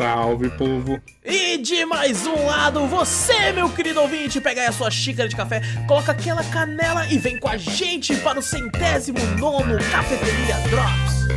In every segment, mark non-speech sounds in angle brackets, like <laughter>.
Salve, povo! E de mais um lado, você, meu querido ouvinte, pega aí a sua xícara de café, coloca aquela canela e vem com a gente para o centésimo nono Cafeteria Drops.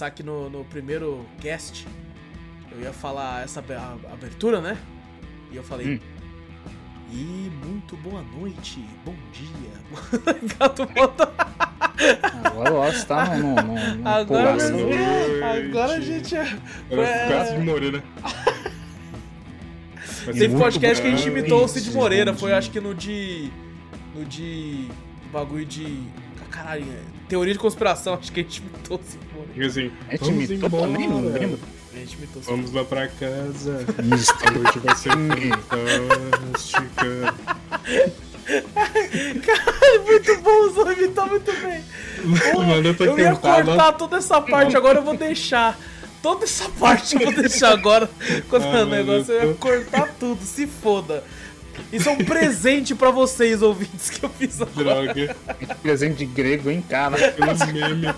Pensar que no, no primeiro cast eu ia falar essa abertura, né? E eu falei. Hum. E muito boa noite, bom dia. <laughs> Gato bota- Agora o Wallace tá no, no, no, no Agora, agora a gente é. Era É. Cássio de Moreira. Teve podcast que a gente imitou o Cid Moreira, foi acho que no de. No de. Bagulho de. Caralho, é, teoria de conspiração, <laughs> acho que a gente Cid Moreira. Fica assim, A gente embora. também, não lembro. A gente Cid Vamos lá pra casa. <laughs> Isso, Hoje vai ser fantástica. <laughs> Caralho, muito bom, o imitou muito bem. Mano, eu tô eu ia cortar toda essa parte, agora eu vou deixar. Toda essa parte eu vou deixar agora. Quando Ah, o negócio eu ia cortar tudo, se foda. Isso é um presente pra vocês, ouvintes, que eu fiz agora. Droga. presente de grego, hein, cara? Pelos memes.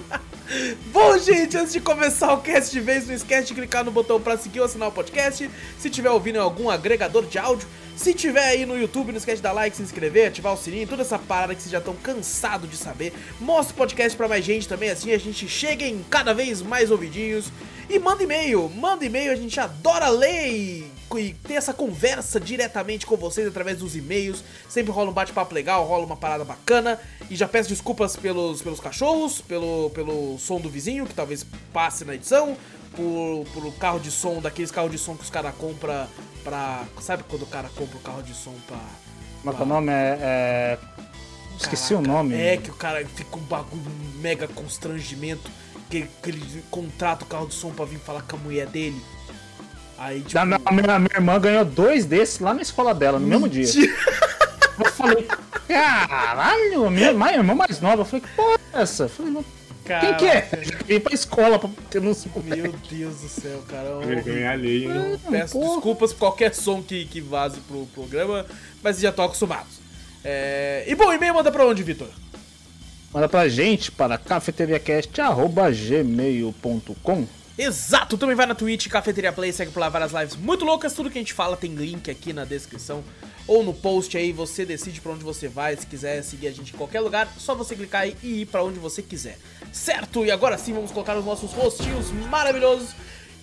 Bom, gente, antes de começar o cast de vez, não esquece de clicar no botão pra seguir ou assinar o podcast. Se tiver ouvindo em algum agregador de áudio, se tiver aí no YouTube, não esquece de dar like, se inscrever, ativar o sininho, toda essa parada que vocês já estão cansados de saber. Mostra o podcast pra mais gente também, assim a gente chega em cada vez mais ouvidinhos. E manda e-mail, manda e-mail, a gente adora ler e ter essa conversa diretamente com vocês através dos e-mails. Sempre rola um bate-papo legal, rola uma parada bacana. E já peço desculpas pelos, pelos cachorros, pelo, pelo som do vizinho, que talvez passe na edição, por, por carro de som, daqueles carros de som que os caras compram pra. Sabe quando o cara compra o carro de som pra. Como é é o nome? É. é- Esqueci o nome. É, que o cara fica um bagulho, um mega constrangimento. Que, que ele contrata o carro de som pra vir falar com a mulher dele. Aí, tipo. Da minha, minha, minha irmã ganhou dois desses lá na escola dela, no mesmo dia. Eu falei, caralho, minha, minha irmã mais nova. Eu falei, que porra é essa? Eu falei, não, quem que é? Eu já queria ir pra escola pra ter no Meu Deus do céu, cara. Eu, Vergonha alheia, hein? eu peço porra. desculpas por qualquer som que, que vaze pro programa, mas já estão acostumados. É... E bom, e-mail manda pra onde, Vitor? Manda pra gente para cafeteriacast.gmail.com Exato, também vai na Twitch, Cafeteria Play, segue por lá várias lives muito loucas, tudo que a gente fala tem link aqui na descrição ou no post aí, você decide pra onde você vai, se quiser seguir a gente em qualquer lugar, só você clicar aí e ir pra onde você quiser. Certo? E agora sim vamos colocar os nossos rostinhos maravilhosos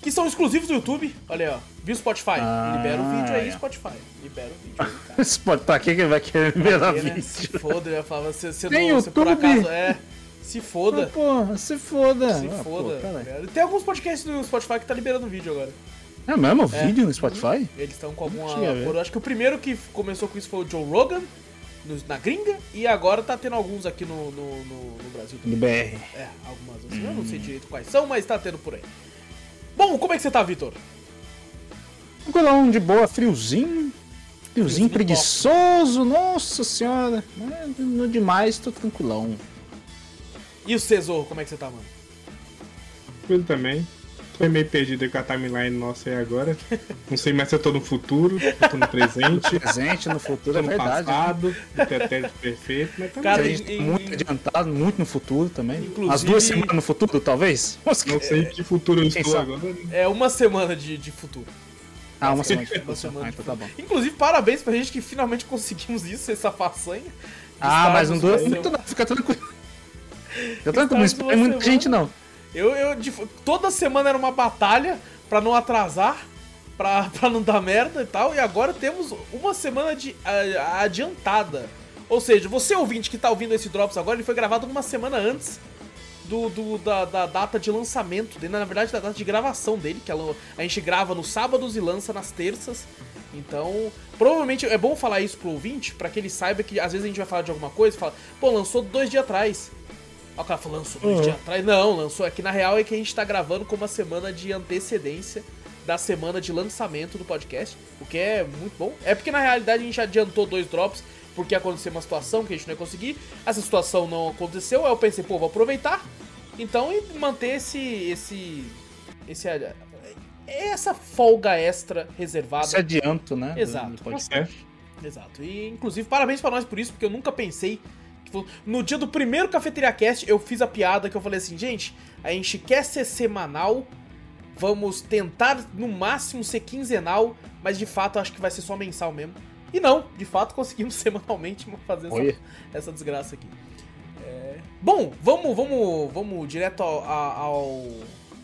que são exclusivos do YouTube. Olha aí, ó. Viu Spotify? Ah, Libera o vídeo aí, é. Spotify. Libera o vídeo aí, cara. <laughs> Pra que ele vai querer liberar né, vídeo? Se foda, eu ia falar, se, Tem não, se por YouTube? acaso é. Se foda. Porra, se foda. Se Ah, foda. pô, caralho. Tem alguns podcasts do Spotify que tá liberando vídeo agora. é mesmo? É. Vídeo no Spotify? Eles estão com alguma. Tinha, acho que o primeiro que começou com isso foi o Joe Rogan, no- na gringa, e agora tá tendo alguns aqui no, no, no- no Brasil também. No BR. É, algumas. assim, Eu não sei direito quais são, mas tá tendo por aí. Bom, como é que você tá, Vitor? Tranquilão, de boa, friozinho. Friozinho Friozinho preguiçoso, nossa senhora. Mas No demais, tô tranquilão. E o Cesor, como é que você tá, mano? Coisa também. Tô meio perdido aí com a timeline nossa aí agora. Não sei mais se eu tô no futuro, se eu tô no presente, <laughs> Presente no futuro tô é no verdade. né? passado, no pretérito perfeito, mas também. Cara, A gente tá em- muito adiantado, muito no futuro também. Inclusive- As duas semanas no futuro, talvez? Não sei que futuro eu estou sabe? agora. É uma semana de, de futuro. Ah, uma semana. Uma semana Ah, então tá bom. Inclusive, parabéns pra gente que finalmente <laughs> conseguimos isso, essa façanha. Ah, mas não dura muito não, fica tranquilo. Fica tranquilo, não uma muita gente não. Eu, eu, toda semana era uma batalha pra não atrasar, pra, <laughs> pra não dar merda e tal. E agora temos uma semana de, a, adiantada. Ou seja, você ouvinte que tá ouvindo esse Drops agora, ele foi gravado uma semana antes do, do da, da, data de lançamento dele, na verdade da data de gravação dele, que a, a gente grava nos sábados e lança nas terças. Então, provavelmente é bom falar isso pro ouvinte, para que ele saiba que às vezes a gente vai falar de alguma coisa e fala, pô, lançou dois dias atrás. O cara falou, lançou dois uhum. dias atrás. Não, lançou aqui na real é que a gente tá gravando com uma semana de antecedência da semana de lançamento do podcast, o que é muito bom. É porque na realidade a gente adiantou dois drops porque aconteceu uma situação que a gente não ia conseguir. Essa situação não aconteceu, aí eu pensei, pô, vou aproveitar. Então, e manter esse esse esse essa folga extra reservada. Esse adianto, né? Exato. É. Exato. E, inclusive, parabéns para nós por isso, porque eu nunca pensei. No dia do primeiro Cafeteria Cast, eu fiz a piada que eu falei assim, gente, a gente quer ser semanal, vamos tentar no máximo ser quinzenal, mas de fato acho que vai ser só mensal mesmo. E não, de fato conseguimos <laughs> semanalmente fazer essa, essa, desgraça aqui. É... Bom, vamos, vamos, vamos direto ao, ao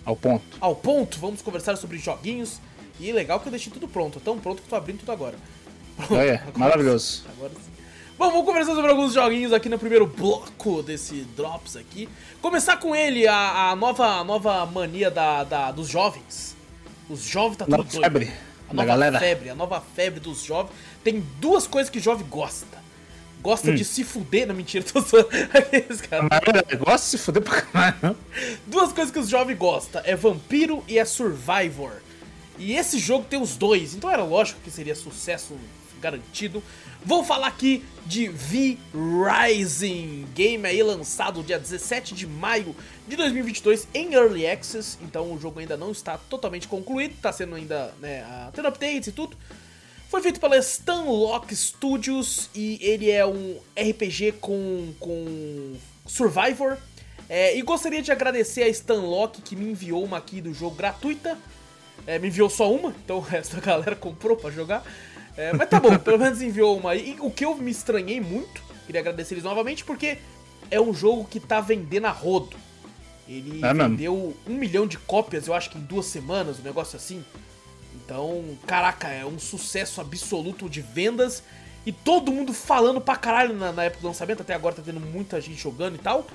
ao ponto. Ao ponto, vamos conversar sobre joguinhos. E legal que eu deixei tudo pronto, tão pronto que tô abrindo tudo agora. Pronto, é, agora maravilhoso. Agora sim. Bom, vamos conversar sobre alguns joguinhos aqui no primeiro bloco desse Drops aqui. Começar com ele, a, a nova, a nova mania da, da, dos jovens. Os jovens tá tudo nova. Febre. A nova galera. febre, a nova febre dos jovens. Tem duas coisas que jovem gosta gosta hum. de se fuder. Não, mentira, tô zoando. <laughs> Aqueles caras. Gosta de se fuder pra caralho. Duas coisas que os jovens gostam: é vampiro e é survivor. E esse jogo tem os dois, então era lógico que seria sucesso garantido. Vou falar aqui de V Rising, game aí lançado dia 17 de maio de 2022 em Early Access, então o jogo ainda não está totalmente concluído, está sendo ainda, né, tendo updates e tudo. Foi feito pela Stanlock Studios e ele é um RPG com, com Survivor. É, e gostaria de agradecer a Stanlock que me enviou uma aqui do jogo gratuita. É, me enviou só uma, então o resto da galera comprou para jogar. É, mas tá bom, <laughs> pelo menos enviou uma. E o que eu me estranhei muito, queria agradecer eles novamente, porque é um jogo que tá vendendo a rodo. Ele é vendeu mesmo. um milhão de cópias, eu acho que em duas semanas, um negócio assim. Então, caraca, é um sucesso absoluto de vendas. E todo mundo falando pra caralho na, na, época do lançamento. Até agora tá tendo muita gente jogando e tal.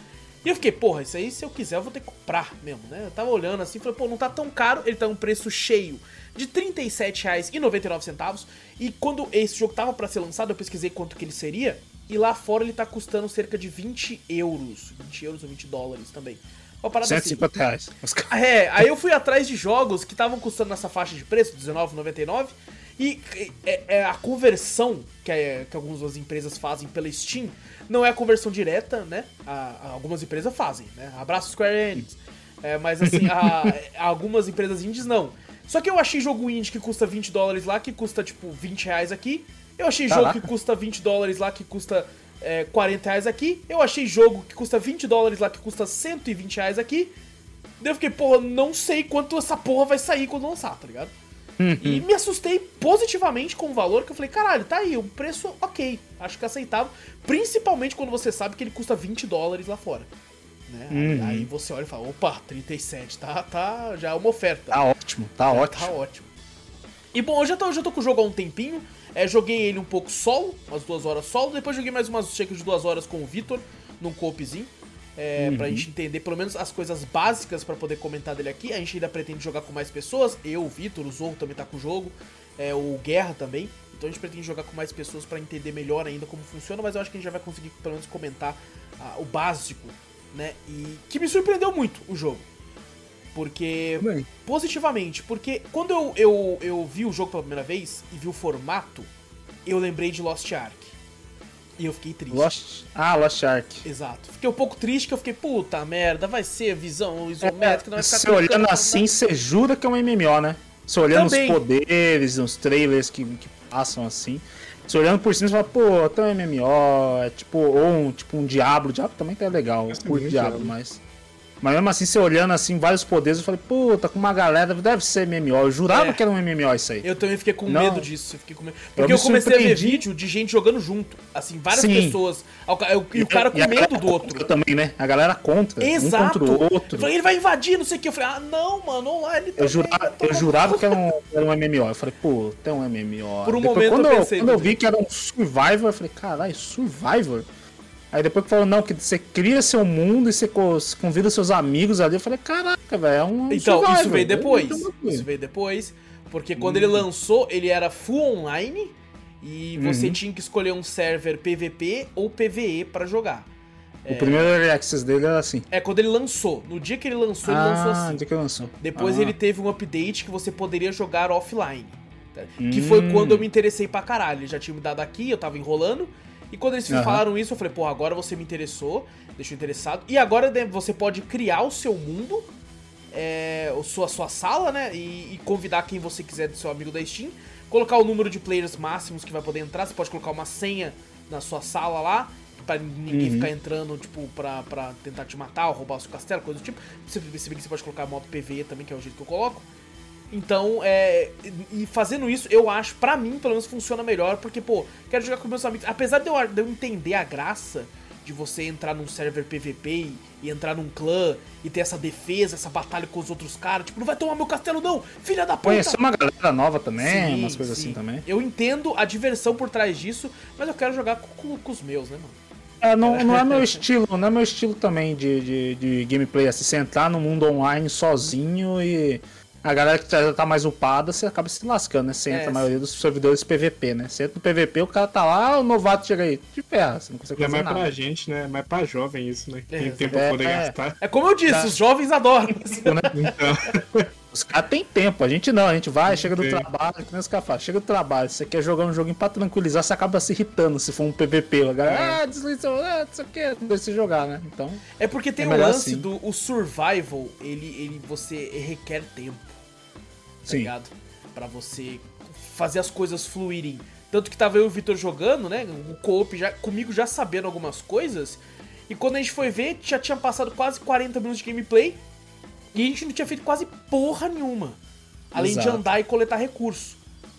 E eu fiquei, porra, isso aí se eu quiser eu vou ter que comprar mesmo, né? Eu tava olhando assim, falei, pô, não tá tão caro, ele tá um preço cheio de R$ 37,99. E quando esse jogo tava para ser lançado, eu pesquisei quanto que ele seria. E lá fora ele tá custando cerca de 20 euros. 20 euros ou 20 dólares também. Uma parada 150 assim. reais. É, aí eu fui atrás de jogos que estavam custando nessa faixa de preço, R$19,99. E é, é, a conversão que, é, que algumas empresas fazem pela Steam não é a conversão direta, né? A, a, algumas empresas fazem, né? Abraço Square Enix. É, mas assim, a, <laughs> algumas empresas indies não. Só que eu achei jogo indie que custa 20 dólares lá, que custa tipo 20 reais aqui. Eu achei Caraca. jogo que custa 20 dólares lá, que custa é, 40 reais aqui. Eu achei jogo que custa 20 dólares lá, que custa 120 reais aqui. Daí eu fiquei, porra, não sei quanto essa porra vai sair quando lançar, tá ligado? Uhum. E me assustei positivamente com o valor, que eu falei, caralho, tá aí, um preço ok, acho que é aceitável. Principalmente quando você sabe que ele custa 20 dólares lá fora. Né? Uhum. Aí, você olha e fala, opa, 37, tá, tá, já é uma oferta. Tá ótimo, tá já ótimo. Tá ótimo. E bom, eu já tô, eu já tô com o jogo há um tempinho. É, joguei ele um pouco solo, umas duas horas solo. Depois joguei mais umas checas de duas horas com o Vitor, num coopzinho. É, uhum. Pra gente entender pelo menos as coisas básicas para poder comentar dele aqui. A gente ainda pretende jogar com mais pessoas. Eu, o Vitor, o Zorro também tá com o jogo. É, o Guerra também. Então a gente pretende jogar com mais pessoas para entender melhor ainda como funciona. Mas eu acho que a gente já vai conseguir pelo menos comentar ah, o básico, né? E que me surpreendeu muito o jogo. Porque. Bem. Positivamente. Porque quando eu, eu, eu vi o jogo pela primeira vez e vi o formato, eu lembrei de Lost Ark. E eu fiquei triste. Lost... Ah, Lost Ark. Exato. Fiquei um pouco triste que eu fiquei, puta merda, vai ser visão isométrica, é, não vai ficar Você olhando assim, você jura que é um MMO, né? Você olhando Também. os poderes, os trailers que, que passam assim. Você olhando por cima, você fala, pô, tem um MMO, é tipo, ou um, tipo um Diablo. Diablo também tá legal, curto Diablo, mas. Mas mesmo assim, você olhando assim, vários poderes, eu falei, puta, com uma galera, deve ser MMO. Eu jurava É. que era um MMO isso aí. Eu também fiquei com Não. medo disso. eu fiquei com medo. Porque Eu eu, me comecei a ver surpreendi. vídeo de gente jogando junto. Assim, várias Sim. pessoas. E o cara com E medo do outro. Também, né? A galera contra. Exato. Um contra o Eu outro. falei, ele vai invadir, não sei o que. Eu falei, ah, não, mano, online. Eu também, jurava, vai eu jurava que era um, era um MMO. Eu falei, pô, tem um MMO. Por um Depois, momento quando eu pensei quando eu vi que era um Survivor, eu falei, caralho, Survivor? Aí depois que falou, não, que você cria seu mundo e você co- convida seus amigos ali, eu falei, caraca, velho, é um Então, Survivor. isso veio depois. Isso veio depois. Porque quando ele lançou, ele era full online. E você Uhum. tinha que escolher um server PVP ou PVE pra jogar. O primeiro early access dele era assim. É quando ele lançou. No dia que ele lançou, ele lançou Ah, assim. onde que lançou? Depois Ah. ele teve um update que você poderia jogar offline. tá? Que foi Hum. quando eu me interessei pra caralho. Ele já tinha me dado aqui, eu tava enrolando. E quando eles Aham. falaram isso, eu falei, pô, agora você me interessou, deixou interessado. E agora você pode criar o seu mundo, é, a sua, sua sala, né? E, e convidar quem você quiser do seu amigo da Steam. Colocar o número de players máximos que vai poder entrar. Você pode colocar uma senha na sua sala lá. Pra ninguém Uhum. ficar entrando, tipo, pra, pra tentar te matar ou roubar o seu castelo, coisa do tipo. Você, se bem que você pode colocar modo PVE também, que é o jeito que eu coloco. Então, é. E fazendo isso, eu acho, pra mim, pelo menos funciona melhor, porque, pô, quero jogar com meus amigos. Apesar de eu, de eu entender a graça de você entrar num server PVP e, e entrar num clã e ter essa defesa, essa batalha com os outros caras, tipo, não vai tomar meu castelo, não, filha da puta! Conhecer uma galera nova também, Sim, umas coisas sim. assim também. Eu entendo a diversão por trás disso, mas eu quero jogar com, com- os meus, né, mano? É, não, não é meu <laughs> estilo, não é meu estilo também de, de, de gameplay, assim, você entrar no mundo online sozinho e a galera que já tá mais upada, você acaba se lascando, né? Você É, entra a maioria dos servidores PVP, né? Você entra no PVP, o cara tá lá, o novato chega aí, de ferra, você não consegue É fazer mais nada. pra gente, né? Mais pra jovem isso, né? É, Tem tempo é, pra poder é. gastar. É como eu disse, Tá. os jovens adoram. <laughs> Então, <laughs> Os caras têm tempo, a gente não, a gente vai, chega do trabalho, que nem os caras falam, chega do trabalho, você quer jogar um joguinho pra tranquilizar, você acaba se irritando se for um PVP. A galera, É. ah, desliza, ah, não sei o que, não deixa você jogar, né? Então, É porque tem É o lance assim. do o survival, ele, ele você requer tempo, tá sim. ligado? Pra você fazer as coisas fluírem. Tanto que tava eu e o Vitor jogando, né? O co-op já, comigo já sabendo algumas coisas. E quando a gente foi ver, já tinha passado quase 40 minutos de gameplay. E a gente não tinha feito quase porra nenhuma. Além de Exato. andar e coletar recurso.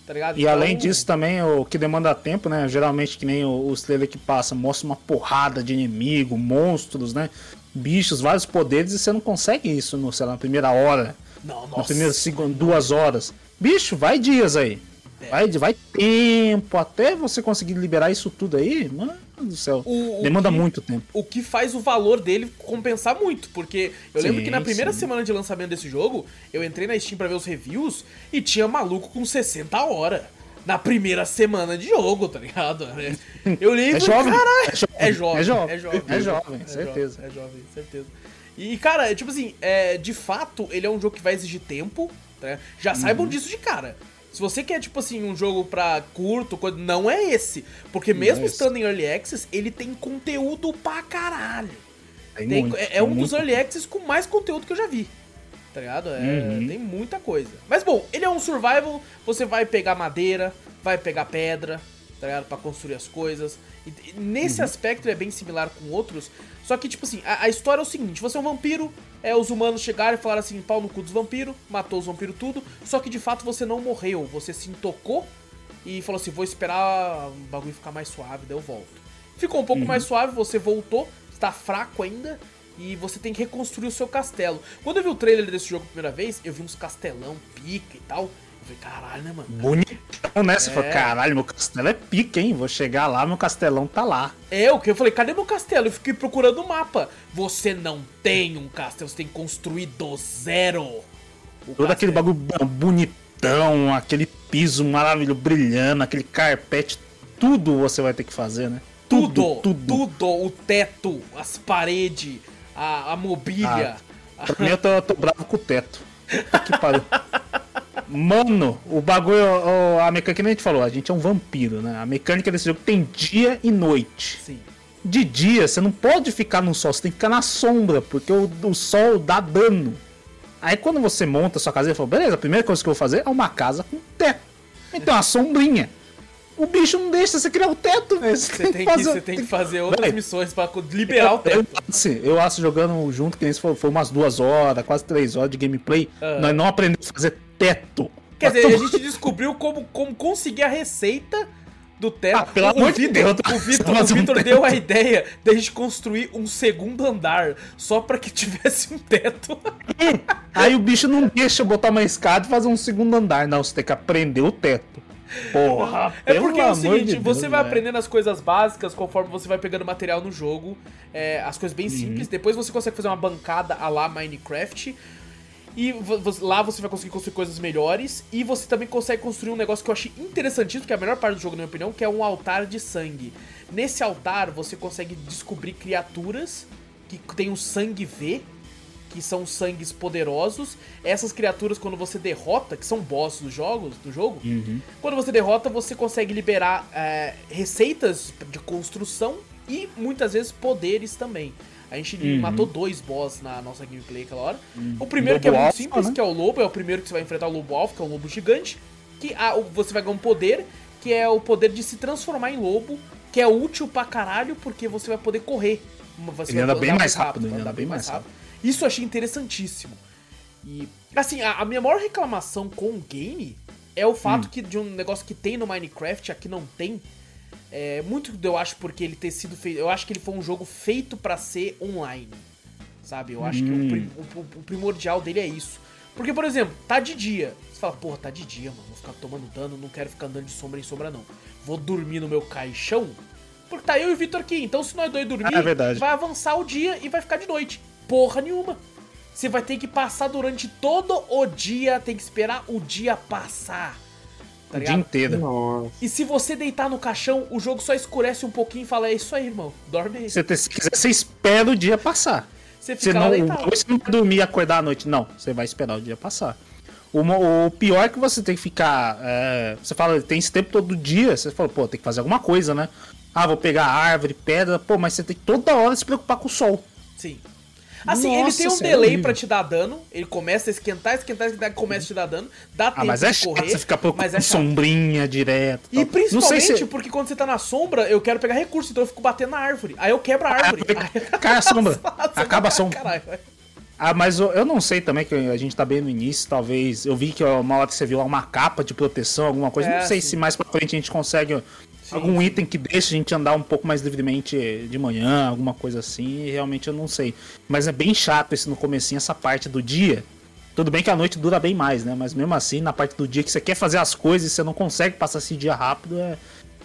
Tá ligado? E Então, além disso também, o que demanda tempo, né? Geralmente que nem o- os trailer que passa, mostra uma porrada de inimigo, monstros, né? Bichos, vários poderes, e você não consegue isso no, sei lá, na primeira hora, Não, nossa. primeira segundo, duas horas. Bicho, vai dias aí. É. Vai, vai tempo até você conseguir liberar isso tudo aí, mano do céu. O- o demanda que- muito tempo. o que faz o valor dele compensar muito, porque eu Sim, lembro que na primeira sim. semana de lançamento desse jogo, eu entrei na Steam pra ver os reviews e tinha maluco com 60 horas. Na primeira semana de jogo, tá ligado? Eu li e É falei, jovem, caralho. é jovem, É jovem, é jovem, é jovem. é jovem, É certeza. É jovem, certeza. E, cara, é tipo assim, é, de fato, ele é um jogo que vai exigir tempo, né? Já Uhum. saibam disso de cara. Se você quer, tipo assim, um jogo pra curto, não é esse. Porque mesmo é estando em Early Access, ele tem conteúdo pra caralho. Tem Tem- muito, é, é um dos muito. Early Access com mais conteúdo que eu já vi. Tá ligado? É, Uhum. Tem muita coisa. Mas bom, ele é um survival, você vai pegar madeira, vai pegar pedra, tá ligado? Pra construir as coisas. E, nesse Uhum. aspecto é bem similar com outros. Só que, tipo assim, a, a história é o seguinte: você é um vampiro, é, os humanos chegaram e falaram assim, pau no cu dos vampiros, matou os vampiros tudo. Só que de fato você não morreu, você se intocou e falou assim: vou esperar o bagulho ficar mais suave, daí eu volto. Ficou um pouco mais suave, você voltou, está fraco ainda. E você tem que reconstruir o seu castelo. Quando eu vi o trailer desse jogo a primeira vez, eu vi uns castelão, pica e tal. Eu falei, caralho, né, mano? Bonitão, né? Você É. falou, caralho, meu castelo é pica, hein? Vou chegar lá, meu castelão tá lá. É, o que eu falei, cadê meu castelo? Eu fiquei procurando o mapa. Você não tem um castelo, você tem que construir do zero. o Todo aquele castelo. bagulho bonitão, aquele piso maravilhoso, brilhando, aquele carpete, tudo você vai ter que fazer, né? Tudo, tudo, o teto, as paredes, a, a mobília. Pra mim, eu tô, eu tô bravo com o teto. <laughs> Que pariu. Mano, o bagulho, o- a mecânica que a gente falou, a gente é um vampiro, né? A mecânica desse jogo tem dia e noite. Sim. De dia, você não pode ficar no sol, você tem que ficar na sombra, porque o, o sol dá dano. Aí quando você monta a sua casa, você fala, beleza, a primeira coisa que eu vou fazer é uma casa com teto. Então, uma sombrinha. O bicho não deixa você criar o teto, velho. Você, tem, que, fazer, você tem que fazer outras missões pra liberar o teto. Eu, assim, eu acho jogando junto, que nem foi, foi umas duas horas, quase três horas de gameplay. Uhum. Nós não aprendemos a fazer teto. Quer dizer, a gente descobriu como, como conseguir a receita do teto. Ah, pelo amor de Deus. O <laughs> Vitor, o Vitor um deu a ideia de a gente construir um segundo andar só para que <laughs> tivesse um teto. Aí o bicho não deixa eu botar uma escada e fazer um segundo andar. Não, você tem que aprender o teto. Porra, É porque é o seguinte, de você Deus, vai aprendendo as coisas básicas conforme você vai pegando material no jogo. É, as coisas bem uhum. simples. Depois você consegue fazer uma bancada a lá Minecraft. E lá você vai conseguir construir coisas melhores. E você também consegue construir um negócio que eu achei interessantíssimo, que é a melhor parte do jogo, na minha opinião, que é um altar de sangue. Nesse altar você consegue descobrir criaturas que tem o sangue V, que são sangues poderosos. Essas criaturas, quando você derrota, que são bosses dos jogos, do jogo, uhum. quando você derrota, você consegue liberar é, receitas de construção e muitas vezes poderes também. A gente uhum. matou dois boss na nossa gameplay aquela hora. Uhum. O primeiro lobo que é muito alfa, simples, né? que é o lobo, é o primeiro que você vai enfrentar o lobo alfa, que é um lobo gigante. Que ah, você vai ganhar um poder, que é o poder de se transformar em lobo, que é útil pra caralho, porque você vai poder correr. Você ele anda bem mais rápido, rápido ele anda bem mais rápido. rápido. Isso eu achei interessantíssimo. E, assim, a, a minha maior reclamação com o game é o fato hum. que de um negócio que tem no Minecraft, aqui não tem, é, muito eu acho porque ele ter sido feito. Eu acho que ele foi um jogo feito para ser online. Sabe? Eu acho hum. que o, hum. o, o, primordial dele é isso. Porque, por exemplo, tá de dia. Você fala, porra, tá de dia, mano. Vou ficar tomando dano, não quero ficar andando de sombra em sombra, não. Vou dormir no meu caixão. Porque tá eu e o Vitor aqui. Então, se nós dois dormir, ah, é vai avançar o dia e vai ficar de noite. Porra nenhuma. Você vai ter que passar durante todo o dia, tem que esperar o dia passar. Tá o dia inteiro. Nossa. E se você deitar no caixão, o jogo só escurece um pouquinho e fala: É isso aí, irmão. Dorme aí. Se, se quiser, você espera o dia passar. Você fica você não, deitado. Você não vai dormir e acordar à noite. Não, você vai esperar o dia passar. O, o pior é que você tem que ficar. É, você fala, tem esse tempo todo dia. Você fala, pô, tem que fazer alguma coisa, né? Ah, vou pegar árvore, pedra. Pô, mas você tem que toda hora se preocupar com o sol. Sim. Assim, Nossa, ele tem um é delay para te dar dano. Ele começa a esquentar, esquentar, esquentar, começa a te dar dano. Dá ah, tempo mas é de correr. Você fica mas é sombrinha direto. E principalmente se... porque quando você tá na sombra, eu quero pegar recurso, então eu fico batendo na árvore. Aí eu quebro a árvore. Ah, <laughs> cai a sombra. <laughs> Acaba a sombra. Caralho. Ah, mas eu, eu, não sei também, que a gente tá bem no início, talvez. Eu vi que uma hora que você viu uma capa de proteção, alguma coisa. É, não sei sim. se mais pra frente a gente consegue Sim. Algum item que deixe a gente andar um pouco mais livremente de manhã, alguma coisa assim, realmente eu não sei. Mas é bem chato esse no comecinho, essa parte do dia. Tudo bem que a noite dura bem mais, né? Mas mesmo assim, na parte do dia que você quer fazer as coisas e você não consegue passar esse dia rápido, é,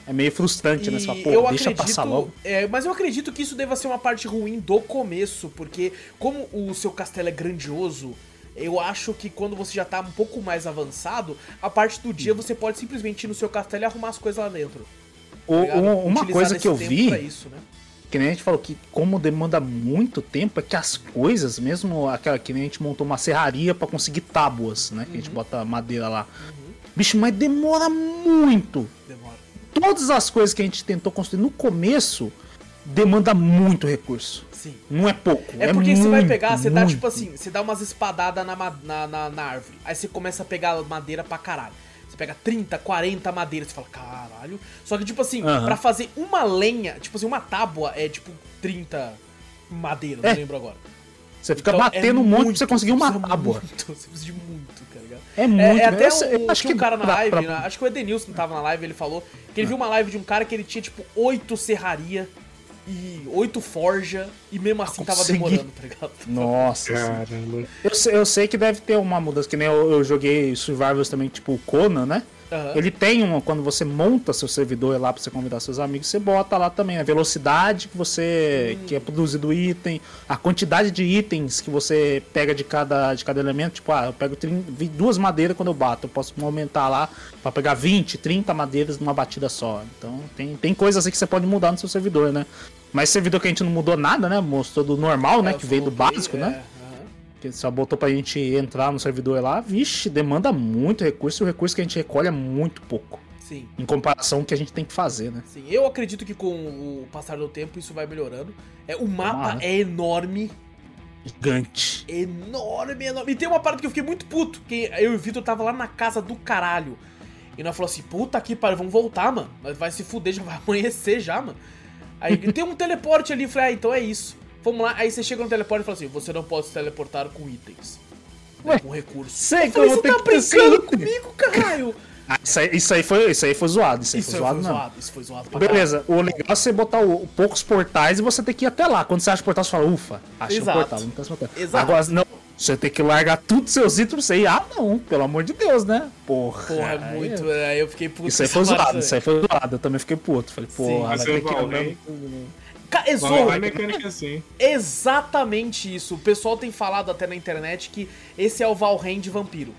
é meio frustrante, e né? Você fala, Pô, eu deixa acredito, passar logo. É, mas eu acredito que isso deva ser uma parte ruim do começo, porque como o seu castelo é grandioso, eu acho que quando você já tá um pouco mais avançado, a parte do dia você pode simplesmente ir no seu castelo e arrumar as coisas lá dentro. O, uma coisa que eu vi, isso, né? que nem a gente falou que como demanda muito tempo, é que as coisas, mesmo aquela que nem a gente montou uma serraria para conseguir tábuas, né? Uhum. Que a gente uhum. bota madeira lá. Uhum. Bicho, mas demora muito. Demora. Todas as coisas que a gente tentou construir no começo demanda muito recurso. Sim. Não é pouco. É, é porque muito, você vai pegar, você muito. dá tipo assim, você dá umas espadadas na, na, na, na árvore. Aí você começa a pegar madeira pra caralho. Você pega 30, 40 madeiras, você fala, caralho. Só que, tipo assim, uhum. para fazer uma lenha, tipo assim, uma tábua é tipo 30 madeiras, é. não lembro agora. Você fica então, batendo é um monte muito, pra você conseguir uma tábua. Muito, você precisa de muito, tá ligado? É muito. É, é até o, acho que um cara na live, pra... Né, acho que o Edenilson tava na live, ele falou que ele viu uma live de um cara que ele tinha, tipo, oito serraria e oito forja e mesmo assim tava demorando, tá ligado? <laughs> Nossa, caramba. Eu, eu sei que deve ter uma mudança, que nem eu, eu joguei Survivors também, tipo o Conan, né? Uhum. Ele tem uma, quando você monta seu servidor lá para você convidar seus amigos, você bota lá também a velocidade que você hum. que é produzido o item, a quantidade de itens que você pega de cada, de cada elemento. Tipo, ah, eu pego 30, duas madeiras quando eu bato, eu posso aumentar lá para pegar 20, 30 madeiras numa batida só. Então tem, tem coisas assim que você pode mudar no seu servidor, né? Mas servidor que a gente não mudou nada, né? Mostrou do normal, né? É, que veio do básico, né? é. né? que só botou pra gente entrar no servidor lá, vixe, demanda muito recurso e o recurso que a gente recolhe é muito pouco. Sim. Em comparação com o que a gente tem que fazer, né? Sim, eu acredito que com o passar do tempo isso vai melhorando. É, o mapa é enorme. Gigante. Enorme, enorme. E tem uma parte que eu fiquei muito puto, que eu e o Vitor tava lá na casa do caralho. E nós falou assim, puta que pariu, vamos voltar, mano. Vai se fuder, já vai <laughs> amanhecer já, mano. Aí tem um teleporte ali, eu falei, ah, então é isso. Vamos lá, aí você chega no teleporte e fala assim, você não pode se teleportar com itens. Né, Ué, com recursos. sei eu falei, você tá brincando comigo, caralho? Ah, isso, aí, isso, aí foi, isso aí foi zoado. Isso aí Isso foi foi zoado, não. zoado, isso foi zoado pra Beleza, o legal é você botar o, o poucos portais e você tem que ir até lá. Quando você acha o portal, você fala, ufa, achei Exato. um portal. Não tem esse portal. Exato. Agora, não, você tem que largar tudo seus itens pra você ir. Ah, não, pelo amor de Deus, né? Porra. Porra, é muito. Aí eu fiquei puto. Isso aí foi zoado, isso aí foi zoado. Eu também fiquei puto. Falei, porra, mas vai ter eu que ir é Zorro, é mecânica assim. exatamente isso. O pessoal tem falado até na internet que esse é o Valheim de vampiro,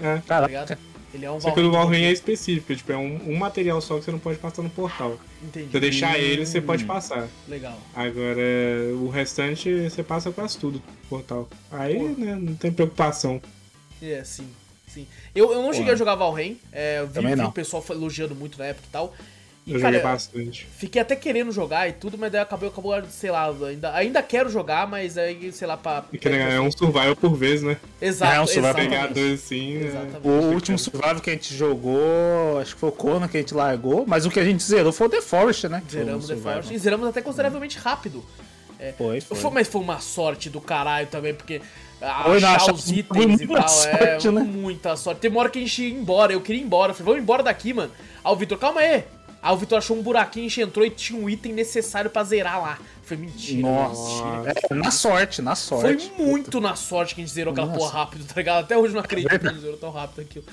É. tá Caraca. ligado? Ele é um Só que o Valheim é específico, tipo, é um, um material só que você não pode passar no portal. Se Entendi. eu deixar ele, você Hum. pode passar. Legal. Agora, o restante você passa quase tudo no portal. Aí, Pô. né, não tem preocupação. É, sim. Sim. Eu, eu não cheguei a jogar Valheim. É, eu vi, vi o pessoal elogiando muito na época e tal. E, Eu cara, joguei bastante. fiquei até querendo jogar e tudo, mas daí acabou, acabou sei lá, ainda, ainda quero jogar, mas aí, sei lá, pra. Né, é um survival por vez, né? Exato, É um survival. exatamente. Pegar dois assim. né? Exatamente. O último survival que a gente jogou, acho que foi o Conan que a gente largou, mas o que a gente zerou foi o The Forest, né? Que Zeramos um The. Forest e zeramos até consideravelmente rápido. Foi, foi. Foi, mas foi uma sorte do caralho também, porque achar achar os itens e muita tal sorte, é né? muita sorte. Tem uma hora que a gente ia embora, eu queria ir embora. Eu falei, vamos embora daqui, mano. Aí o Vitor, calma aí. Aí o Vitor achou um buraquinho, a gente entrou e tinha um item necessário pra zerar lá. Foi mentira, Nossa. mentira. É, na sorte, na Foi sorte. muito na sorte que a gente zerou aquela Nossa. porra rápido, tá ligado? Até hoje eu não acredito que a gente zerou tão rápido aquilo.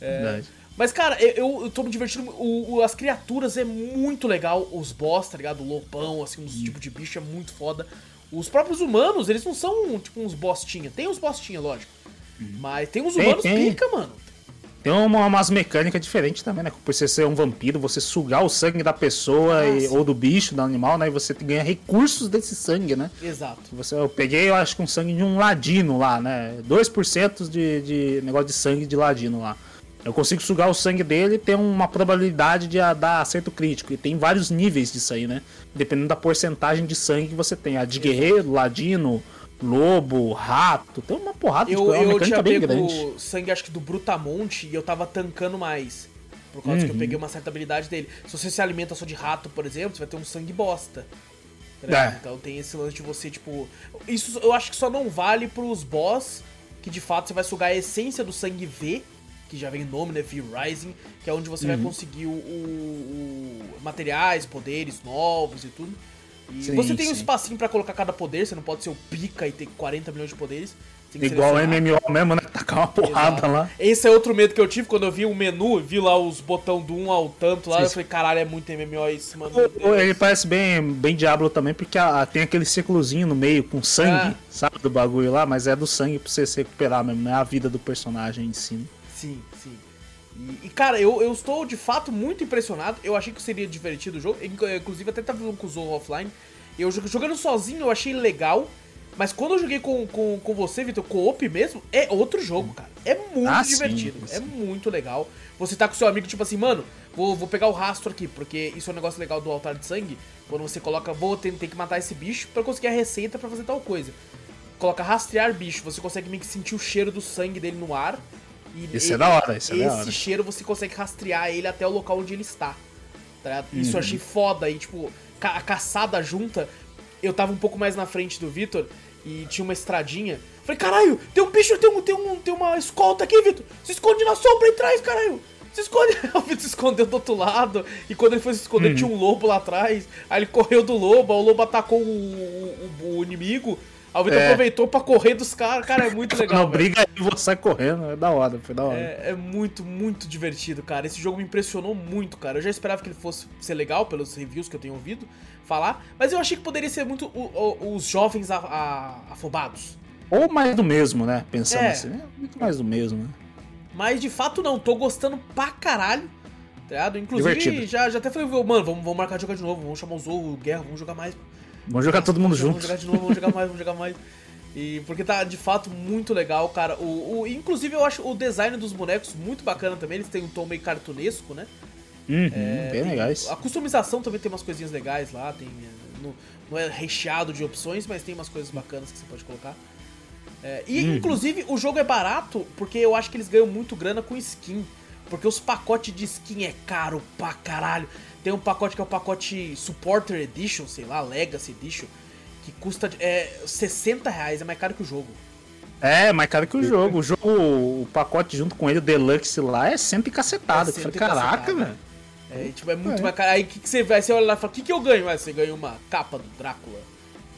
Verdade. Mas, cara, eu, eu, tô me divertindo. O, o- as criaturas é muito legal. Os boss, tá ligado? O lobão, assim, uns tipos de bicho é muito foda. Os próprios humanos, eles não são, tipo, uns bostinha. Tem uns bostinha, lógico. Mas tem uns Tem, humanos tem. pica, mano. Tem uma, umas mecânicas diferentes também, né? Por você ser um vampiro, você sugar o sangue da pessoa Ah, e- sim. ou do bicho, do animal, né? E você ganha recursos desse sangue, né? Exato. Você, eu peguei, eu acho que um sangue de um ladino lá, né? 2% de, de negócio de sangue de ladino lá. Eu consigo sugar o sangue dele e tem uma probabilidade de a- dar acerto crítico. E tem vários níveis disso aí, né? Dependendo da porcentagem de sangue que você tem. A de guerreiro, ladino, lobo, rato. Tem uma porrada de Eu, coisa. É uma eu tinha bem pego grande. sangue, acho que do Brutamonte, e eu tava tancando mais. Por causa que eu Uhum. peguei uma certa habilidade dele. Se você se alimenta só de rato, por exemplo, você vai ter um sangue bosta. Tá? É. Então tem esse lance de você, tipo. Isso eu acho que só não vale pros boss, que de fato você vai sugar a essência do sangue V, que já vem o nome, né? V Rising, que é onde você Uhum. vai conseguir o, o- o- materiais, poderes novos e tudo. Sim, você tem um sim. espacinho pra colocar cada poder, você não pode ser o pica e ter 40 milhões de poderes. Igual. MMO mesmo, né? Tacar uma porrada Exato. lá. Esse é outro medo que eu tive quando eu vi o menu, vi lá os botão do 1 ao tanto lá, Sim, eu falei, caralho, é muito MMO isso, mano. O- Ele parece bem, bem Diablo também, porque a- tem aquele círculozinho no meio com sangue, Ah. sabe? Do bagulho lá, mas é do sangue pra você se recuperar mesmo, não é a vida do personagem em si. Sim, sim. E, e, cara, eu, eu estou de fato muito impressionado. Eu achei que seria divertido o jogo. Inc- Inclusive, até tava falando com o Zorro offline. Eu jog- jogando sozinho eu achei legal. Mas quando eu joguei com, com, com você, Vitor, co-op mesmo, é outro jogo, cara. É muito Ah, sim, divertido. sim. É muito legal. Você tá com seu amigo, tipo assim, mano, vou, vou pegar o rastro aqui, porque isso é um negócio legal do altar de sangue. Quando você coloca, vou ter, ter que matar esse bicho pra conseguir a receita pra fazer tal coisa. Coloca rastrear bicho, você consegue meio que sentir o cheiro do sangue dele no ar. E Isso é da hora, isso é da esse hora. cheiro você consegue rastrear ele até o local onde ele está. tá? Isso Uhum. eu achei foda. E, tipo, a caçada junta, eu tava um pouco mais na frente do Vitor e tinha uma estradinha. Falei, caralho, tem um bicho, tem, um, tem, um, tem uma escolta aqui, Vitor. Se esconde na sombra aí atrás, caralho. Se esconde. <laughs> O Vitor se escondeu do outro lado. E quando ele foi se esconder, Uhum. tinha um lobo lá atrás. Aí ele correu do lobo, aí o lobo atacou o, o- o inimigo. O Vitor É. aproveitou pra correr dos caras. Cara, é muito <laughs> legal. Não, briga aí, você sai correndo, é da hora, foi da hora. É, é muito, muito divertido, cara. Esse jogo me impressionou muito, cara. Eu já esperava que ele fosse ser legal pelos reviews que eu tenho ouvido falar, mas eu achei que poderia ser muito o- o- os jovens a- a- afobados. Ou mais do mesmo, né? Pensando É. assim, é muito mais do mesmo, né? Mas de fato não, tô gostando pra caralho. Tá ligado? Inclusive, Divertido. já, já até falei, mano, vamos, vamos marcar de jogar de novo, vamos chamar o Zorro, o Guerra, vamos jogar mais. Vamos jogar todo mundo Vamos junto. jogar de novo, vamos jogar mais, vamos jogar mais. E porque tá de fato muito legal, cara. O, o- inclusive eu acho o design dos bonecos muito bacana também. Eles têm um tom meio cartunesco, né? Uhum, É, bem legais. A customização também tem umas coisinhas legais lá, tem. Não, não é recheado de opções, mas tem umas coisas bacanas que você pode colocar. É, e Uhum. inclusive o jogo é barato porque eu acho que eles ganham muito grana com skin. Porque os pacotes de skin é caro pra caralho. Tem um pacote que é o pacote Supporter Edition, sei lá, Legacy Edition, que custa é, 60 reais, é mais caro que o jogo. É, mais caro que o jogo. O jogo, o pacote junto com ele, o Deluxe lá, é sempre cacetado. É sempre Caraca, velho. É, tipo, é muito é. mais caro. Aí o que, que você vai? Você olha lá e fala, o que, que eu ganho? Aí você ganha uma capa do Drácula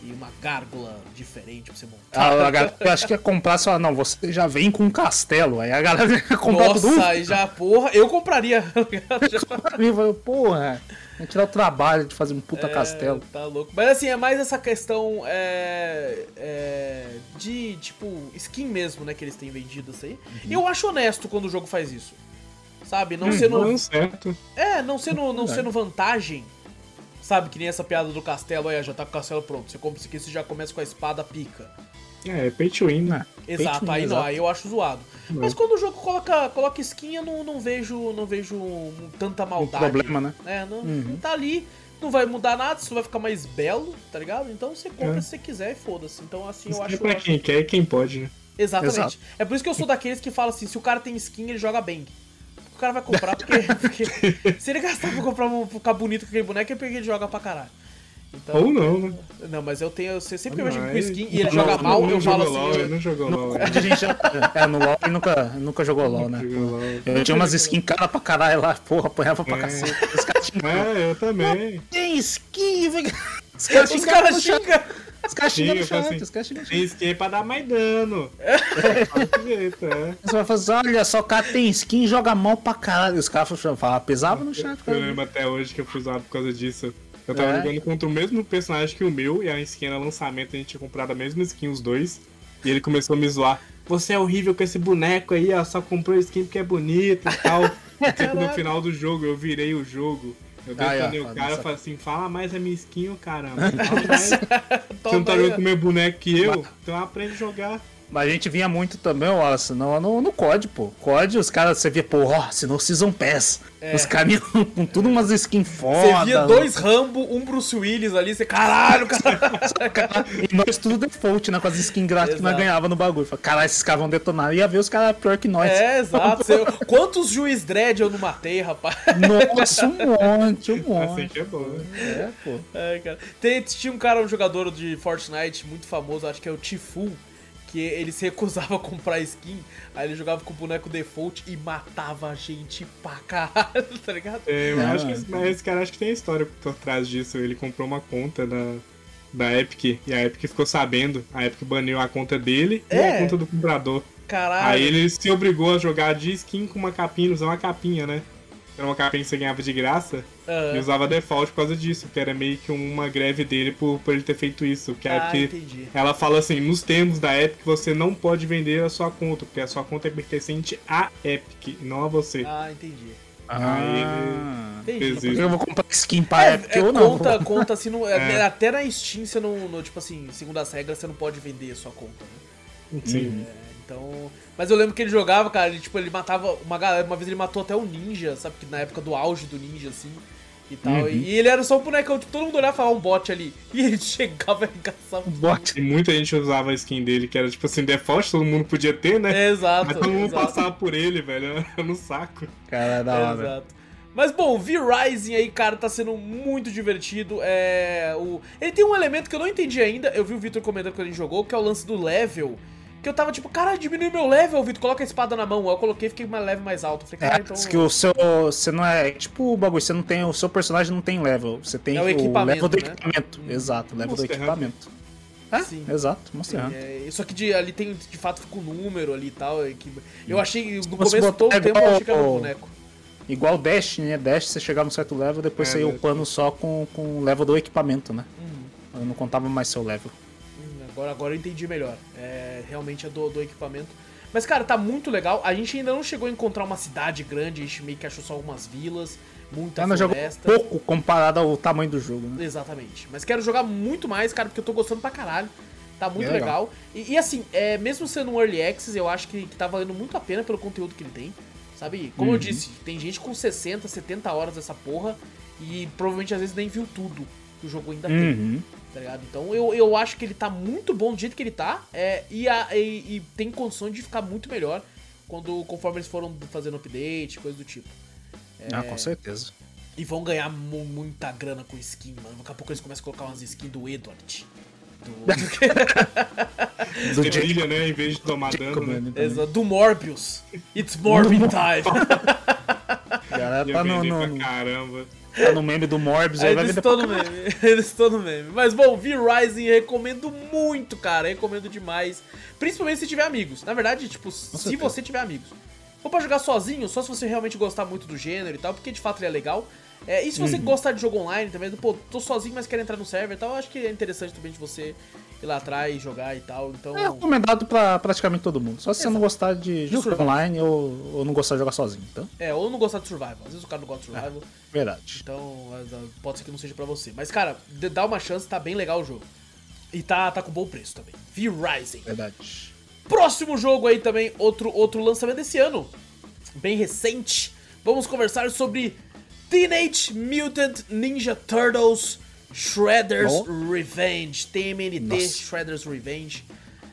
e uma gárgula diferente pra você montar. Ah, a galera acho que ia comprar só, não, você já vem com um castelo. Aí a galera <laughs> ia comprar Nossa, tudo. aí já, porra, eu compraria. <laughs> eu compraria, porra. Vamos tirar o trabalho de fazer um puta é, castelo. Tá louco. Mas assim, é mais essa questão é, é, de, tipo, skin mesmo, né, que eles têm vendido isso aí. Uhum. Eu acho honesto quando o jogo faz isso. Sabe? Não hum, sendo. Não certo. É, não sendo, não sendo vantagem Sabe, que nem essa piada do castelo, aí já tá com o castelo pronto. Você compra isso aqui, você já começa com a espada pica. É, pay to win, né? Exato, aí não, aí eu acho zoado. Não. Mas quando o jogo coloca, coloca skin, eu não, não vejo, não vejo tanta maldade. Um problema, né? É, não, uhum. tá ali, não vai mudar nada, isso vai ficar mais belo, tá ligado? Então você compra é. se você quiser e foda-se. Então assim isso eu acho. É pra quem quer e quem pode, né? Exatamente. Exato. É por isso que eu sou daqueles que falam assim, se o cara tem skin, ele joga bem o cara vai comprar, porque, <laughs> porque se ele gastar pra comprar um, ficar bonito com aquele boneco, é porque ele joga pra caralho. Então, Ou não, né? Não, mas eu tenho. Você sempre que eu vejo com skin e ele não, joga mal, não, eu falo assim. LOL, ele não jogou LOL. Já, <laughs> é, no LOL ele nunca, nunca jogou LOL, né? Jogou LOL. Eu tinha umas skins cara pra caralho lá, porra, apanhava pra é. cacete. Os caras É, eu também. Tem skin, velho. Os caras cara xingam. Os caras xingam no chat, assim, os caras xingam Tem skin pra dar mais dano. É. jeito, é. Você vai fazer, olha só, o cara tem skin e joga mal pra caralho. Os caras falam, pesava no chat. Eu lembro até hoje que eu fui zoado por causa disso. Eu tava é. jogando contra o mesmo personagem que o meu, e a skin era lançamento, a gente tinha comprado a mesma skin, os dois. E ele começou a me zoar. Você é horrível com esse boneco aí, ó, só comprou skin porque é bonito e tal. <laughs> e tipo, no final do jogo, eu virei o jogo. Eu detonei ah, o cara e falei assim, fala mais a minha skin, caramba. <laughs> Fala mais. Você não tá jogando com o meu boneco que eu? Então aprende a jogar. Mas a gente vinha muito também, Wallace, no, no, no COD, pô. COD, os caras, você via, pô, ó, se não Season Pass. É. Os caras <laughs> com tudo umas skins foda. Você via dois Rambo, um Bruce Willis ali, você, caralho, cara. <laughs> e nós tudo default, né, com as skins grátis que nós ganhava no bagulho. Falei, caralho, esses caras vão detonar. Ia ver os caras pior que nós. É, exato. Você, quantos juiz dread eu não matei, rapaz? Nossa, um monte, um <laughs> monte. Assim que é bom, né? É, pô. É, cara. Tem, tinha um cara, um jogador de Fortnite muito famoso, acho que é o Tifu que ele se recusava a comprar skin, aí ele jogava com o boneco default e matava a gente pra caralho, tá ligado? É, eu acho que mas esse cara acho que tem história por trás disso. Ele comprou uma conta da, da Epic e a Epic ficou sabendo. A Epic baniu a conta dele é. e a é. conta do comprador. Caralho. Aí ele se obrigou a jogar de skin com uma capinha, usar uma capinha, né? Era uma capinha que você ganhava de graça. Uhum. E usava default por causa disso, que era meio que uma greve dele por, por ele ter feito isso. Que ah, Epic, ela fala assim, nos termos da Epic, você não pode vender a sua conta, porque a sua conta é pertencente à Epic, não a você. Ah, entendi. Ah, entendi. Eu vou comprar skin pra é, Epic é, ou não? Conta, conta assim, no, é. até na Steam você não, no, tipo assim, segundo as regras, você não pode vender a sua conta, né? Sim. É, então. Mas eu lembro que ele jogava, cara, ele, tipo, ele matava uma galera. Uma vez ele matou até o ninja, sabe? Que na época do auge do ninja, assim. E tal. Uhum. E ele era só um bonecão, tipo, todo mundo olhava e falava um bot ali. <laughs> E ele chegava e arregaçava um bot. E muita gente usava a skin dele, que era tipo assim, default, todo mundo podia ter, né? É, exato. Mas todo mundo exato. passava por ele, velho. <laughs> no saco. Cara, da hora. Exato. Mas bom, V-Rising aí, cara, tá sendo muito divertido. É, o... Ele tem um elemento que eu não entendi ainda. Eu vi o Victor comentando quando ele jogou, que é o lance do level. Que eu tava tipo, cara, diminui meu level, Vitor, coloca a espada na mão. Eu coloquei e fiquei uma level mais alto. falei, cara, é, então. que o seu. Você não é. Tipo o bagulho, você não tem. O seu personagem não tem level. Você tem é o, o level do né? equipamento. Hum. Exato, level Monster do equipamento. É, Sim. exato, Monster Hunter. É, só que de, ali tem, de fato, fica um número ali e tal. É que, eu achei, no começo todo o tempo, eu achei que era um boneco. Igual Dash, né? Dash, você chegava num certo level, depois é, você ia upando só com, com o level do equipamento, né? Uhum. Eu não contava mais seu level. Agora, agora eu entendi melhor. É, realmente é do, do equipamento. Mas, cara, tá muito legal. A gente ainda não chegou a encontrar uma cidade grande, a gente meio que achou só algumas vilas, muita Ela floresta. pouco comparado ao tamanho do jogo, né? Exatamente. Mas quero jogar muito mais, cara, porque eu tô gostando pra caralho. Tá muito é legal. legal. E, e, assim, é, mesmo sendo um Early Access, eu acho que, que tá valendo muito a pena pelo conteúdo que ele tem. Sabe? Como uhum. eu disse, tem gente com 60, 70 horas dessa porra e provavelmente às vezes nem viu tudo que o jogo ainda uhum. tem tá ligado? Então eu, eu acho que ele tá muito bom do jeito que ele tá é, e, a, e, e tem condições de ficar muito melhor quando conforme eles foram fazendo update, coisa do tipo. Ah, com certeza. E vão ganhar mu- muita grana com skin, mano. Daqui a pouco eles começam a colocar umas skins do Edward. Do, <laughs> Do brilha, né? Em vez de tomar dano, né? né. Exato, do Morbius. It's Morbin time. A <laughs> galera Ia tá no, no- caramba. Tá no meme do Morbius, aí, vai eles vender estão pra no meme. <laughs> Eles estão no meme. Mas bom, V-Rising recomendo muito, cara. Recomendo demais. Principalmente se tiver amigos. Na verdade, tipo, se certeza. você tiver amigos. Ou pra jogar sozinho, só se você realmente gostar muito do gênero e tal, porque de fato ele é legal. É, e se você gostar de jogo online também, pô, tô sozinho, mas quero entrar no server e tal, eu acho que é interessante também de você ir lá atrás, jogar e tal. Então. É recomendado pra praticamente todo mundo. Só se você não gostar de jogo survival. online ou, ou não gostar de jogar sozinho, então. É, ou não gostar de survival. Às vezes o cara não gosta de survival. Verdade. Então, ah, pode ser que não seja pra você. Mas, cara, dá uma chance, tá bem legal o jogo. E tá, tá com bom preço também. V-Rising. Verdade. Próximo jogo aí também, outro, outro lançamento desse ano. Bem recente. Vamos conversar sobre Teenage Mutant Ninja Turtles Shredder's Oh. Revenge. TMNT Nossa. Shredder's Revenge.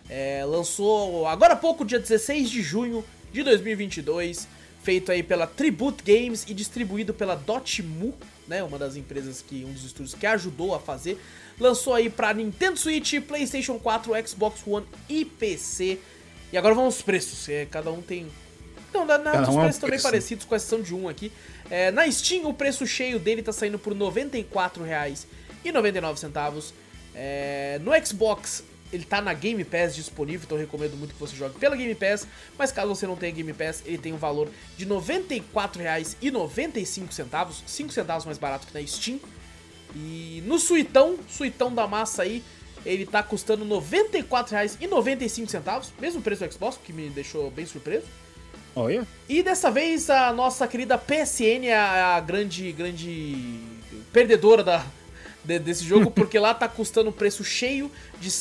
É, lançou agora há pouco, dia 16 de junho de 2022. Feito aí pela Tribute Games e distribuído pela Dotemu, né? Uma das empresas que, um dos estúdios que ajudou a fazer. Lançou aí pra Nintendo Switch, PlayStation 4, Xbox One e PC. E agora vamos aos preços. é, cada um tem não, na, na, Cada os é um preços também preço. parecidos, com exceção de um aqui. É, na Steam, o preço cheio dele tá saindo por R$ 94,99. É, no Xbox, ele tá na Game Pass disponível, então eu recomendo muito que você jogue pela Game Pass. Mas caso você não tenha Game Pass, ele tem um valor de R$ 94,95, 5 centavos mais barato que na Steam. E no Suitão, Suitão da massa aí, ele tá custando R$ 94,95, mesmo preço do Xbox, que me deixou bem surpreso. Olha. E dessa vez a nossa querida PSN é a, a grande, grande perdedora da, de- desse jogo, <laughs> porque lá tá custando o preço cheio de R$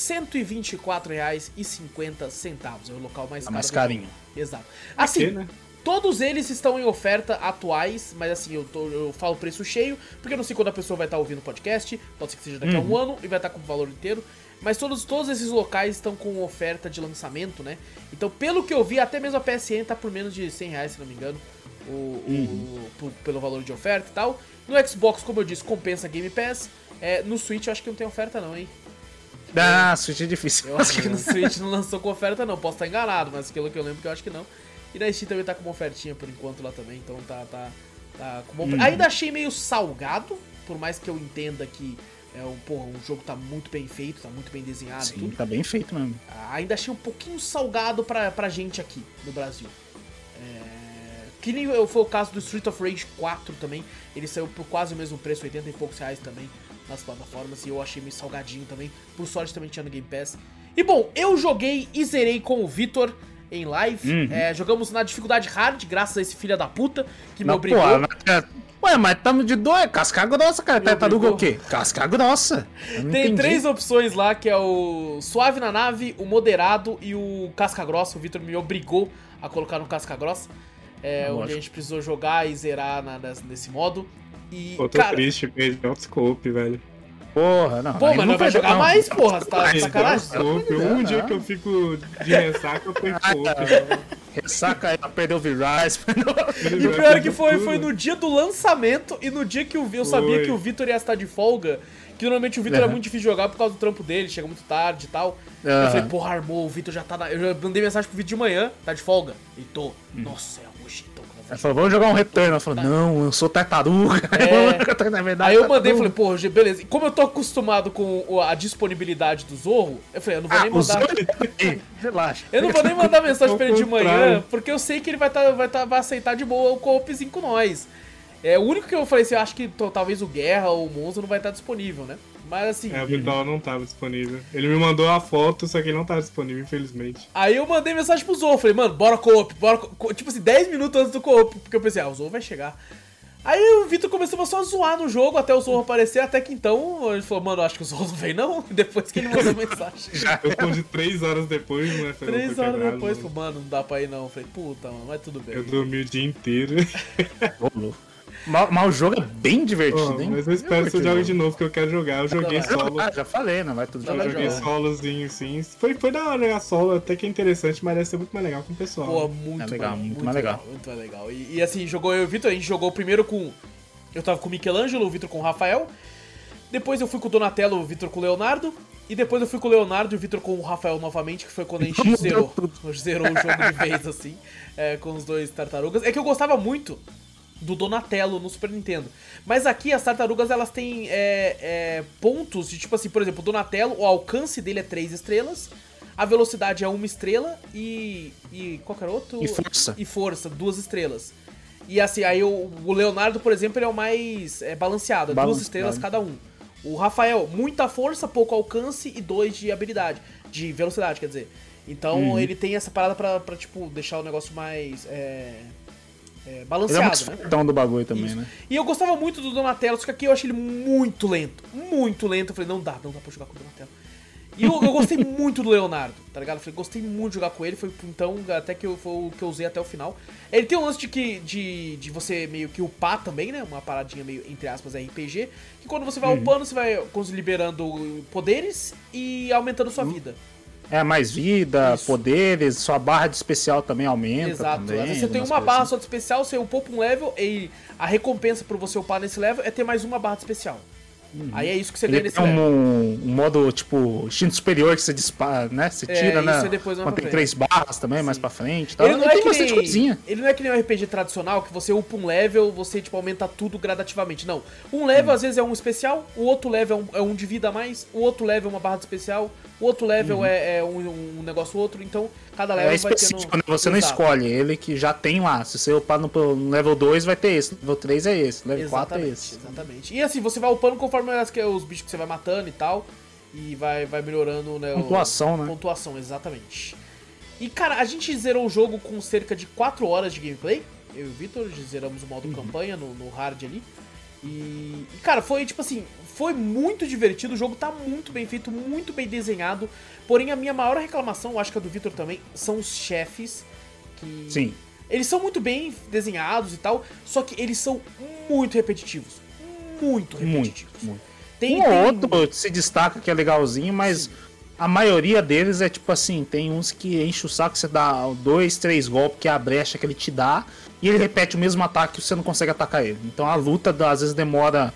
124,50. É o local mais Tá caro. mais carinho. Exato. Assim, quê, né? todos eles estão em oferta atuais, mas assim, eu, tô- eu falo preço cheio, porque eu não sei quando a pessoa vai estar ouvindo o podcast, pode ser que seja daqui a um ano e vai estar com o valor inteiro. Mas todos, todos esses locais estão com oferta de lançamento, né? Então, pelo que eu vi, até mesmo a PSN tá por menos de 100 reais, se não me engano, o, o- por- pelo valor de oferta e tal. No Xbox, como eu disse, compensa Game Pass. É, no Switch eu acho que não tem oferta não, hein? Ah, Switch é difícil. Eu acho <laughs> que no Switch não lançou com oferta não, posso estar enganado, mas pelo que eu lembro que eu acho que não. E na Steam também tá com uma ofertinha por enquanto lá também, então tá, tá, tá com pre- Ainda achei meio salgado, por mais que eu entenda que é um, porra, um jogo tá muito bem feito, tá muito bem desenhado Sim, tudo. tá bem feito mesmo. Ainda achei um pouquinho salgado pra, pra gente aqui no Brasil. É, Que nem foi o caso do Street of Rage 4 também. Ele saiu por quase o mesmo preço, 80 e poucos reais também nas plataformas. E eu achei meio salgadinho também. Por sorte também tinha no Game Pass. E bom, eu joguei e zerei com o Vitor em live. É, jogamos na dificuldade hard, graças a esse filho da puta que me Não, obrigou. mas, é- Ué, mas tamo de dois. Casca grossa, cara. Tartaruga o quê? Casca grossa. Tem entendi. três opções lá, que é o suave na nave, o moderado e o casca grossa. O Victor me obrigou a colocar no casca grossa. É, Ah, onde lógico. a gente precisou jogar e zerar na- nesse, modo. E, Pô, tô cara, triste, perdi o scope, velho. Porra, não. pô, mas não vai jogar não. mais, porra. Você tá de sacanagem? Um dia que eu fico de ressaca, eu perco Ah, scope. Ressaca aí, perdeu o V-Rise. <laughs> E o pior é que foi, foi no dia do lançamento e no dia que eu, vi- eu sabia Foi. que o Vitor ia estar de folga. Que normalmente o Vitor é Aham. muito difícil de jogar por causa do trampo dele, chega muito tarde e tal. Eu Aham. falei, porra, armou, o Vitor já tá na. Eu já mandei mensagem pro Vitor de manhã, tá de folga. E tô. Nossa, é Ela falou, vamos jogar um retorno. Ela falou, não, eu sou tartaruga. É. <laughs> Na verdade, Aí eu mandei e tartaruga. falei, porra, G, beleza. E como eu tô acostumado com a disponibilidade do Zorro, eu falei, eu não vou Ah, nem mandar. tá. <laughs> Relaxa. Eu não vou nem mandar mensagem pra ele de manhã, porque eu sei que ele vai, tá, vai, tá, vai aceitar de boa o coopzinho com nós. É, o único que eu falei assim, eu acho que talvez o Guerra ou o Monza não vai estar disponível, né? Mas assim, É, o virtual não tava disponível. Ele me mandou a foto, só que ele não tava disponível, infelizmente. aí eu mandei mensagem pro Zorro, falei, mano, bora coop, bora co Tipo assim, 10 minutos antes do coop, porque eu pensei, ah, o Zorro vai chegar. Aí o Vitor começou só a zoar no jogo até o Zorro aparecer, até que então ele falou, mano, acho que o Zorro não vem não, <laughs> depois que ele mandou <laughs> mensagem. Eu respondi três horas depois, né? Três horas quebrado, depois, falou, mano, não dá pra ir não. Eu falei, puta, mano, mas tudo bem. Eu dormi o dia inteiro. Mas, mas o jogo é bem divertido, Oh, hein? mas eu espero que você jogue de novo, que eu quero jogar. Eu joguei solo. Ah, já falei, não vai tudo Eu joguei jogar. solozinho, sim. Foi, foi da hora jogar solo, até que é interessante, mas deve ser muito mais legal com o pessoal. Pô, muito É legal, mais- muito mais legal. Muito mais legal. E, e, assim, jogou eu e o Vitor, a gente jogou primeiro com. Eu tava com o Michelangelo, o Vitor com o Rafael. Depois eu fui com o Donatello, o Vitor com o Leonardo. E depois eu fui com o Leonardo e o Vitor com o Rafael novamente, que foi quando a gente Mudou zerou. Zerou o jogo de vez, assim, <laughs> é, com os dois tartarugas. É que eu gostava muito do Donatello no Super Nintendo. Mas aqui as tartarugas elas têm é, é, pontos de tipo assim, por exemplo, o Donatello, o alcance dele é 3 estrelas, a velocidade é uma estrela e. e qualquer outro? E força. E força, duas estrelas. E assim, aí o, o Leonardo, por exemplo, ele é o mais é, balanceado, é duas estrelas cada um. O Rafael, muita força, pouco alcance e dois de habilidade, de velocidade, quer dizer. Então Uhum. ele tem essa parada pra, pra, tipo, deixar o negócio mais. É, é, Ele é balanceado, mais né? do bagulho também, Isso. né? E eu gostava muito do Donatello, só que aqui eu achei ele muito lento. Muito lento. Eu falei, não dá, não dá pra jogar com o Donatello. E eu, eu gostei <laughs> muito do Leonardo, tá ligado? Eu falei, gostei muito de jogar com ele. Foi então até que eu, foi o que eu usei até o final. Ele tem um lance de, que, de, de você meio que upar também, né? Uma paradinha meio, entre aspas, RPG. Que quando você vai upando, você vai liberando poderes e aumentando sua vida. É, mais vida, Isso. poderes, sua barra de especial também aumenta. Exato. Também, Às vezes você tem uma barra assim. só de especial, você upa um level e a recompensa por você upar nesse level é ter mais uma barra de especial. Aí é isso que você ganha nesse level. um, um modo, tipo, instinto superior que você dispara, né? Você É, tira, isso né? é depois Quando tem três barras também, mais pra frente tal. Ele não, Ele é tem que bastante nem, coisinha. ele não é que nem um RPG tradicional, que você upa um level, você tipo, aumenta tudo gradativamente. Não. Um level às vezes é um especial, o outro level é um, é um de vida a mais, o outro level é uma barra de especial, o outro level é, é um, um negócio outro, então cada level É vai específico, tendo... né? Você não escolhe, ele que já tem lá. Se você upar no, no level 2, vai ter esse. Level 3 é esse. Level 4 é Exatamente, esse. exatamente. E assim, você vai upando conforme as, que- os bichos que você vai matando e tal. E vai, vai melhorando, né? o- Pontuação, né? Pontuação, exatamente. E cara, a gente zerou o jogo com cerca de 4 horas de gameplay. Eu e o Victor zeramos o modo Uhum. campanha no, no hard ali. E, e, cara, foi tipo assim, foi muito divertido. O jogo tá muito bem feito, muito bem desenhado. Porém, a minha maior reclamação, eu acho que a do Victor também, são os chefes. Que Sim. eles são muito bem desenhados e tal, só que eles são muito repetitivos. Muito Muito, repetitivos. muito. Tem, um tem- ou outro se destaca que é legalzinho, mas a maioria deles é tipo assim, tem uns que enche o saco, você dá dois, três golpes, que é a brecha que ele te dá, e ele repete o mesmo ataque e você não consegue atacar ele. Então a luta às vezes demora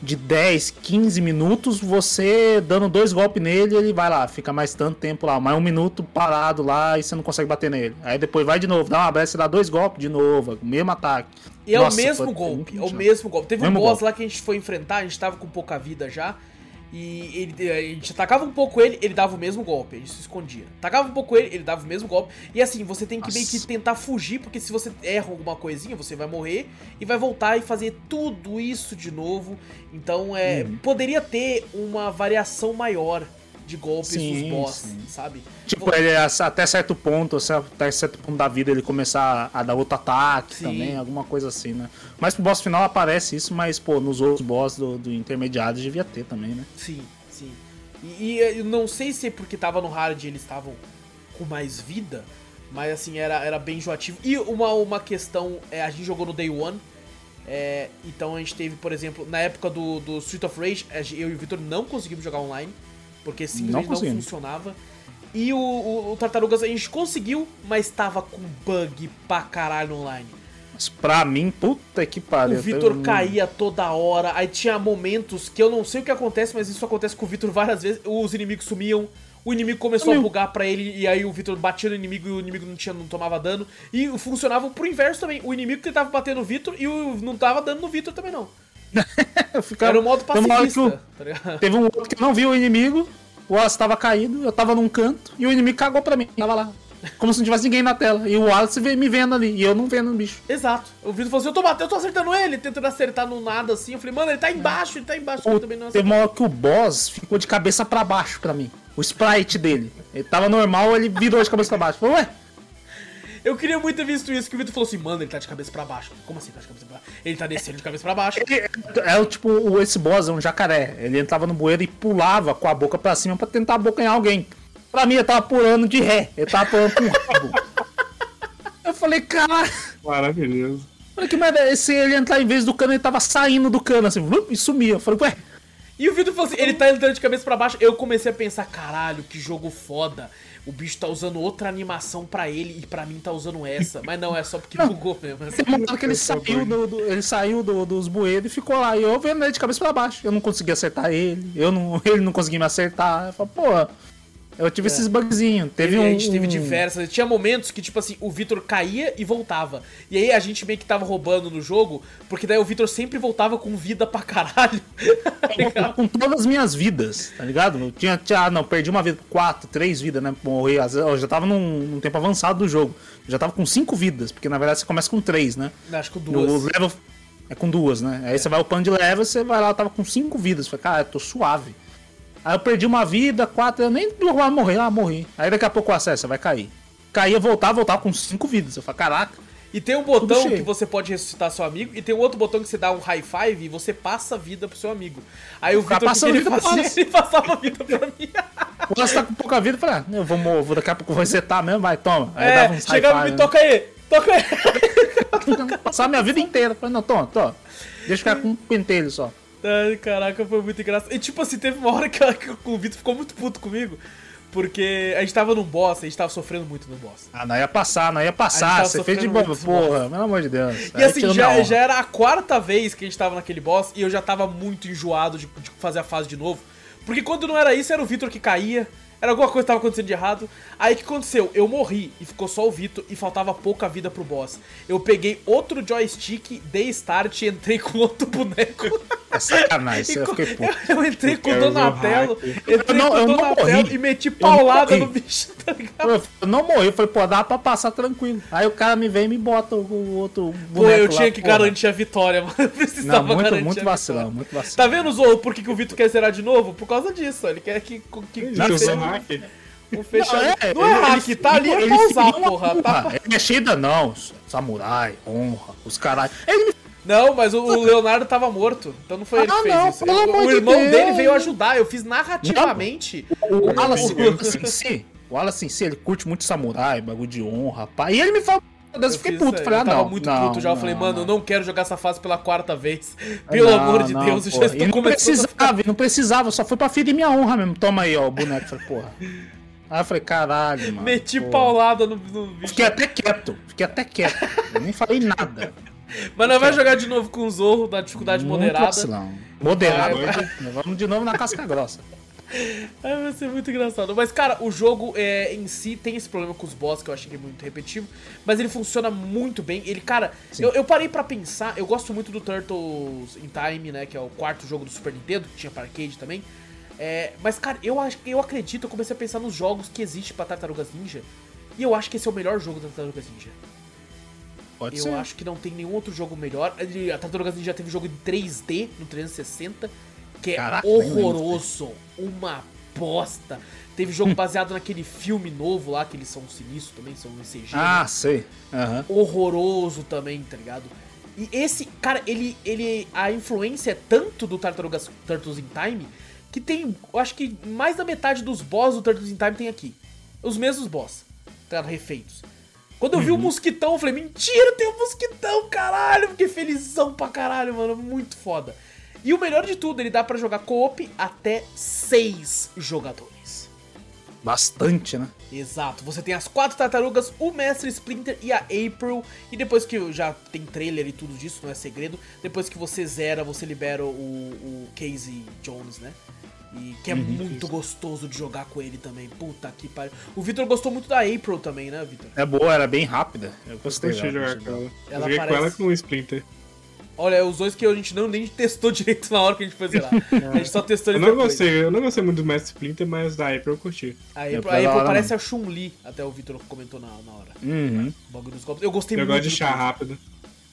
de 10, 15 minutos, você dando dois golpes nele, ele vai lá, fica mais tanto tempo lá, mais um minuto parado lá e você não consegue bater nele. Aí depois vai de novo, dá uma brecha, você dá dois golpes de novo, mesmo ataque. E é Nossa, o mesmo golpe, é o mesmo golpe. Teve um Mesmo boss golpe. lá que a gente foi enfrentar, a gente tava com pouca vida já. E ele, a gente atacava um pouco ele, ele dava o mesmo golpe, a gente se escondia. Atacava um pouco ele, ele dava o mesmo golpe. E assim, você tem que meio que Nossa. tentar fugir, porque se você erra alguma coisinha, você vai morrer e vai voltar e fazer tudo isso de novo. Então, é, Uhum. poderia ter uma variação maior de golpes Sim, dos boss, sim. sabe? Tipo, ele até certo ponto, até certo ponto da vida ele começar a dar outro ataque Sim. também, alguma coisa assim, né? Mas pro boss final aparece isso, mas, pô, nos outros boss do, do intermediário devia ter também, né? Sim, sim. E, e eu não sei se é porque tava no hard eles estavam com mais vida, mas assim, era, era bem enjoativo. E uma, uma questão, é, a gente jogou no Day One, é, então a gente teve, por exemplo, na época do, do Street of Rage, eu e o Victor não conseguimos jogar online, porque simplesmente não, conseguimos. funcionava. E o, o, o Tartarugas a gente conseguiu, mas tava com bug pra caralho online. Mas pra mim, puta que pariu. O Vitor eu- caía toda hora, aí tinha momentos que eu não sei o que acontece, mas isso acontece com o Vitor várias vezes. Os inimigos sumiam, o inimigo começou a bugar pra ele, e aí o Vitor batia no inimigo e o inimigo não, tinha, não tomava dano. E funcionava pro inverso também. O inimigo tentava bater no Vitor e o, não tava dando no Vitor também, não. <laughs> eu Era o modo pacifista, o- tá? Teve um outro que eu não vi o inimigo, o Wallace tava caído, eu tava num canto, e o inimigo cagou pra mim, tava lá. Como se não tivesse ninguém na tela. E o Wallace me vendo ali, e eu não vendo o bicho. Exato. O Vitor falou assim: eu tô batendo, eu tô acertando ele, tentando acertar no nada assim. Eu falei, mano, ele tá embaixo, ele tá embaixo. Eu também não Teve uma hora que o boss ficou de cabeça pra baixo pra mim. O sprite dele. Ele tava normal, ele virou de cabeça pra baixo. Falei, ué, Eu queria muito ter visto isso, que o Vitor falou assim, mano, ele tá de cabeça pra baixo. Como assim tá de cabeça pra baixo? Ele tá descendo de cabeça pra baixo. Ele é o tipo, o- esse boss é um jacaré. Ele entrava no bueiro e pulava com a boca pra cima pra tentar abocanhar alguém. Pra mim, ele tava pulando de ré. Ele tava pulando com o rabo. <laughs> Eu falei, cara. Maravilhoso. Falei que merda, se ele entrar em vez do cano, ele tava saindo do cano, assim, e sumia. Eu falei, ué. E o Vitor falou assim, ele tá entrando de cabeça pra baixo. Eu comecei a pensar, caralho, que jogo foda. O bicho tá usando outra animação pra ele e pra mim tá usando essa. Mas não, é só porque bugou mesmo. Assim. que ele saiu, do, do, ele saiu do, dos bueiros e ficou lá. E eu vendo ele de cabeça pra baixo. Eu não consegui acertar ele. Eu não, <laughs> ele não conseguia me acertar. Eu falei, pô, eu tive é. esses bugzinhos. Teve um. A gente teve diversas. Tinha momentos que, tipo assim, o Vitor caía e voltava. E aí a gente meio que tava roubando no jogo, porque daí o Vitor sempre voltava com vida pra caralho. <laughs> tá com todas as minhas vidas, tá ligado? Eu tinha, tinha, ah, não, perdi uma vida, quatro, três vidas, né? Morri. Eu já tava num, num, tempo avançado do jogo. Eu já tava com cinco vidas, porque na verdade você começa com três, né? Acho que com duas. No level é com duas, né? Aí é. você vai upando de level, você vai lá, eu tava com cinco vidas. Falei, cara, eu tô suave. Aí eu perdi uma vida, quatro, eu nem morri, ah, morri. Aí daqui a pouco o acesso vai cair. Caía, voltar, voltar com cinco vidas. Eu falei, caraca. E tem um botão que você pode ressuscitar seu amigo, e tem um outro botão que você dá um high five e você passa a vida pro seu amigo. Aí o Vitor que <laughs> ele fazia, ele passava a vida pra mim. Quando você tá com pouca vida, eu falei, ah, eu vou, vou daqui a pouco vou resetar mesmo, vai, toma. Aí é, um chegava e me toca aí, toca aí. <laughs> Passar minha vida inteira. Falei, não, toma, toma. Deixa eu ficar com um pentelho só. Ai, caraca, foi muito engraçado. E tipo assim, teve uma hora que, que o Vitor ficou muito puto comigo. Porque a gente tava num boss, a gente tava sofrendo muito no boss. Ah, não ia passar, não ia passar. Você fez de boa, porra, pelo amor de Deus. E assim, já, já era a quarta vez que a gente tava naquele boss e eu já tava muito enjoado de, de fazer a fase de novo. Porque quando não era isso, era o Vitor que caía. Era alguma coisa que tava acontecendo de errado. Aí o que aconteceu? Eu morri e ficou só o Vitor e faltava pouca vida pro boss. Eu peguei outro joystick, dei start e entrei <laughs> com outro boneco. É sacanagem, eu fiquei puto. <laughs> Eu entrei com o Donatello, entrei não, com o Donatello e meti paulada no bicho, tá ligado? Eu, eu não morri, eu falei, pô, dá pra passar tranquilo. Aí o cara me vem e me bota o outro boneco Pô, eu tinha lá, que porra. garantir a vitória, <laughs> mano. Eu precisava não, muito, muito vacilão, muito vacilão. Tá vendo, Zorro, por que, que o Vitor quer zerar de novo? Por causa disso, ele quer que... que, que não, Um fechamento. Não, é, não é hack, tá ali é pausar, porra. Tá... É mexida não, samurai, honra, os caras. Ele não, mas o, Leonardo tava morto. Então não foi ah, ele que fez não, isso. O, o irmão Deus. dele veio ajudar. Eu fiz narrativamente. Não, o, o Wallace, em si, o Wallace em si, ele curte muito samurai, bagulho de honra, pá. E ele me falou. Eu fiquei puto, falei, ah, não. tava muito não, puto já. eu falei, mano, eu não quero jogar essa fase pela quarta vez. Pelo amor de Deus, eu já estou não precisava, não precisava, só foi pra ferir minha honra mesmo. Toma aí, ó, o boneco. Falei, porra. Aí eu falei, caralho, mano. Meti porra. paulada no, no bicho. Fiquei até quieto, fiquei até quieto. eu nem falei nada. Mas nós vai jogar de novo com o Zorro na dificuldade muito moderada. Vacilão. Moderado. Vamos de novo na casca grossa. Vai ser muito engraçado. Mas, cara, o jogo é, em si tem esse problema com os boss que eu acho que é muito repetitivo. Mas ele funciona muito bem. Ele, cara, eu, eu, parei para pensar. Eu gosto muito do Turtles in Time, né? Que é o quarto jogo do Super Nintendo, que tinha para arcade também. É, mas, cara, eu, acho, eu acredito, eu comecei a pensar nos jogos que existem pra Tartarugas Ninja. E eu acho que esse é o melhor jogo da Tartarugas Ninja. Pode eu ser. acho que não tem nenhum outro jogo melhor. A Tartarugas Ninja teve jogo em 3D no 360, que é Caraca, horroroso. Uma bosta. Teve jogo baseado naquele filme novo lá, que eles são sinistros também, são em CG. Ah, né? sei. Uhum. Horroroso também, tá ligado? E esse, cara, ele, ele. A influência é tanto do Tartarugas Turtles in Time que tem. Eu acho que mais da metade dos boss do Turtles in Time tem aqui. Os mesmos boss, tá? Refeitos. Quando eu vi o uhum. mosquitão, eu falei, mentira, tem um mosquitão, caralho. Fiquei felizão pra caralho, mano. Muito foda. E o melhor de tudo, ele dá para jogar co-op até seis jogadores. Bastante, né? Exato. Você tem as quatro tartarugas, o Mestre Splinter e a April. E depois que já tem trailer e tudo disso, não é segredo. Depois que você zera, você libera o, o Casey Jones, né? E que é uhum, muito isso. gostoso de jogar com ele também. Puta que pariu. O Victor gostou muito da April também, né, Victor? É boa, era bem rápida. Eu gostei. Eu de jogar com ela. Ela joguei parece... com ela com o Splinter. Olha, os dois que a gente não nem testou <laughs> direito na hora que a gente foi zerar. A gente só testou ele eu não gostei, Eu não gostei muito do Mestre Splinter, mas da April eu curti. A April, a April parece a Chun-Li, até o Victor comentou na, na hora. Uhum. Eu gostei eu muito. Eu gosto de chá rápido.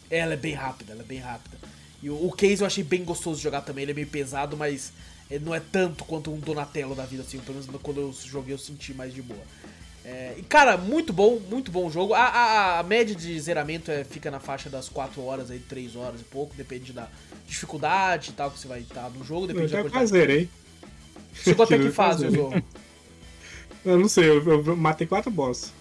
Ela é bem rápida, ela é bem rápida. E o, o Case eu achei bem gostoso de jogar também, ele é meio pesado, mas não é tanto quanto um Donatello da vida, assim. Pelo menos quando eu joguei eu senti mais de boa. É, e cara, muito bom, muito bom jogo. A, a, a, média de zeramento é, fica na faixa das 4 horas, aí 3 horas e pouco, depende da dificuldade e tal que você vai estar no jogo. Depende eu da quantidade. Zerei. Chegou até <laughs> que fase o jogo? Eu não sei, eu, eu matei 4 boss.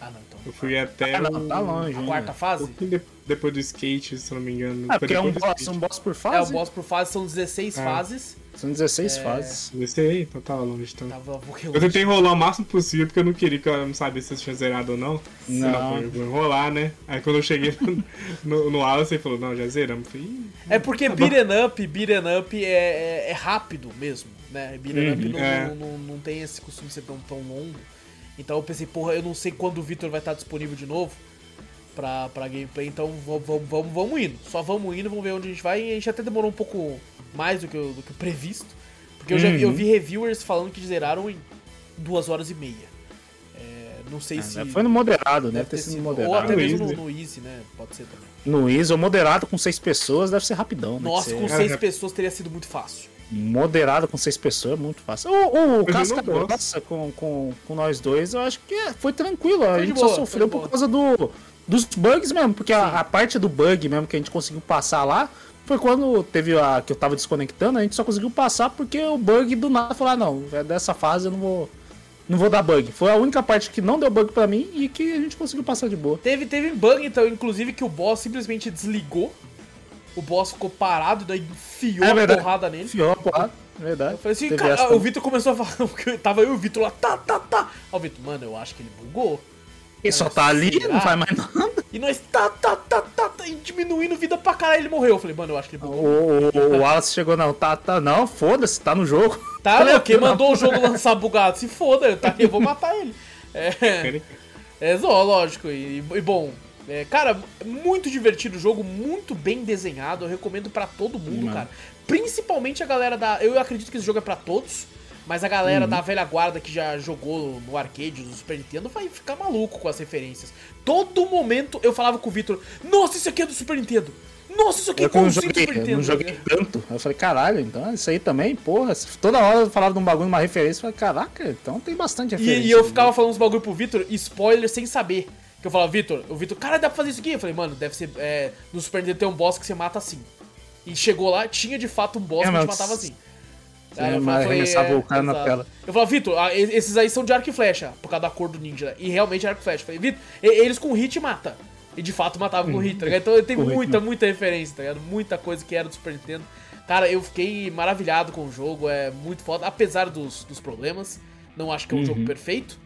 Ah não, então Eu fui até. Ah, não, o- tá longe. A hein? quarta fase? de- depois do skate, se não me engano. Ah, porque é um boss, um boss por É, o fase? boss por fase são 16 É. fases. São 16 fases. Esse aí, então tava longe. Então. Tava um Eu tentei enrolar o máximo possível porque eu não queria que eu não sabia se eu tinha zerado ou não. Não. Senão eu vou enrolar, né? Aí quando eu cheguei no, <laughs> no, no Alice, ele falou, não, já zeramos. Eu falei, "Ih, É porque beat'em up, beat'em up é, é, é rápido mesmo, né? Beat'em up Uhum, não, é. não, não, não tem esse costume de ser tão, tão longo. Então eu pensei, porra, eu não sei quando o Victor vai estar disponível de novo pra, pra gameplay, então vamos, vamos, vamos, vamos indo. Só vamos indo, vamos ver onde a gente vai. E a gente até demorou um pouco mais do que, o- do que previsto. Porque eu já vi, eu Uhum. vi reviewers falando que zeraram em duas horas e meia. É, não sei Ah, se. né? Foi no moderado, deve ter sido sido- moderado. Ou até No mesmo no, Easy. no Easy, né? Pode ser também. No Easy, o moderado com seis pessoas deve ser rapidão, né? Nossa, Que com seis É. pessoas teria sido muito fácil. Moderado com seis pessoas é muito fácil. O, o Casca. Grossa com, com, com nós dois, eu acho que é- foi tranquilo. A Foi de gente boa, só sofreu por boa. causa do, dos bugs mesmo, porque a, a parte do bug mesmo que a gente conseguiu passar lá foi quando teve a que eu tava desconectando, a gente só conseguiu passar porque o bug do nada falou: ah, não, é dessa fase eu não vou. Não vou dar bug. Foi a única parte que não deu bug pra mim e que a gente conseguiu passar de boa. Teve, teve bug, então, inclusive, que o boss simplesmente desligou. O boss ficou parado, daí enfiou É a porrada nele. Enfiou a porrada, verdade. Eu falei assim, cara, o. Vitor começou a falar, <laughs> tava eu e o Vitor lá, tá, tá, tá. Aí o Vitor, mano, eu acho que ele bugou. Ele só tá ali, Será? não faz mais nada. E nós, tá, tá, tá, tá, tá, diminuindo vida pra caralho, ele morreu. Eu falei, mano, eu acho que ele bugou. O, o, o Wallace chegou, não, tá, tá, não, foda-se, tá no jogo. Tá, Falei, não. mandou o jogo lançar bugado, se foda, eu, tá, eu vou matar ele. É, é lógico. E, e bom, é, cara, muito divertido o jogo, muito bem desenhado. Eu recomendo pra todo mundo, cara. Principalmente a galera da. Eu acredito que esse jogo é pra todos. Mas a galera Uhum. da velha guarda que já jogou no arcade, no Super Nintendo, vai ficar maluco com as referências. Todo momento eu falava com o Victor: Nossa, isso aqui é do Super Nintendo! Nossa, isso aqui é Eu não igualzinho do joguei, Super eu Nintendo! não joguei tanto. Eu falei, caralho, então isso aí também, porra. Toda hora eu falava de um bagulho, uma referência. Eu falei, caraca, então tem bastante referência. E, e eu ficava falando uns bagulho pro Vitor, spoiler sem saber. Que eu falava, Vitor, o Vitor, cara, dá pra fazer isso aqui? Eu falei, mano, deve ser. é, no Super Nintendo tem um boss que você mata assim. E chegou lá, tinha de fato um boss É, que te matava assim. Mas arremessava o cara na tela. Eu falava, Vitor, ah, esses aí são de arco e flecha, por causa da cor do ninja. E realmente é arco e flecha. Eu falei, Vitor, eles com hit mata. E de fato matavam com hit, tá ligado? Então tem Com hit, muita, muita referência, tá ligado? Muita coisa que era do Super Nintendo. Cara, eu fiquei maravilhado com o jogo, é muito foda, apesar dos, dos problemas. Não acho que é um Uhum. jogo perfeito.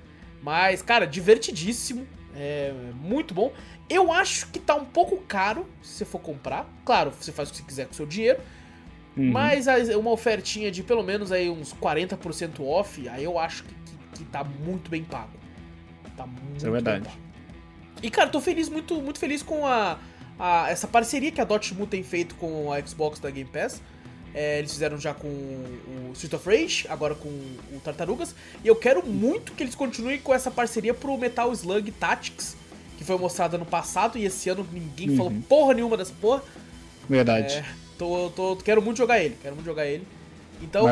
Mas, cara, divertidíssimo. É muito bom. Eu acho que tá um pouco caro se você for comprar. Claro, você faz o que você quiser com o seu dinheiro. Uhum. Mas uma ofertinha de pelo menos aí uns 40% off, aí eu acho que, que, que tá muito bem pago. Tá muito Isso é verdade. bem pago. E, cara, tô feliz, muito, muito feliz com a, a- essa parceria que a Dotemu tem feito com a Xbox da Game Pass. É, eles fizeram já com o Street of Rage, agora com o Tartarugas. E eu quero muito que eles continuem com essa parceria pro Metal Slug Tactics, que foi mostrado ano passado e esse ano ninguém Uhum. falou porra nenhuma dessa porra. Verdade. É, tô, tô, quero muito jogar ele, quero muito jogar ele. Então,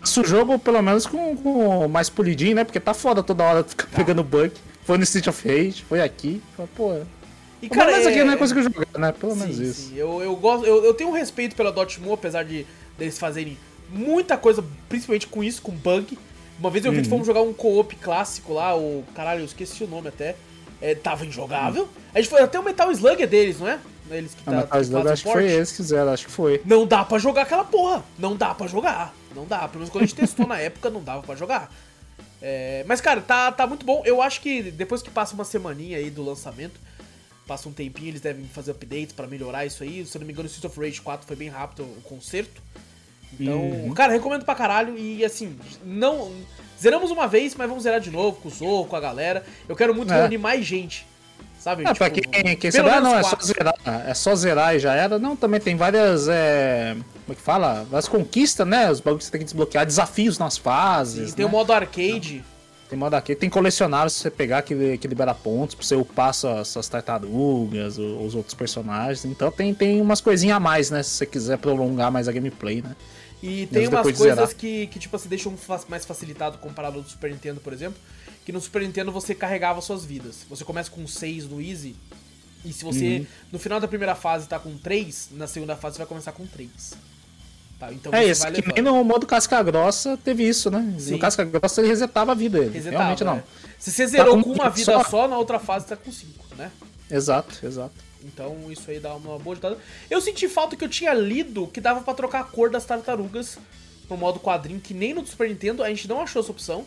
Mas o jogo pelo menos com, com mais polidinho, né? Porque tá foda toda hora ficar pegando bug. Foi no Street of Rage, foi aqui. Foi, pô. e Pelo menos aqui não é conseguiu jogar, né? Pelo menos sim, isso. sim, eu, eu gosto, eu, eu tenho um respeito pela Dotemu, apesar de deles fazerem muita coisa, principalmente com isso, com bug. Uma vez eu vi que Uhum. fomos jogar um co-op clássico lá, o caralho, eu esqueci o nome até. É, tava injogável. A gente foi até o Metal Slug é deles, não é? Eles que A tá- que fazem acho que foi eles que fizeram, acho que foi. Não dá pra jogar aquela porra. Não dá pra jogar. Não dá. Pelo menos quando a gente testou na <laughs> época, não dava pra jogar. É, mas, cara, tá, tá muito bom. Eu acho que depois que passa uma semaninha aí do lançamento, passa um tempinho, eles devem fazer updates pra melhorar isso aí. Se eu não me engano, o Street of Rage 4 foi bem rápido o conserto. Então, Uhum. cara, recomendo pra caralho. E assim, não. Zeramos uma vez, mas vamos zerar de novo com o Zorro, com a galera. Eu quero muito É. reunir mais gente. Sabe? Ah, pra Tipo, quem, quem pelo sabe, ah, não, é só zerar. É só zerar e já era. Não, também tem várias. É... Como é que fala? Várias conquistas, né? Os bagulhos que você tem que desbloquear, desafios nas fases. Sim, tem o né? modo arcade. Tem modo aqui, tem colecionáveis pra você pegar que, que libera pontos pra você upar suas, suas tartarugas, os outros personagens. Então tem, tem umas coisinhas a mais, né? Se você quiser prolongar mais a gameplay, né? E tem Mesmo umas coisas que, que, tipo assim, deixam mais facilitado comparado ao do Super Nintendo, por exemplo. Que no Super Nintendo você carregava suas vidas. Você começa com 6 no Easy. E se você, Uhum. no final da primeira fase, tá com 3, na segunda fase você vai começar com 3. Tá, então é isso, que nem no modo casca grossa teve isso, né? Sim. No casca grossa ele resetava a vida dele. Resetava, Realmente não. É. Se você zerou tá com, com, uma vida só... só, na outra fase tá com cinco, né? Exato, exato. Então isso aí dá uma boa ditada. Eu senti falta que eu tinha lido que dava para trocar a cor das tartarugas no modo quadrinho, que nem no Super Nintendo a gente não achou essa opção.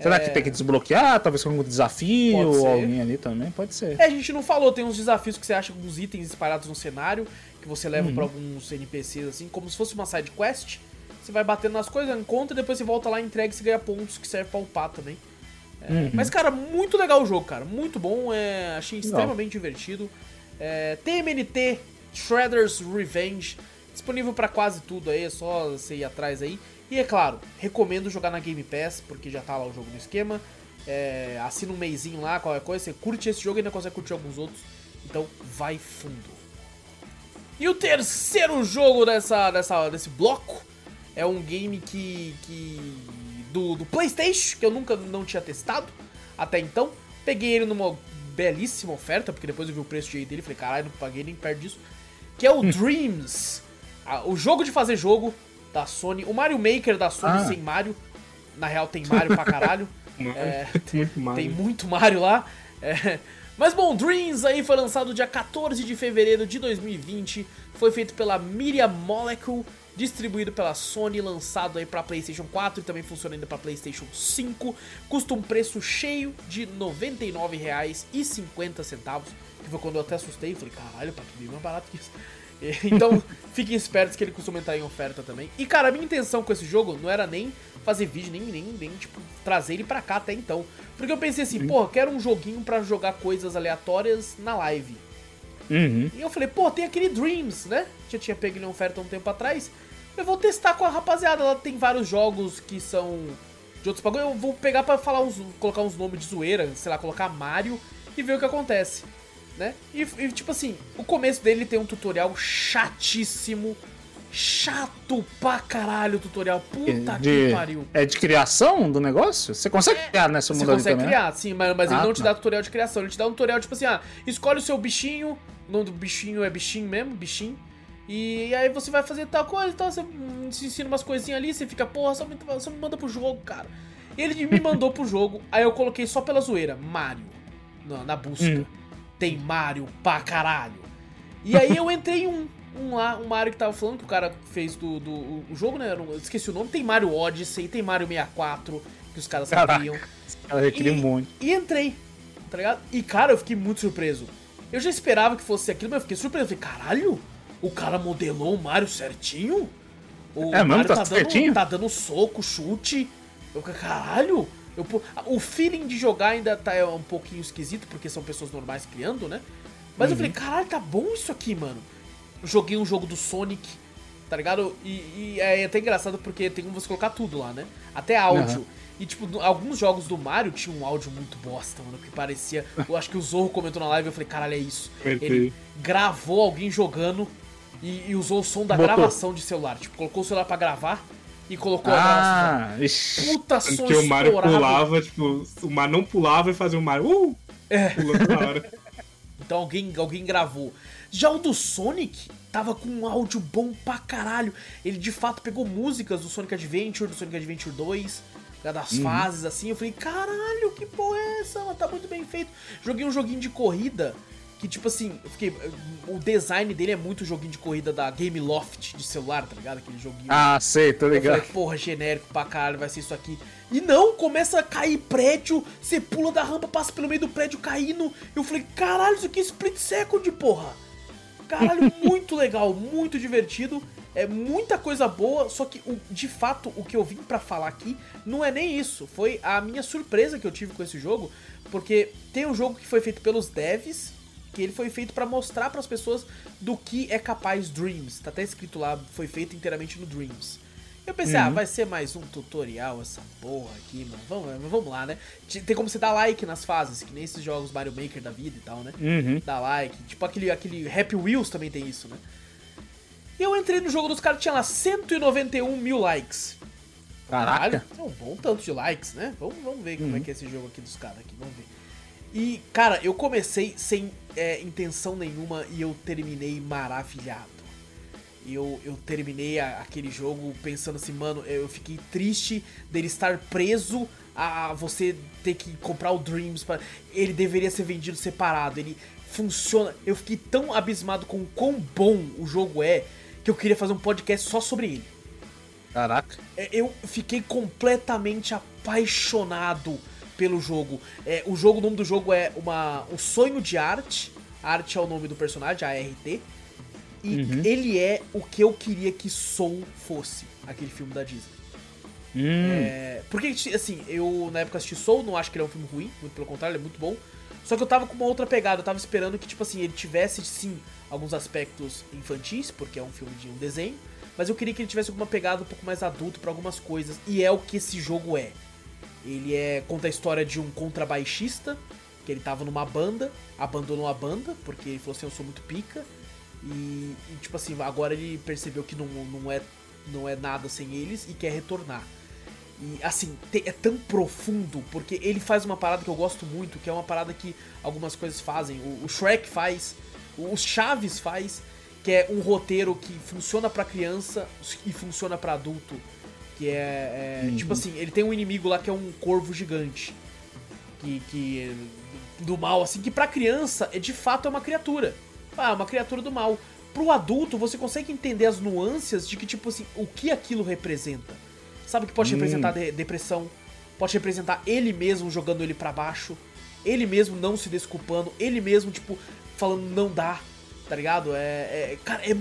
Será é... que tem que desbloquear? Talvez com algum desafio ou alguém ali também? Pode ser. É, a gente não falou, tem uns desafios que você acha com os itens espalhados no cenário, que você leva uhum. para alguns NPCs, assim, como se fosse uma side quest. Você vai batendo nas coisas, encontra, e depois você volta lá, entrega e você ganha pontos que serve pra upar também. É, uhum. Mas, cara, muito legal o jogo, cara. Muito bom. É, achei extremamente divertido. É, TMNT Shredder's Revenge. Disponível para quase tudo aí, é só você ir atrás aí. E é claro, recomendo jogar na Game Pass, porque já tá lá o jogo no esquema. É, assina um meizinho lá, qualquer coisa, você curte esse jogo e ainda consegue curtir alguns outros. Então vai fundo. E o terceiro jogo dessa, dessa, desse bloco é um game que. que do, do PlayStation, que eu nunca não tinha testado até então. Peguei ele numa belíssima oferta, porque depois eu vi o preço dele e falei, caralho, não paguei nem perto disso. Que é o <laughs> Dreams, o jogo de fazer jogo da Sony, o Mario Maker da Sony ah. sem Mario. Na real tem Mario pra caralho. <laughs> é, <laughs> tem, muito Mario. tem muito Mario lá. É, mas bom, Dreams aí foi lançado dia 14 de fevereiro de 2020. Foi feito pela Media Molecule distribuído pela Sony, lançado aí para PlayStation 4 e também funciona ainda para PlayStation 5. Custa um preço cheio de R$ 99,50, que foi quando eu até assustei e falei, caralho, pá, que bem mais barato que isso. <laughs> Então, fiquem espertos que ele costuma entrar em oferta também. E cara, a minha intenção com esse jogo não era nem fazer vídeo, nem, nem, nem tipo, trazer ele pra cá até então. Porque eu pensei assim, pô, quero um joguinho para jogar coisas aleatórias na live. Uhum. E eu falei, pô, tem aquele Dreams, né? Já tinha pego ele em oferta um tempo atrás. Eu vou testar com a rapaziada. Ela tem vários jogos que são de outros bagulho. Eu vou pegar pra falar uns, colocar uns nomes de zoeira, sei lá, colocar Mario e ver o que acontece. Né? E, e tipo assim, o começo dele tem um tutorial chatíssimo. Chato pra caralho o tutorial. Puta de, que pariu. É de criação do negócio? Você consegue é, criar nessa mundo Você consegue também, né? criar, sim, mas, mas ah, ele não te dá tutorial de criação. Ele te dá um tutorial tipo assim: ah, escolhe o seu bichinho. O nome do bichinho é bichinho mesmo, bichinho. E aí você vai fazer tal coisa, então você se ensina umas coisinhas ali, você fica, porra, só me, só me manda pro jogo, cara. E ele me mandou pro jogo, aí eu coloquei só pela zoeira, Mario, na, na busca. Hum. Tem Mario pra caralho. E aí eu entrei em um, um lá, um Mario que tava falando, que o cara fez do, do o jogo, né? Eu esqueci o nome. Tem Mario Odyssey, tem Mario 64, que os caras sabiam. Ela requeria muito. E entrei, tá ligado? E cara, eu fiquei muito surpreso. Eu já esperava que fosse aquilo, mas eu fiquei surpreso. Eu falei, caralho, o cara modelou o Mario certinho? O é, Mario tá, tá, dando, tá dando soco, chute. Eu, caralho! Eu, o feeling de jogar ainda tá é um pouquinho esquisito, porque são pessoas normais criando, né? Mas uhum. eu falei, caralho, tá bom isso aqui, mano. Joguei um jogo do Sonic, tá ligado? E, e é até engraçado porque tem como você colocar tudo lá, né? Até áudio. Uhum. E, tipo, alguns jogos do Mario tinham um áudio muito bosta, mano, que parecia. Eu acho que o Zorro comentou na live e eu falei, caralho, é isso. Ele gravou alguém jogando e, e usou o som da Botou. gravação de celular. Tipo, colocou o celular pra gravar e colocou ah, a voz. Puta som Porque o Mario pulava, tipo, o Mario não pulava e fazia o Mario. Uh! É. Pulando na hora. <laughs> então alguém, alguém gravou. Já o do Sonic tava com um áudio bom pra caralho. Ele de fato pegou músicas do Sonic Adventure, do Sonic Adventure 2, né, das uhum. fases assim. Eu falei, caralho, que porra é essa? Tá muito bem feito. Joguei um joguinho de corrida que, tipo assim, eu fiquei. O design dele é muito joguinho de corrida da Game Loft de celular, tá ligado? Aquele joguinho. Ah, sei, tô ligado. Eu falei, porra, genérico pra caralho, vai ser isso aqui. E não, começa a cair prédio, você pula da rampa, passa pelo meio do prédio caindo. Eu falei, caralho, isso aqui é split second, porra. Caralho, <laughs> muito legal, muito divertido. É muita coisa boa, só que o, de fato o que eu vim para falar aqui não é nem isso. Foi a minha surpresa que eu tive com esse jogo, porque tem um jogo que foi feito pelos devs que ele foi feito para mostrar para as pessoas do que é capaz Dreams. Tá até escrito lá, foi feito inteiramente no Dreams. Eu pensei, ah, uhum. ah, vai ser mais um tutorial essa porra aqui, mano. Vamos, vamos lá, né? Tem como você dar like nas fases, que nem esses jogos Mario Maker da vida e tal, né? Uhum. Dar like. Tipo aquele, aquele Happy Wheels também tem isso, né? E eu entrei no jogo dos caras, tinha lá 191 mil likes. Caraca. É um bom tanto de likes, né? Vamos, vamos ver uhum. como é uhum. que é esse jogo aqui dos caras aqui, vamos ver. E, cara, eu comecei sem é, intenção nenhuma e eu terminei maravilhado. eu, eu terminei a, aquele jogo pensando assim, mano, eu fiquei triste dele estar preso a você ter que comprar o Dreams. Pra... Ele deveria ser vendido separado. Ele funciona. Eu fiquei tão abismado com o quão bom o jogo é que eu queria fazer um podcast só sobre ele. Caraca. É, eu fiquei completamente apaixonado pelo jogo. É, o jogo, o nome do jogo é uma, um sonho de arte. arte é o nome do personagem, ART. E uhum. ele é o que eu queria que Soul fosse, aquele filme da Disney. Hum. É, porque, assim, eu na época assisti Soul, não acho que ele é um filme ruim, muito pelo contrário, ele é muito bom. Só que eu tava com uma outra pegada, eu tava esperando que, tipo assim, ele tivesse, sim, alguns aspectos infantis, porque é um filme de um desenho, mas eu queria que ele tivesse alguma pegada um pouco mais adulto para algumas coisas, e é o que esse jogo é. Ele é conta a história de um contrabaixista, que ele tava numa banda, abandonou a banda, porque ele falou assim, eu sou muito pica, e, e tipo assim, agora ele percebeu que não, não, é, não é nada sem eles e quer retornar. E assim, é tão profundo, porque ele faz uma parada que eu gosto muito, que é uma parada que algumas coisas fazem. O, o Shrek faz, o Chaves faz, que é um roteiro que funciona para criança e funciona para adulto. Que é, é uhum. tipo assim, ele tem um inimigo lá que é um corvo gigante. Que, que do mal, assim, que pra criança é de fato é uma criatura. Ah, é uma criatura do mal. Pro adulto, você consegue entender as nuances de que, tipo assim, o que aquilo representa. Sabe que pode hum. representar de depressão, pode representar ele mesmo jogando ele para baixo, ele mesmo não se desculpando, ele mesmo, tipo, falando não dá, tá ligado? É. é cara, é.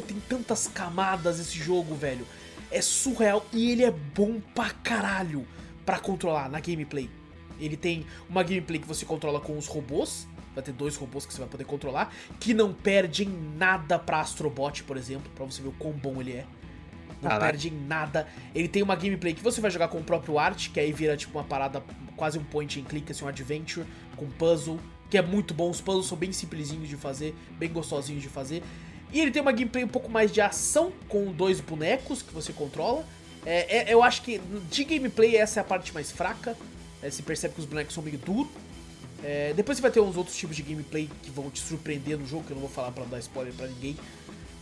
Tem tantas camadas esse jogo, velho. É surreal e ele é bom pra caralho pra controlar na gameplay. Ele tem uma gameplay que você controla com os robôs. Vai ter dois robôs que você vai poder controlar. Que não perde em nada pra Astrobot, por exemplo. Pra você ver o quão bom ele é não Caraca. perde em nada. Ele tem uma gameplay que você vai jogar com o próprio art, que aí vira tipo uma parada, quase um point and click, assim, um adventure, com puzzle, que é muito bom. Os puzzles são bem simplesinhos de fazer, bem gostosinhos de fazer. E ele tem uma gameplay um pouco mais de ação, com dois bonecos que você controla. É, é, eu acho que de gameplay essa é a parte mais fraca. É, se percebe que os bonecos são meio duros. É, depois você vai ter uns outros tipos de gameplay que vão te surpreender no jogo, que eu não vou falar para dar spoiler para ninguém.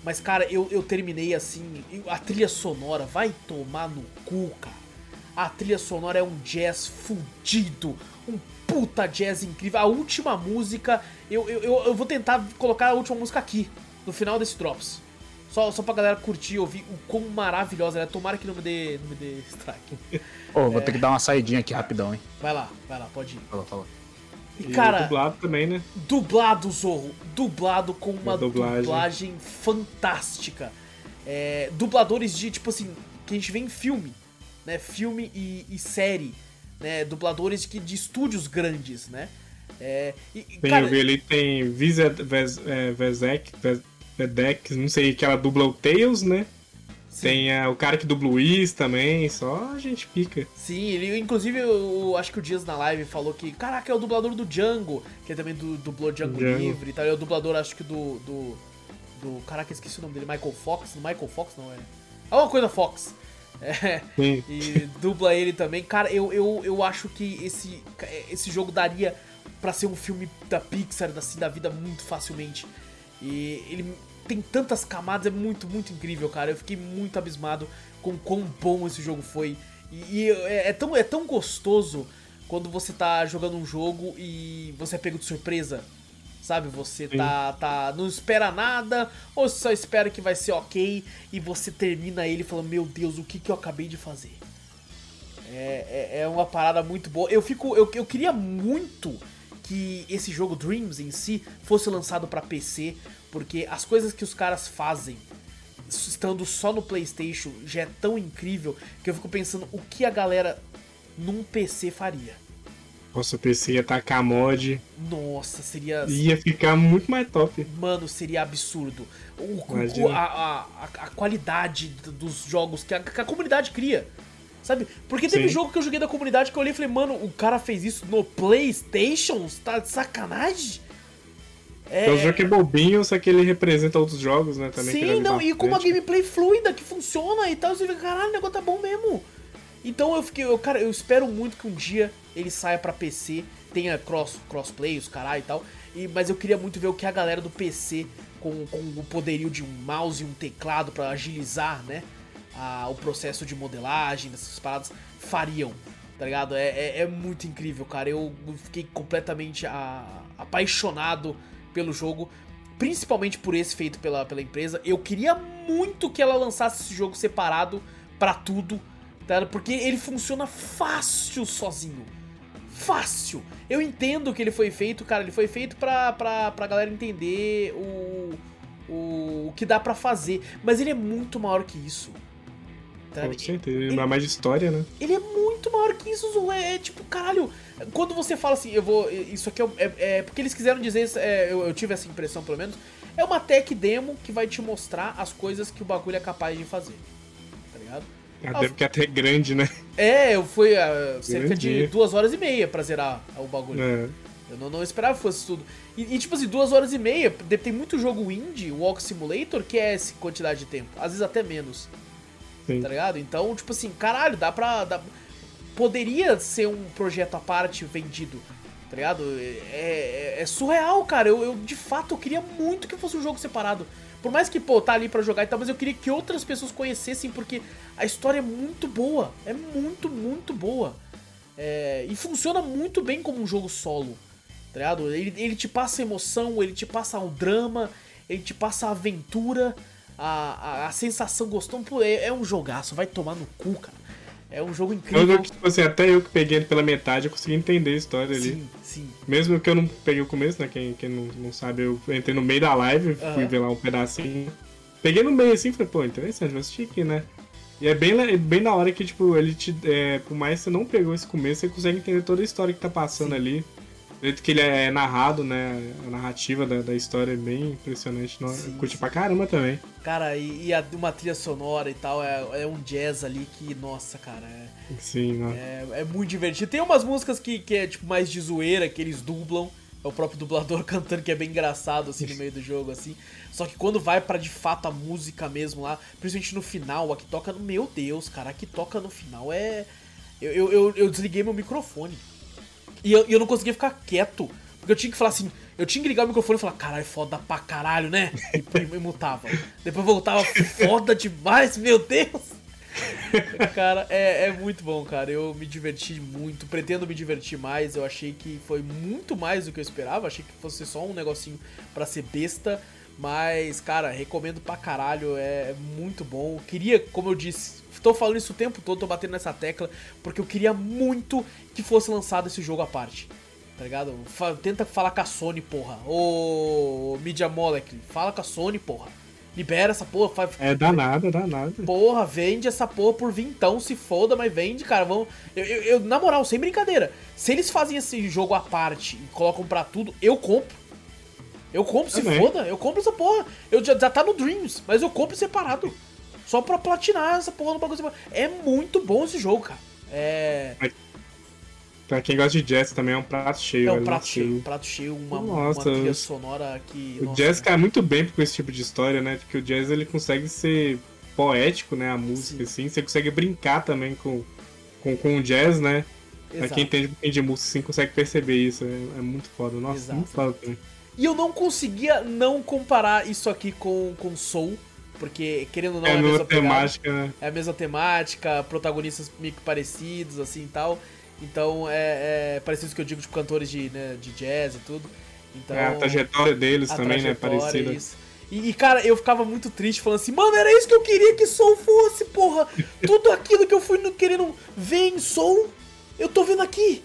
Mas, cara, eu, eu terminei assim. A trilha sonora vai tomar no cu, cara. A trilha sonora é um jazz fudido. Um puta jazz incrível. A última música. Eu, eu, eu vou tentar colocar a última música aqui, no final desse Drops. Só, só pra galera curtir e ouvir o quão maravilhosa ela é. Tomara que não me dê, não me dê strike. <laughs> Ô, oh, vou é... ter que dar uma saidinha aqui rapidão, hein? Vai lá, vai lá, pode ir. Fala, fala. E, cara, dublado também, né? Dublado, Zorro. Dublado com uma dublagem. dublagem, fantástica. É, dubladores de, tipo assim, que a gente vê em filme, né? Filme e, e série, né? Dubladores que, de estúdios grandes, né? É, e, tem, cara, eu vi ali, tem Vizek, Vezek, Vedek, não sei, que ela dubla o Tails, né? Sim. Tem uh, o cara que dubla o Whis também, só a gente pica. Sim, ele, inclusive, eu, acho que o Dias na live falou que, caraca, é o dublador do Django, que é também do, dublou Django, Django. Livre e tal. É o dublador, acho que do, do. do. Caraca, esqueci o nome dele, Michael Fox. Michael Fox não é? Alguma coisa Fox. <laughs> É, Sim. e dubla ele também. Cara, eu, eu, eu acho que esse, esse jogo daria para ser um filme da Pixar, assim, da vida muito facilmente. E ele tem tantas camadas, é muito, muito incrível, cara. Eu fiquei muito abismado com quão bom esse jogo foi. E, e é, é, tão, é tão gostoso quando você tá jogando um jogo e você é pego de surpresa. Sabe, você tá, tá. Não espera nada, ou só espera que vai ser ok, e você termina ele falando, meu Deus, o que, que eu acabei de fazer? É, é, é uma parada muito boa. Eu fico. Eu, eu queria muito que esse jogo Dreams em si fosse lançado para PC, porque as coisas que os caras fazem estando só no PlayStation já é tão incrível que eu fico pensando o que a galera num PC faria. Nossa, o PC ia tacar mod. Nossa, seria. Ia ficar muito mais top. Mano, seria absurdo. O, a, a, a, qualidade dos jogos que a, que a comunidade cria. Sabe? Porque teve Sim. jogo que eu joguei da comunidade que eu olhei e falei, mano, o cara fez isso no PlayStation? Tá de sacanagem? É, é um jogo que é bobinho, só que ele representa outros jogos, né? Também Sim, não, e com uma gameplay fluida que funciona e tal, você fica, caralho, o negócio tá bom mesmo. Então eu fiquei, eu, cara, eu espero muito que um dia ele saia para PC, tenha cross, crossplay, os caralho e tal. E, mas eu queria muito ver o que a galera do PC com, com o poderio de um mouse e um teclado para agilizar, né? A, o processo de modelagem dessas paradas fariam, tá ligado? É, é, é muito incrível, cara. Eu fiquei completamente a, apaixonado pelo jogo, principalmente por esse feito pela, pela empresa. Eu queria muito que ela lançasse esse jogo separado para tudo, tá? Porque ele funciona fácil sozinho. Fácil! Eu entendo que ele foi feito, cara, ele foi feito pra, pra, pra galera entender o, o, o que dá para fazer. Mas ele é muito maior que isso. Tá? Com certeza, ele, mais de história, né? Ele é muito maior que isso, Zu. É, é, tipo, caralho. Quando você fala assim, eu vou. Isso aqui é. é, é porque eles quiseram dizer, é, eu, eu, tive essa impressão pelo menos. É uma tech demo que vai te mostrar as coisas que o bagulho é capaz de fazer. Tá ligado? A demo que é até grande, né? É, eu fui uh, cerca de duas horas e meia pra zerar o bagulho. É. Eu não, não, esperava que fosse tudo. E, e, tipo assim, duas horas e meia, tem muito jogo indie, o Walk Simulator, que é essa quantidade de tempo. Às vezes até menos. Sim. Tá ligado? Então, tipo assim, caralho, dá pra. Dá... Poderia ser um projeto à parte vendido. Tá ligado? É, é, é surreal, cara. Eu, eu, de fato eu queria muito que fosse um jogo separado. Por mais que, pô, tá ali pra jogar e tal, mas eu queria que outras pessoas conhecessem, porque a história é muito boa. É muito, muito boa. É, e funciona muito bem como um jogo solo. Tá ligado? Ele, ele te passa emoção, ele te passa o drama, ele te passa a aventura a, a, a sensação gostosa. Pô, é, é, um jogaço, vai tomar no cu, cara. É um jogo incrível. Eu, tipo assim, até eu que peguei pela metade, eu consegui entender a história ali. Sim, sim. Mesmo que eu não peguei o começo, né? Quem, quem não, não sabe, eu entrei no meio da live, uhum. fui ver lá um pedacinho. Peguei no meio assim e falei, pô, interessante, vou assistir aqui, né? E é bem, bem da hora que, tipo, ele te. É, por mais que você não pegou esse começo, você consegue entender toda a história que tá passando Sim. ali jeito que ele é narrado, né? A narrativa da, da história é bem impressionante. Sim, curti sim. pra caramba também. Cara, e, e a, uma trilha sonora e tal, é, é um jazz ali que, nossa, cara, é. Sim, né? É, é muito divertido. Tem umas músicas que, que é tipo mais de zoeira, que eles dublam. É o próprio dublador <laughs> cantando, que é bem engraçado, assim, no meio do jogo, assim. Só que quando vai para de fato a música mesmo lá, principalmente no final, a que toca no. Meu Deus, cara, a que toca no final é. Eu, eu, eu, eu desliguei meu microfone. E eu, eu não conseguia ficar quieto. Porque eu tinha que falar assim, eu tinha que ligar o microfone e falar, caralho, foda pra caralho, né? E, e mutava. Depois voltava, foda demais, meu Deus! cara, é, é muito bom, cara. Eu me diverti muito, pretendo me divertir mais. Eu achei que foi muito mais do que eu esperava. Achei que fosse só um negocinho para ser besta. Mas, cara, recomendo pra caralho. É muito bom. Queria, como eu disse, Tô falando isso o tempo todo, tô batendo nessa tecla, porque eu queria muito que fosse lançado esse jogo à parte. Tá ligado? Tenta falar com a Sony, porra. Ô, Media Molecule, fala com a Sony, porra. Libera essa porra. Faz... É danada, danada. Porra, vende essa porra por vintão, se foda, mas vende, cara. Vamos... Eu, eu, eu, na moral, sem brincadeira. Se eles fazem esse jogo à parte e colocam pra tudo, eu compro. Eu compro, se foda. Eu compro essa porra. Eu já, já tá no Dreams, mas eu compro separado. Só pra platinar essa porra no bagulho. É muito bom esse jogo, cara. É. Pra quem gosta de jazz também é um prato cheio. É um prato cheio, um prato cheio, uma, nossa, uma trilha sonora que. O nossa, jazz cai muito bem com esse tipo de história, né? Porque o jazz ele consegue ser poético, né? A música, Sim. assim. Você consegue brincar também com, com, com o jazz, né? Exato. Pra quem entende um de música, assim, consegue perceber isso. É, é muito foda. Nossa, Exato. muito foda também. E eu não conseguia não comparar isso aqui com, com Soul porque, querendo ou não, é, é a mesma temática, né? É a mesma temática, protagonistas meio que parecidos, assim e tal. Então, é, é parecido que eu digo de cantores de, né, de jazz e tudo. Então, é, a trajetória deles também, né? Parecida. Isso. E, e, cara, eu ficava muito triste falando assim, mano, era isso que eu queria que Soul fosse, porra! Tudo aquilo que eu fui querendo ver em Soul, eu tô vendo aqui,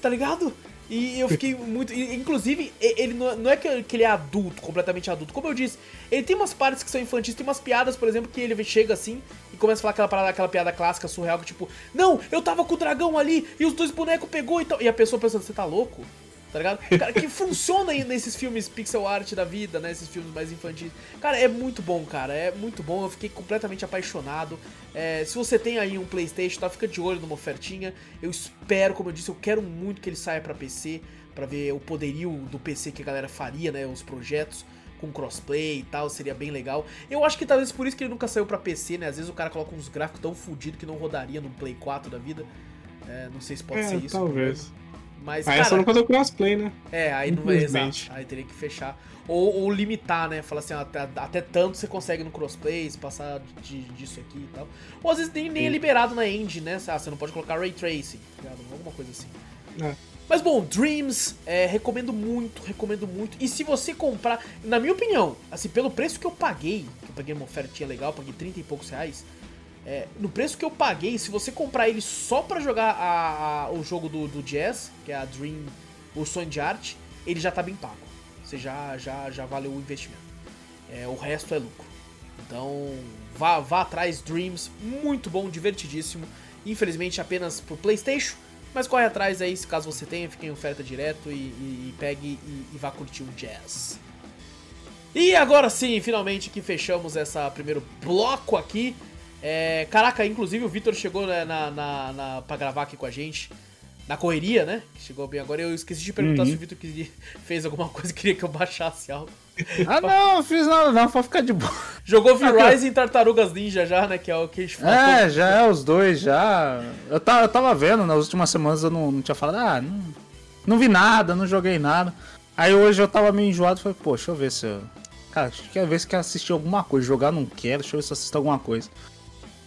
tá ligado? E eu fiquei muito. Inclusive, ele não é que ele é adulto, completamente adulto. Como eu disse, ele tem umas partes que são infantis, tem umas piadas, por exemplo, que ele chega assim e começa a falar aquela parada, aquela piada clássica, surreal, que tipo, não, eu tava com o dragão ali e os dois bonecos pegou e tal. E a pessoa pensando, você tá louco? Tá ligado? Cara, que funciona aí nesses filmes pixel art da vida, né? Esses filmes mais infantis. Cara, é muito bom, cara. É muito bom. Eu fiquei completamente apaixonado. É, se você tem aí um PlayStation, tá? Fica de olho numa ofertinha. Eu espero, como eu disse, eu quero muito que ele saia para PC, para ver o poderio do PC que a galera faria, né? Os projetos com crossplay e tal, seria bem legal. Eu acho que talvez por isso que ele nunca saiu para PC, né? Às vezes o cara coloca uns gráficos tão fodidos que não rodaria no Play 4 da vida. É, não sei se pode é, ser isso. Talvez. Mas, Aí é só cara, não fazer o crossplay, né? é, aí não é exato. Aí teria que fechar. Ou, ou limitar, né? Falar assim, ó, até, até tanto você consegue no crossplay, se passar de, disso aqui e tal. Ou às vezes nem, nem é liberado na engine, né? Ah, você não pode colocar ray tracing, tá ligado? alguma coisa assim. É. Mas bom, Dreams, é, recomendo muito, recomendo muito. E se você comprar, na minha opinião, assim, pelo preço que eu paguei, que eu paguei uma ofertinha legal, paguei 30 e poucos reais. É, no preço que eu paguei, se você comprar ele só pra jogar a- a- o jogo do, do Jazz, que é a Dream, o sonho de arte, ele já tá bem pago. Você já, já, já valeu o investimento. É, o resto é lucro. Então, vá, vá atrás, Dreams, muito bom, divertidíssimo. Infelizmente apenas pro PlayStation, mas corre atrás aí, se caso você tenha, fique em oferta direto e, e- e pegue e, e vá curtir o jazz. E agora sim, finalmente que fechamos essa primeiro bloco aqui. É, caraca, inclusive o Vitor chegou né, na, na, na, pra gravar aqui com a gente. Na correria, né? Chegou bem agora. Eu esqueci de perguntar Uhum. se o Vitor <laughs> fez alguma coisa que queria que eu baixasse algo. Ah, não, fiz nada não, pode ficar de boa. Jogou V-Rise em Tartarugas Ninja já, né? Que é o que a gente falou. É, já é os dois, já. Eu tava, eu tava vendo, nas últimas semanas eu não, não tinha falado, ah, não, não vi nada, não joguei nada. Aí hoje eu tava meio enjoado, falei, pô, deixa eu ver se eu. Cara, quero ver se quer assistir alguma coisa. Jogar não quero, deixa eu ver se eu assisto alguma coisa.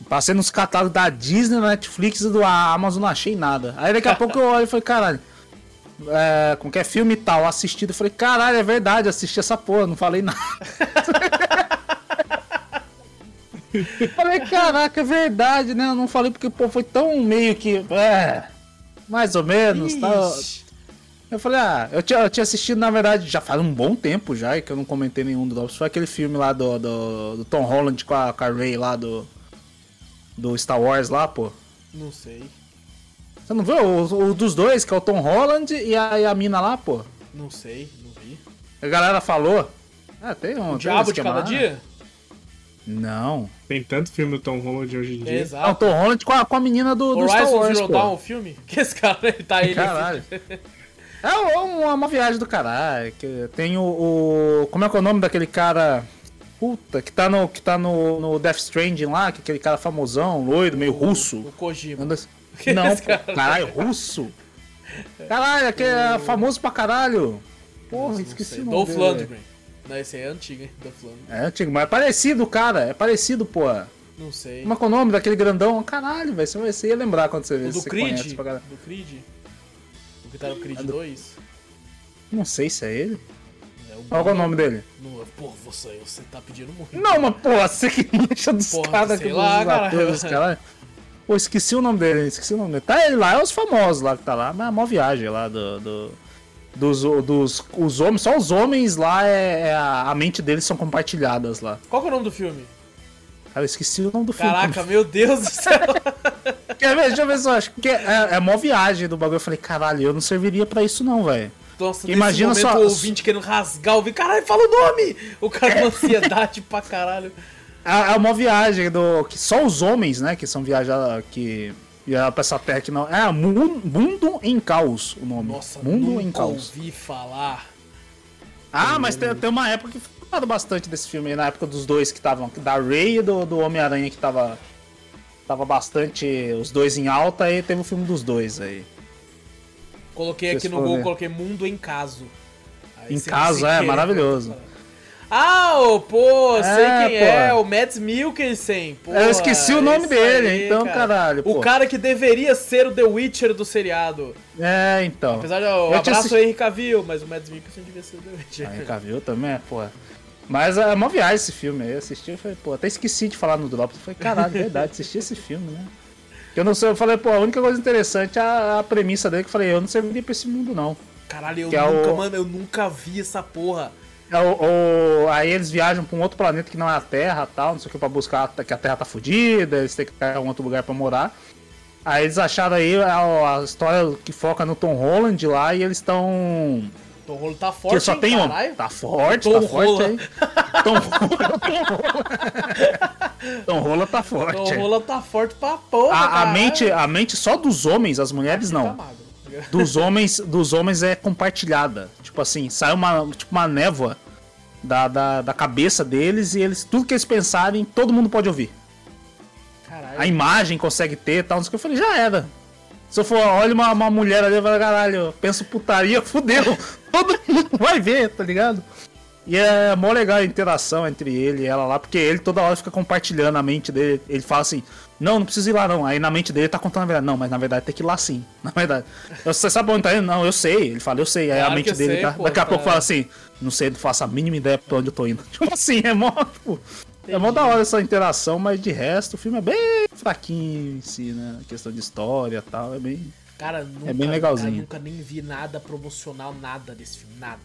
Passei nos catálogos da Disney, Netflix e do Amazon, não achei nada. Aí daqui a pouco eu olho e falei, caralho. É, com que é filme e tal, assistido. Eu falei, caralho, é verdade, assisti essa porra, não falei nada. <laughs> falei, caraca, é verdade, né? Eu não falei porque, pô, foi tão meio que. É. Mais ou menos, tal. Ixi. Eu falei, ah, eu tinha, eu tinha assistido, na verdade, já faz um bom tempo já, que eu não comentei nenhum dos Drops. Foi aquele filme lá do, do, do Tom Holland com a, com a Ray lá do. Do Star Wars lá, pô. Não sei. Você não viu? O, o dos dois, que é o Tom Holland e a, e a mina lá, pô. Não sei, não vi. A galera falou. Ah, tem um. tem O um Diabo de cada dia? Não. Tem tanto filme do Tom Holland hoje em dia. É o Exato. Tom Holland com a, com a menina do, do Star Wars, Zero pô. Dawn, o filme? <laughs> Que esse cara, ele tá aí. Caralho. É uma, uma viagem do caralho. Tem o, o- Como é que é o nome daquele cara. Puta, que tá no, que tá no, no Death Stranding lá, que é aquele cara famosão, loiro, meio russo. O Kojima. Anda- <laughs> Não, pô, caralho, russo? Caralho, aquele é famoso pra caralho. Porra, esqueci o nome Dolph. Lundgren. Não, esse aí é antigo, hein? Dolph Lundgren. É antigo, mas é parecido, cara. É parecido, porra. Não sei. Como é que é o nome daquele grandão? Caralho, velho. Você você ia lembrar quando você vê. Do Creed? Do Creed? O que tá no Creed É do- 2? Não sei se é ele. É Qual que é o nome dele? Não, porra, você, você tá pedindo muito. Não, mas porra, você que mancha dos caras que lá, cara. Pô, esqueci o nome dele, esqueci o nome dele. Tá ele lá, é os famosos lá que tá lá, mas é uma viagem lá do. do- dos, dos os homens, só os homens lá é, é a, a mente deles são compartilhadas lá. Qual que é o nome do filme? Cara, eu esqueci o nome do filme. Caraca, meu Deus do céu. <laughs> Quer ver? Deixa eu ver eu acho. Porque é, é mó viagem do bagulho. Eu falei, caralho, eu não serviria pra isso não, velho. Nossa, Imagina nesse momento só- o ouvinte querendo rasgar o vídeo. Caralho, fala o nome! O cara com ansiedade pra caralho. É, é uma viagem do. que só os homens, né, que são viajar. que. viajar pra essa terra que não. É, Mu- Mundo em Caos o nome. Nossa, Mundo em Caos. ouvi falar. Ah, mas tem, tem uma época que foi falado bastante desse filme aí, na época dos dois que estavam. Da Ray e do, do Homem-Aranha que tava. Tava bastante. Os dois em alta, aí teve o filme dos dois aí. Coloquei aqui no Google, coloquei Mundo em Caso. Aí Em caso, é, querer, maravilhoso. Ah, ô, pô, sei É, quem pô. é, o Mads Mikkelsen. pô, Eu esqueci o nome dele, aí, então, cara. caralho. O pô. cara que deveria ser o The Witcher do seriado. É, então. Apesar de eu Eu abraço assisti- o Henry Cavill, mas o Mads Mikkelsen devia ser o The Witcher. Aí, viu também, é, pô. Mas é uma viagem esse filme aí. Assisti e falei, pô, até esqueci de falar no Drops. Falei, caralho, é verdade, assisti esse filme, né? Eu não sei, eu falei, pô, a única coisa interessante é a, a premissa dele que eu falei, eu não serviria pra esse mundo, não. Caralho, eu Que é nunca, o- mano, eu nunca vi essa porra. É, o- o- aí eles viajam pra um outro planeta que não é a Terra tal, não sei o que, pra buscar que a Terra tá fodida, eles têm que pegar um outro lugar pra morar. Aí eles acharam aí a, a história que foca no Tom Holland lá e eles estão. Tom Rolo tá Que forte, só hein, tem um. caralho. Tá forte, Tom tá forte Rola. aí. Tom Rola, Tom Rola. Tom Rola tá forte. Tom Rola tá forte pra porra, A, a caralho. mente, a mente só dos homens, as mulheres Tá não. Dos homens, dos homens é compartilhada. Tipo assim, sai uma, tipo uma névoa da, da, da cabeça deles e eles tudo que eles pensarem, todo mundo pode ouvir. Caralho. A imagem consegue ter, tal, não sei o que eu falei, já era. Se eu for, olha uma, uma mulher ali, eu falo, caralho, penso putaria, <laughs> fudeu. Todo mundo vai ver, tá ligado? E é mó legal a interação entre ele e ela lá, porque ele toda hora fica compartilhando a mente dele. Ele fala assim: Não, não precisa ir lá não. Aí na mente dele tá contando a verdade. Não, mas na verdade tem que ir lá sim. <laughs> Na verdade. Você sabe onde tá indo? Não, eu sei. Ele fala, eu sei. Aí Claro a mente dele sei, tá. pô, daqui a tá. pouco fala assim: Não sei, não faço a mínima ideia pra onde eu tô indo. <laughs> Tipo assim, é mó, tipo. É mó da hora essa interação, mas de resto o filme é bem fraquinho em si, né? A questão de história e tal, é bem. Cara, nunca, É bem legalzinho. cara, nunca nem vi nada promocional, nada desse filme, nada.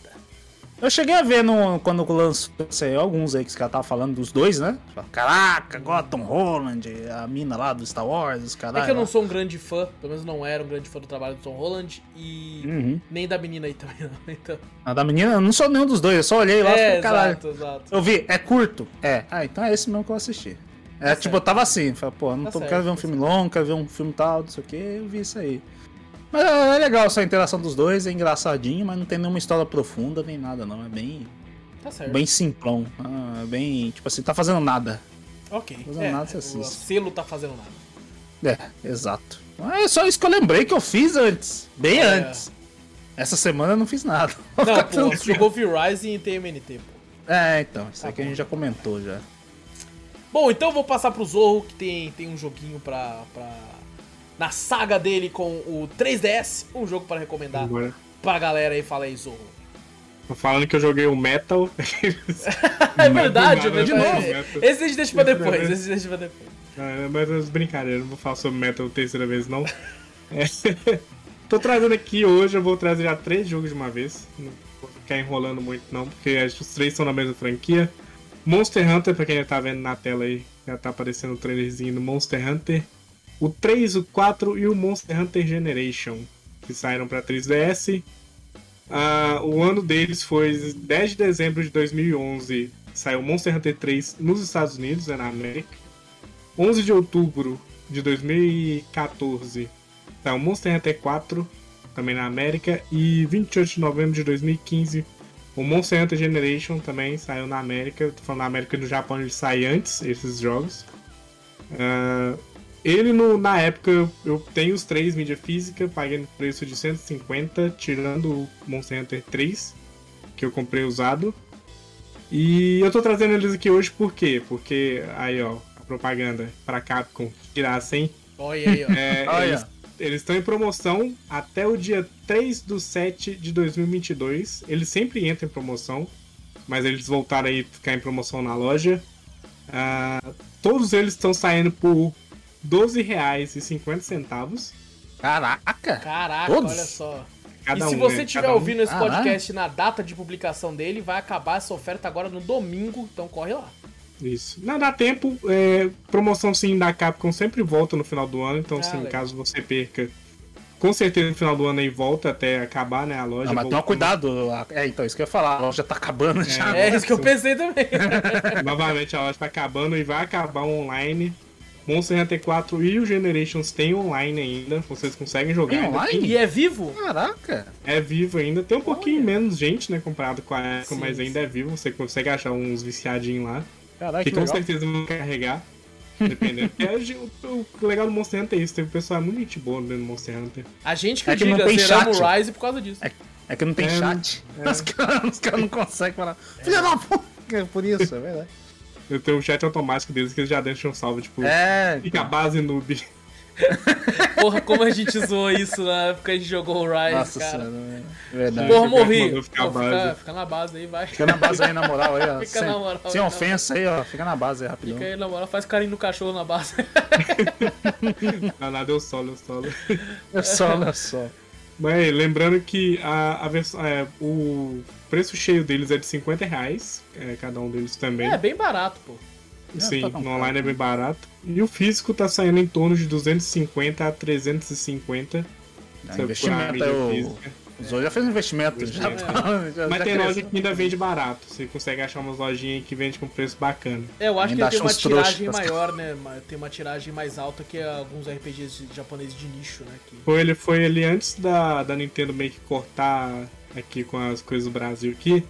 Eu cheguei a ver no, quando lançou sei, alguns aí que os caras estavam falando dos dois, né? Caraca, Gotham Holland, a mina lá do Star Wars, os caras. É que eu não sou um grande fã, pelo menos não era um grande fã do trabalho do Tom Holland e Uhum. nem da menina aí também <laughs> não. Então, A da menina, eu não sou nenhum dos dois, eu só olhei lá e é, falei, caralho. exato, exato. Eu vi, é curto? É. Ah, então é esse mesmo que eu assisti. É, Tá tipo, certo. eu tava assim, falei, pô, não Tá tô, certo, quero ver um tá filme longo, quero ver um filme tal, não sei o que, eu vi isso aí. Mas é, é legal essa interação dos dois, é engraçadinho, mas não tem nenhuma história profunda nem nada, não. É bem, Tá certo. bem simplão. Ah, é bem, tipo assim, tá fazendo nada. ok. fazendo É, nada, você o assiste. selo tá fazendo nada. É, exato. Mas é só isso que eu lembrei que eu fiz antes. Bem É. antes. Essa semana eu não fiz nada. Não, <laughs> pô, você jogou V-Rising e tem MNT, pô. É, então, isso Tá aqui a bom. gente já comentou já. Bom, então eu vou passar pro Zorro, que tem, tem um joguinho pra, pra. Na saga dele com o 3DS, um jogo para recomendar Agora, pra galera aí. Fala aí, Zorro. tô falando que eu joguei o Metal. <laughs> É verdade, é nada, de novo. Esse a gente deixa pra depois, esse deixa pra depois. Ah, mas as brincadeiras, não vou falar sobre Metal terceira vez, não. É. <laughs> Tô trazendo aqui hoje, eu vou trazer já três jogos de uma vez. Não vou ficar enrolando muito, não, porque acho que os três são da mesma franquia. Monster Hunter, pra quem já tá vendo na tela aí, já tá aparecendo o trailerzinho do Monster Hunter. O 3, o 4 e o Monster Hunter Generation, que saíram pra 3DS. Ah, o ano deles foi 10 de dezembro de 2011. Saiu Monster Hunter 3 nos Estados Unidos, é na América. 11 de outubro de 2014 saiu Monster Hunter 4, também na América. E 28 de novembro de 2015 o Monster Hunter Generation também saiu na América. Tô falando na América e no Japão ele sai antes, esses jogos. Ah, ele no- na época eu, tenho os três mídia física, paguei no preço de 150, tirando o Monster Hunter 3, que eu comprei usado. E eu tô trazendo eles aqui hoje por quê? Porque aí ó, a propaganda pra Capcom tirasse, hein? Olha aí, ó. É, Olha. eles- Eles estão em promoção até o dia 3 do 7 de 2022. Eles sempre entram em promoção, mas eles voltaram aí a ficar em promoção na loja. Ah, todos eles estão saindo por R$ 12,50 Caraca! Caraca, Todos? olha só. cada e se um. você né? estiver um. ouvindo esse podcast na data de publicação dele, vai acabar essa oferta agora no domingo, então corre lá. Isso. Não dá tempo. é, promoção sim da Capcom sempre volta no final do ano, então Ah, sim, legal. caso você perca. Com certeza no final do ano aí volta até acabar, né? A loja. Não, mas toma cuidado. a- É, então, isso que eu ia falar. A loja tá acabando já. É isso que eu pensei também. <laughs> Novamente a loja tá acabando e vai acabar online. Monster Hunter 4 e o Generations tem online ainda. Vocês conseguem jogar. Tem ainda online? e é vivo? Caraca! É vivo ainda. Tem um pouquinho Olha. menos gente, né? Comparado com a época, Sim, mas ainda é vivo. Você consegue achar uns viciadinhos lá. Caraca, que que com legal. certeza vão carregar. Dependendo. Hoje o, o legal do Monster Hunter é isso. Teve um pessoal muito gente boa dentro do Monster Hunter. A gente que, É que não diga, tem zeramos chat. o Rise por causa disso. É que não tem É, chat. <laughs> é. Os caras os caras não conseguem falar. Filha da puta! É Por isso, é verdade. Eu tenho um chat automático deles que eles já deixam um salve, tipo, É. fica a base noob. Porra, como a gente zoou isso na época que a gente jogou o Rise, Nossa cara. senhora, é verdade. Porra, morri. Pô, fica, fica na base aí, vai. Fica na base aí, na moral, aí, ó. <laughs> Fica sem, na moral, sem na ofensa aí, ó. Fica na base aí, rapidão. Fica aí, na moral, faz carinho no cachorro na base. <laughs> Ah, nada, eu solo, eu solo. É só, olha só. Mas lembrando que a, a versão, é, o preço cheio deles é de 50 reais, é, cada um deles também. É, bem barato, pô. Sim, tá no online é bem barato. E o físico tá saindo em torno de 250 a 350. Ah, se for a investimento é o. física. O Zou já fez um investimento. Já, tá- <laughs> já, Mas já tem cresceu. loja que ainda vende barato. Você consegue achar umas lojinhas aí que vende com preço bacana. É, eu acho que Ainda ele tem uma trouxas. tiragem maior, né? Tem uma tiragem mais alta que alguns RPGs japoneses de nicho, né? Que... Foi ele, foi ele antes da, da Nintendo meio que cortar aqui com as coisas do Brasil aqui.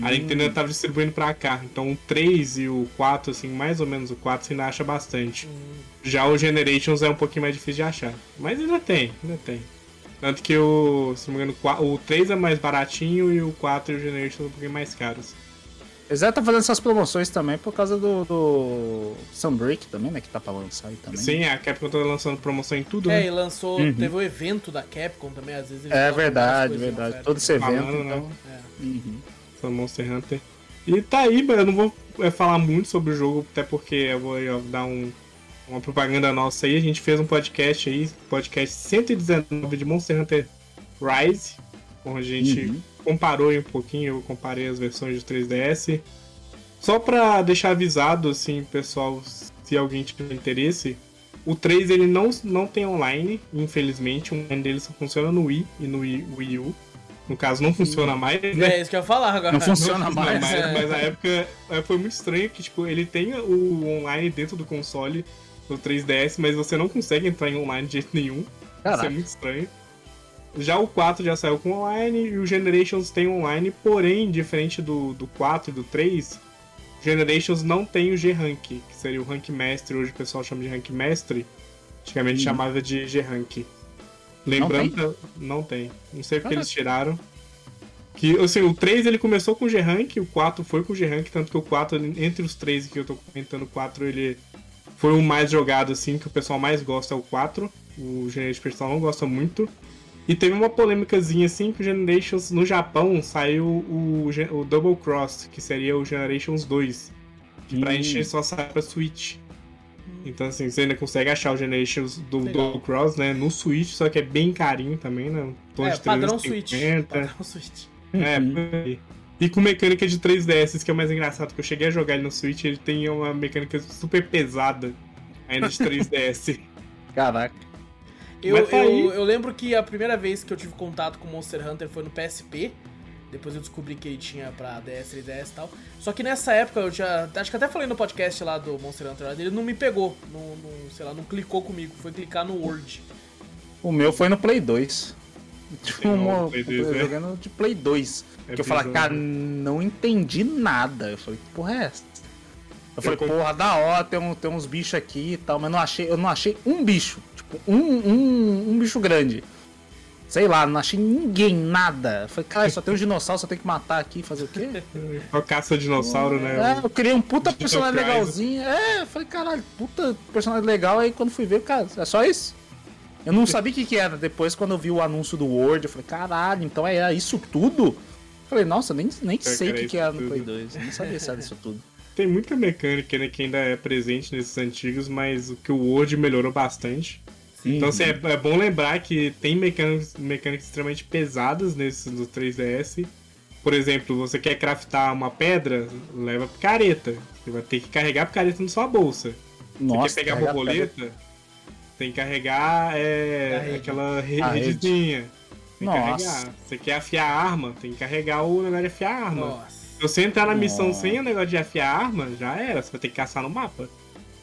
A Nintendo tava distribuindo pra cá. Então o 3 e o 4, assim, mais ou menos o 4 você ainda acha bastante. Já o Generations é um pouquinho mais difícil de achar. Mas ainda tem, ainda tem. Tanto que o, se não me engano, o qua- o 3 é mais baratinho e o 4 e o Generations são um pouquinho mais caros. Eles estar fazendo essas promoções também por causa do, do Sunbreak também, né? Que tá pra lançar aí também. Sim, a Capcom tá lançando promoção em tudo, É, né? e lançou. Uhum. Teve o evento da Capcom também, às vezes É verdade, verdade. Todo esse evento, Falando, né? então. É. Uhum. Essa Monster Hunter. E tá aí, eu não vou é, falar muito sobre o jogo, até porque eu vou dar um, uma propaganda nossa aí. A gente fez um podcast aí, podcast 119 de Monster Hunter Rise, onde a gente Uhum. comparou aí um pouquinho, eu comparei as versões de 3DS. Só pra deixar avisado, assim, pessoal, se alguém tiver interesse, o 3 ele não, não tem online, infelizmente. O online dele só funciona no Wii e no Wii U. No caso, não funciona mais, né? É isso que eu ia falar agora. Não funciona Não, mais. mas, É. mas na época é, foi muito estranho que, tipo, ele tem o online dentro do console do 3DS, mas você não consegue entrar em online de jeito nenhum. Isso é Caraca. muito estranho. Já o 4 já saiu com online e o Generations tem online, porém, diferente do, do 4 e do 3, Generations não tem o G-Rank, que seria o Rank Mestre, hoje o pessoal chama de Rank Mestre. Antigamente Uhum. chamava de G-Rank. Lembrando, não tem. Não sei porque Caraca. eles tiraram. Que, assim, o 3 ele começou com G-Rank, o 4 foi com G-Rank, tanto que o 4, entre os três que eu tô comentando, o 4 ele foi o mais jogado, assim, que o pessoal mais gosta é o 4. O Generation pessoal não gosta muito. E teve uma polêmicazinha, assim, que o Generations no Japão saiu o, o Double Cross, que seria o Generations 2. Que pra encher só sai pra Switch. Então, assim, você ainda consegue achar o Generations do Legal. Double Cross, né? No Switch, só que é bem carinho também, né? Um É, de padrão Switch. 350. Padrão Switch. É, Uhum. por aí. E com mecânica de 3DS, que é o mais engraçado, que eu cheguei a jogar ele no Switch, ele tem uma mecânica super pesada ainda de 3DS. <laughs> Caraca. Eu, tá eu, eu lembro que a primeira vez que eu tive contato com Monster Hunter foi no PSP. Depois eu descobri que ele tinha pra DS, 3DS e tal. Só que nessa época eu já. Acho que até falei no podcast lá do Monster Hunter, ele não me pegou. Não, não- sei lá, não clicou comigo. Foi clicar no Word. O meu foi no Play 2. Tipo, uma- Play 2, eu né? jogando de Play 2. É que eu falei, cara, não entendi nada. Eu falei, que porra é essa? Eu falei, comp- porra, da hora, tem, um, tem uns bichos aqui e tal, mas não achei, eu não achei um bicho. Tipo, um, um, um bicho grande. Sei lá, não achei ninguém, nada. Eu falei, cara, só tem um dinossauro, só tem que matar aqui, fazer o quê? <laughs> Só caça dinossauro, né? É, eu criei um puta personagem legalzinho. É, falei, caralho, puta personagem legal. Aí quando fui ver, cara, é só isso. Eu não sabia o que, que era. Depois, quando eu vi o anúncio do Word, eu falei, caralho, então é isso tudo? Eu falei, nossa, nem, nem que sei o era que, que era no tudo. Play 2. Eu não sabia se era isso tudo. <laughs> Tem muita mecânica né, que ainda é presente nesses antigos, mas o que o Word melhorou bastante. Então, assim, é, é bom lembrar que tem mecânicas, mecânicas extremamente pesadas nesses do 3DS. Por exemplo, você quer craftar uma pedra, leva picareta. Você vai ter que carregar a picareta na sua bolsa. Nossa, você quer pegar borboleta, tem que carregar é, aquela redezinha. Tem que carregar. Você quer afiar a arma, tem que carregar o negócio de afiar a arma. Nossa. Se você entrar na missão Nossa. sem o negócio de afiar a arma, já era. Você vai ter que caçar no mapa.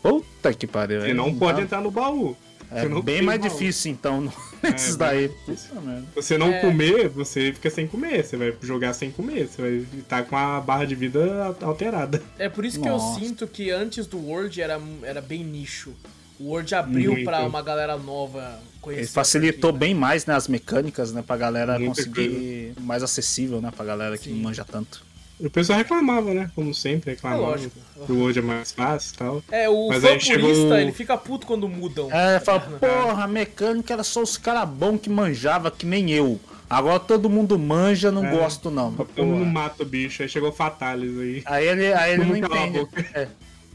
Puta que pariu. Você não pode entrar no baú. É bem tem mais baú. difícil, então, no- É, nesses bem daí. mais você não É. comer, você fica sem comer. Você vai jogar sem comer. Você vai estar com a barra de vida alterada. É por isso que eu Nossa. sinto que antes do Word era, era bem nicho. O Word abriu Muito. pra uma galera nova conhecer. Ele facilitou aqui, né? bem mais né, as mecânicas, né, pra galera Muita conseguir mais acessível, né, pra galera que Sim. não manja tanto. O pessoal reclamava, né? Como sempre, reclamava. É lógico. Que o Word é mais fácil e tal. É, o Mas fã chegou ele fica puto quando mudam. É, fala, porra, a mecânica era só os caras bons que manjava, que nem eu. Agora todo mundo manja, não É. gosto não. Todo mundo mata o bicho. Aí chegou Fatalis aí. Aí ele, aí ele não entende. É.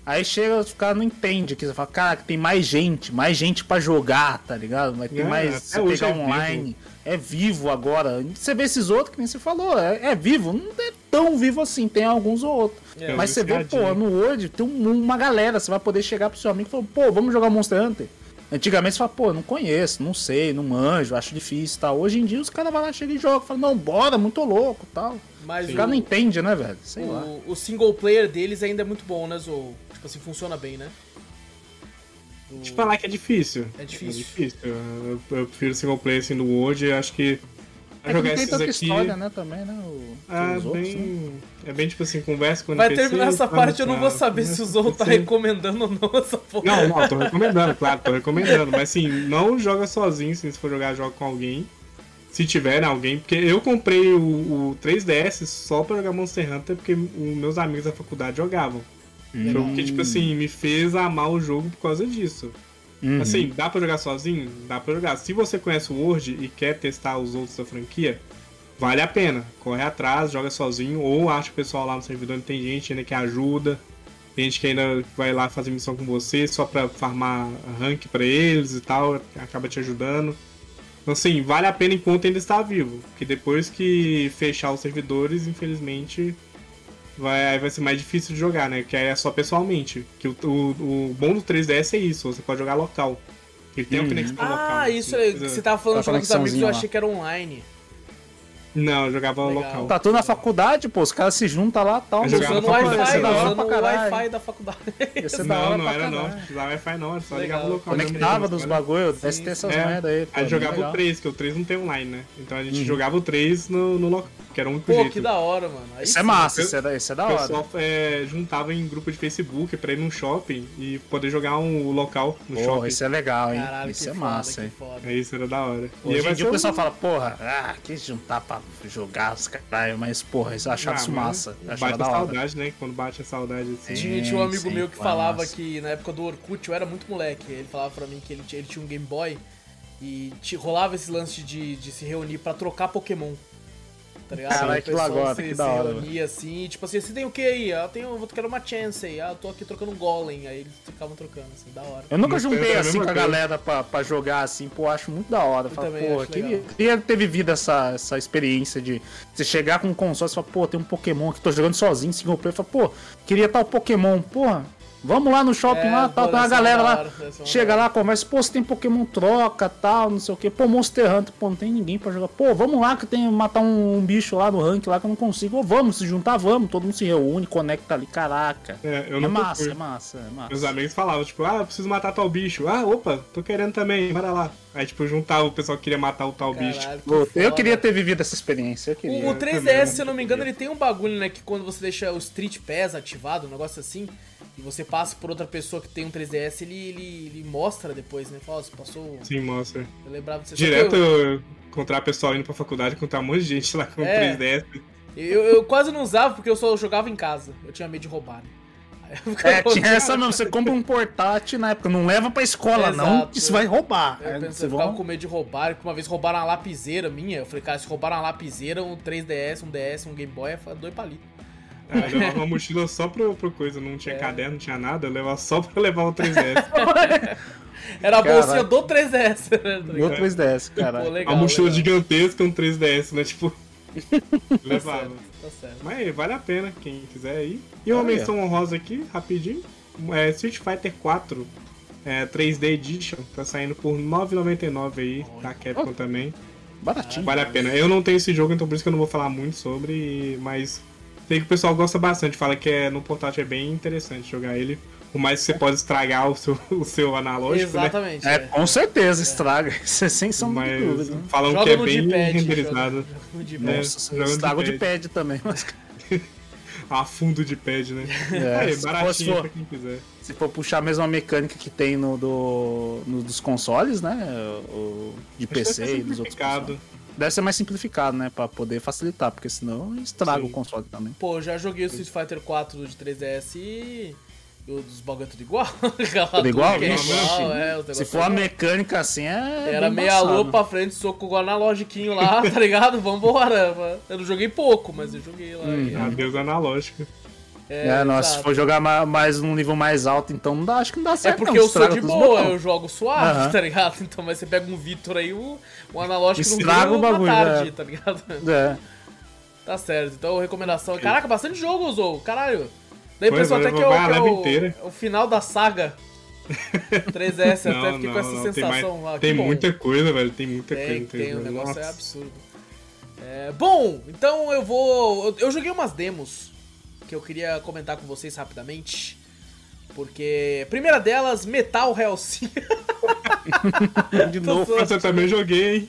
Aí chega, os caras não entendem. Que você fala, cara, tem mais gente, mais gente pra jogar, tá ligado? Vai ter É, mais. até Você hoje pegar é vivo. online. É vivo agora. Você vê esses outros que nem você falou, é, é vivo. Não é tão vivo assim, tem alguns ou outros. É, Mas você vê, pô, no Word tem um- uma galera. Você vai poder chegar pro seu amigo e falar, pô, vamos jogar Monster Hunter. Antigamente você fala, pô, não conheço, não sei, não manjo, acho difícil e tal. Hoje em dia os caras vão lá, chegam e jogam, falam, não, bora, muito louco e tal. Mas O cara não o, entende, né, velho? Sei lá. o, o single player deles ainda é muito bom, né, Zou? Tipo assim, funciona bem, né? O- Te falar que é difícil. É difícil. É difícil. Eu, eu prefiro single player assim do Word. Eu acho que jogar é tem esses tanta aqui. história, né, também, né? O, É os outros, bem, né? é bem tipo assim, conversa com o Vai NPC, terminar essa parte, eu não vou saber se o Zou tá recomendando ou não essa porra. Não, não, tô recomendando, claro, tô recomendando. Mas assim, não joga sozinho, se for jogar, joga com alguém. Se tiver né, alguém, porque eu comprei o, o 3DS só pra jogar Monster Hunter, porque os meus amigos da faculdade jogavam. Jogo que, tipo assim, me fez amar o jogo por causa disso. Uhum. Assim, dá pra jogar sozinho? Dá pra jogar. Se você conhece o Word e quer testar os outros da franquia, vale a pena. Corre atrás, joga sozinho, ou acha o pessoal lá no servidor, tem gente ainda que ajuda. Tem gente que ainda vai lá fazer missão com você só pra farmar rank pra eles e tal, acaba te ajudando. Então, assim, vale a pena enquanto ainda está vivo. Porque depois que fechar os servidores, infelizmente, vai, aí vai ser mais difícil de jogar, né? Que aí é só pessoalmente. Que o, o, o bom do 3DS é isso, você pode jogar local. Ele tem uma Uhum. conexão local. Ah, né? isso precisa- você tava falando com os amigos, eu achei que era online. Não, eu jogava Legal. local. Tá tudo na faculdade, pô. Os caras se juntam lá e tal. Usando na o Wi-Fi, usando pra o caralho. Wi-Fi da faculdade. Não, não era não. caralho. Usava Wi-Fi não, era só Legal. ligava local. Conectava dos né? bagulho, deve ter essas É, merda aí. pô, Aí bem jogava legal. o 3, que o 3 não tem online, né? Então a gente Uhum. jogava o 3 no, no local, que era o único Pô, jeito. que da hora, mano. Aí Isso é massa, Eu- isso é, da- isso é da O hora. pessoal é, juntava em grupo de Facebook pra ir num shopping e poder jogar um local no Porra, shopping. isso é legal, hein? Caralho, isso que é foda, massa, que hein? foda. É isso, era da hora. E aí Hoje em dia o pessoal um- fala, porra, ah, que juntar pra jogar os caralho, mas porra, eles acharam Ah, isso mas massa. Bate a saudade, né? Quando bate a saudade assim. Tinha, tinha um amigo sim, meu que falava massa. que na época do Orkut eu era muito moleque. Ele falava pra mim que ele, tinha- ele tinha um Game Boy e te, rolava esse lance de, de se reunir pra trocar Pokémon. Tá ligado? Caralho, pessoal agora, se, que da hora, reunia assim, tipo assim, você tem o que aí? Ah, eu tenho, eu quero uma chance aí. Ah, eu tô aqui trocando um Golem. Aí eles ficavam trocando, assim, da hora. Eu nunca juntei assim com a galera pra, pra jogar assim, pô, acho muito da hora. Fala, pô, queria, queria ter vivido essa, essa experiência de você chegar com um console e falar, pô, tem um Pokémon aqui, tô jogando sozinho, single player, fala, pô, queria tal Pokémon, porra, vamos lá no shopping É, lá, tal, tem uma deve ser galera lá, chega lá, conversa, pô, você tem Pokémon troca, tal, não sei o que, pô, Monster Hunter, pô, não tem ninguém pra jogar, pô, vamos lá que tem matar um, um bicho lá no rank lá que eu não consigo, Ô, vamos se juntar, vamos, todo mundo se reúne, conecta ali, caraca. É, eu É não massa, fui. é massa, é massa. Meus amigos falavam, tipo, ah, eu preciso matar tal bicho. Ah, opa, tô querendo também, bora lá. Aí, tipo, juntava o pessoal que queria matar o tal bicho. Caralho, que Pô, Eu foda. queria ter vivido essa experiência, eu queria. O, o também, 3DS, né? se eu não me engano, ele tem um bagulho, né? Que quando você deixa o Street Pass ativado, um negócio assim, e você passa por outra pessoa que tem um 3DS, ele, ele, ele mostra depois, né? Fala, você passou. Sim, mostra. Eu lembrava de você. Só Direto que Eu, encontrar pessoal indo pra faculdade, encontrar um monte de gente lá com É. 3DS. eu, eu quase não usava porque eu só jogava em casa. Eu tinha medo de roubar, né? <laughs> É, tinha essa mesmo, você compra um portátil na época, não leva pra escola não, Exato. que isso vai roubar. Eu Aí pensei, você eu ficava vão- com medo de roubar, porque uma vez roubaram uma lapiseira minha. Eu falei, cara, se roubaram uma lapiseira, um 3DS, um DS, um Game Boy, é dois palitos. Eu levava uma mochila só pro, pro coisa, não tinha É. caderno, não tinha nada, eu levava só pra levar o 3DS. <laughs> Era a bolsinha do 3DS, né? tá Meu ligado? 3DS, Pô, cara. legal, a mochila legal. gigantesca, um 3DS, né? Tipo, <laughs> Tá levava. certo, tá certo. Mas vale a pena, quem quiser aí. E uma Olha. menção honrosa aqui, rapidinho. É, Street Fighter 4 é, 3D Edition, tá saindo por R$ 9,99 aí, da Capcom também. Baratinho. Vale a pena. Eu não tenho esse jogo, então por isso que eu não vou falar muito sobre, mas sei que o pessoal gosta bastante, fala que é, no portátil é bem interessante jogar ele. Por mais que você pode estragar o seu, <laughs> o seu analógico, né? Exatamente. É, é. com certeza, estraga. <laughs> Isso é sem sombra de dúvida. né? falam Joga que é bem D-pad, renderizado. joga. É, Nossa, jogando estrago de de pad também. Mas, <laughs> A fundo de pad, né? É, É, se baratinho for- pra quem quiser. se for puxar a mesma mecânica que tem no, do, no dos consoles, né? O, de Acho PC e dos outros consoles. Deve ser mais simplificado, né? Pra poder facilitar, porque senão estraga Sim. o console também. Pô, já joguei o Street Fighter 4 de 3DS e. e o dos bagulho é tudo igual. <laughs> tudo igual? é Vixe. igual, é, Se for a igual. mecânica assim, é. Era meia lua pra frente, soco o analogiquinho lá, <laughs> tá ligado? Vambora. Eu não joguei pouco, mas eu joguei lá. Hum, e- Adeus analógico. É, nossa, se for jogar ma- mais num nível mais alto, então não dá, acho que não dá É certo. porque não, eu sou de boa, eu jogo suave, tá ligado? Então, mas você pega um Vitor aí, o, o analógico não Estraga vira o bagulho, tarde, é. tá ligado? É. Tá certo. Então, recomendação. Caraca, bastante jogo usou, caralho. Daí pensou vai até que é, a que é o- inteira. o final da saga <laughs> 3S, até Não, fiquei não, com essa não, tem, sensação. mais- ah, que tem muita coisa, velho. Tem muita Tem, coisa. no tem, o 3D. negócio é Nossa. absurdo. É, bom, então eu vou. eu- Eu joguei umas demos que eu queria comentar com vocês rapidamente. Porque, primeira delas, Metal Hellsing. <laughs> De novo. Essa eu também joguei, hein?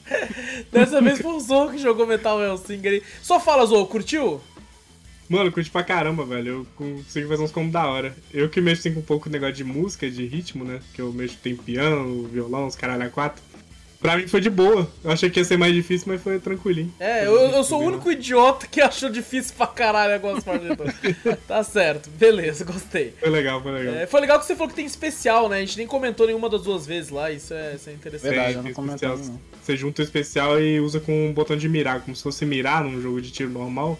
Dessa vez foi o Zou que jogou Metal Hellsing aí. Só fala, Zou, curtiu? Mano, curti pra caramba, velho. Eu consigo fazer uns combos da hora. Eu que mexo assim, com um pouco o negócio de música, de ritmo, né? Que eu mexo tem piano, violão, os caralho a quatro. Pra mim foi de boa. Eu achei que ia ser mais difícil, mas foi tranquilinho. É, eu, eu sou o único idiota que <laughs> achou difícil pra caralho agora as Tá certo, beleza, gostei. Foi legal, foi legal. É, foi legal que você falou que tem especial, né? A gente nem comentou nenhuma das duas vezes lá, isso é, isso é interessante. Verdade, Tem- eu não comentei, especial. não. Você junta o especial e usa com um botão de mirar, como se fosse mirar num jogo de tiro normal.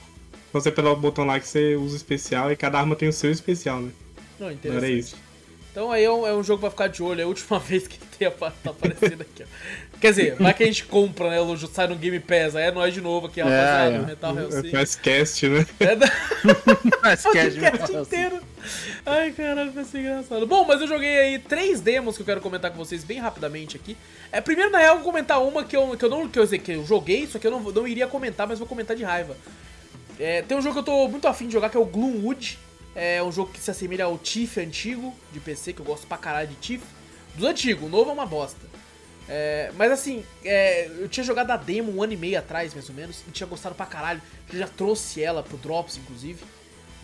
Você apertar o botão lá que você usa o especial e cada arma tem o seu especial, né? Não, Não interessante. era isso. Então aí é um, é um jogo pra ficar de olho, é a última <laughs> vez que tem, tá aparecendo aqui, ó. Quer dizer, vai que a gente compra, né? O jogo sai no Game Pass, aí é nós de novo aqui, rapaziada, é. Metal Hellsing. Faz cast, né? É da... Podcast falar assim. inteiro. Ai, caralho, vai ser engraçado. Bom, mas eu joguei aí três demos que eu quero comentar com vocês bem rapidamente aqui. É, primeiro, na real, eu vou comentar uma que eu, que eu não. Que eu, que eu joguei, só que eu não, não iria comentar, mas vou comentar de raiva. É, tem um jogo que eu tô muito afim de jogar que é o Gloomwood. É um jogo que se assemelha ao Tiff antigo de PC, que eu gosto pra caralho de Tiff. Do antigo, o novo é uma bosta. É, mas assim, é, eu tinha jogado a demo um ano e meio atrás, mais ou menos, e tinha gostado pra caralho. Eu já trouxe ela pro Drops, inclusive.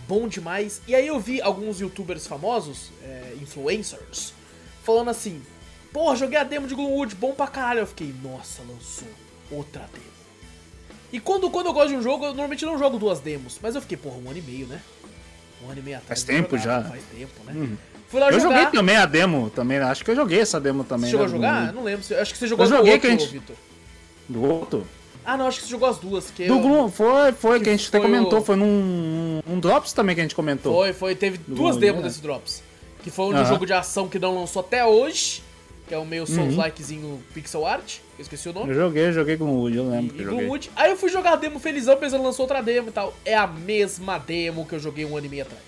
Bom demais. E aí eu vi alguns youtubers famosos, é, influencers, falando assim: Porra, joguei a demo de Gloomwood, bom pra caralho. Eu fiquei, nossa, lançou outra demo. E quando, quando eu gosto de um jogo, eu normalmente não jogo duas demos. Mas eu fiquei, porra, um ano e meio, né? Um ano e meio atrás. Faz tempo jogar, já. Faz tempo, né? Fui lá Eu jogar. joguei também a demo, também. Acho que eu joguei essa demo também. Você chegou a né, jogar? do- Eu não lembro. Acho que você jogou Eu do joguei outro, que a gente- Vitor. Do outro. Ah, não, acho que você jogou as duas. Que Do eu- Gloom, foi, foi, que que a gente até comentou. o- Foi num um Drops também que a gente comentou. Foi, foi. Teve duas Gloomwood, demos né? desse Drops. Que foi um um Aham. jogo de ação que não lançou até hoje. Que é o meio Uhum. Souls-likezinho pixel art. Eu esqueci o nome. Eu joguei, joguei Gloomwood, eu lembro E, que eu joguei. Gloomwood. Aí eu fui jogar a demo felizão, pensando lançou outra demo e tal. É a mesma demo que eu joguei um ano e meio atrás.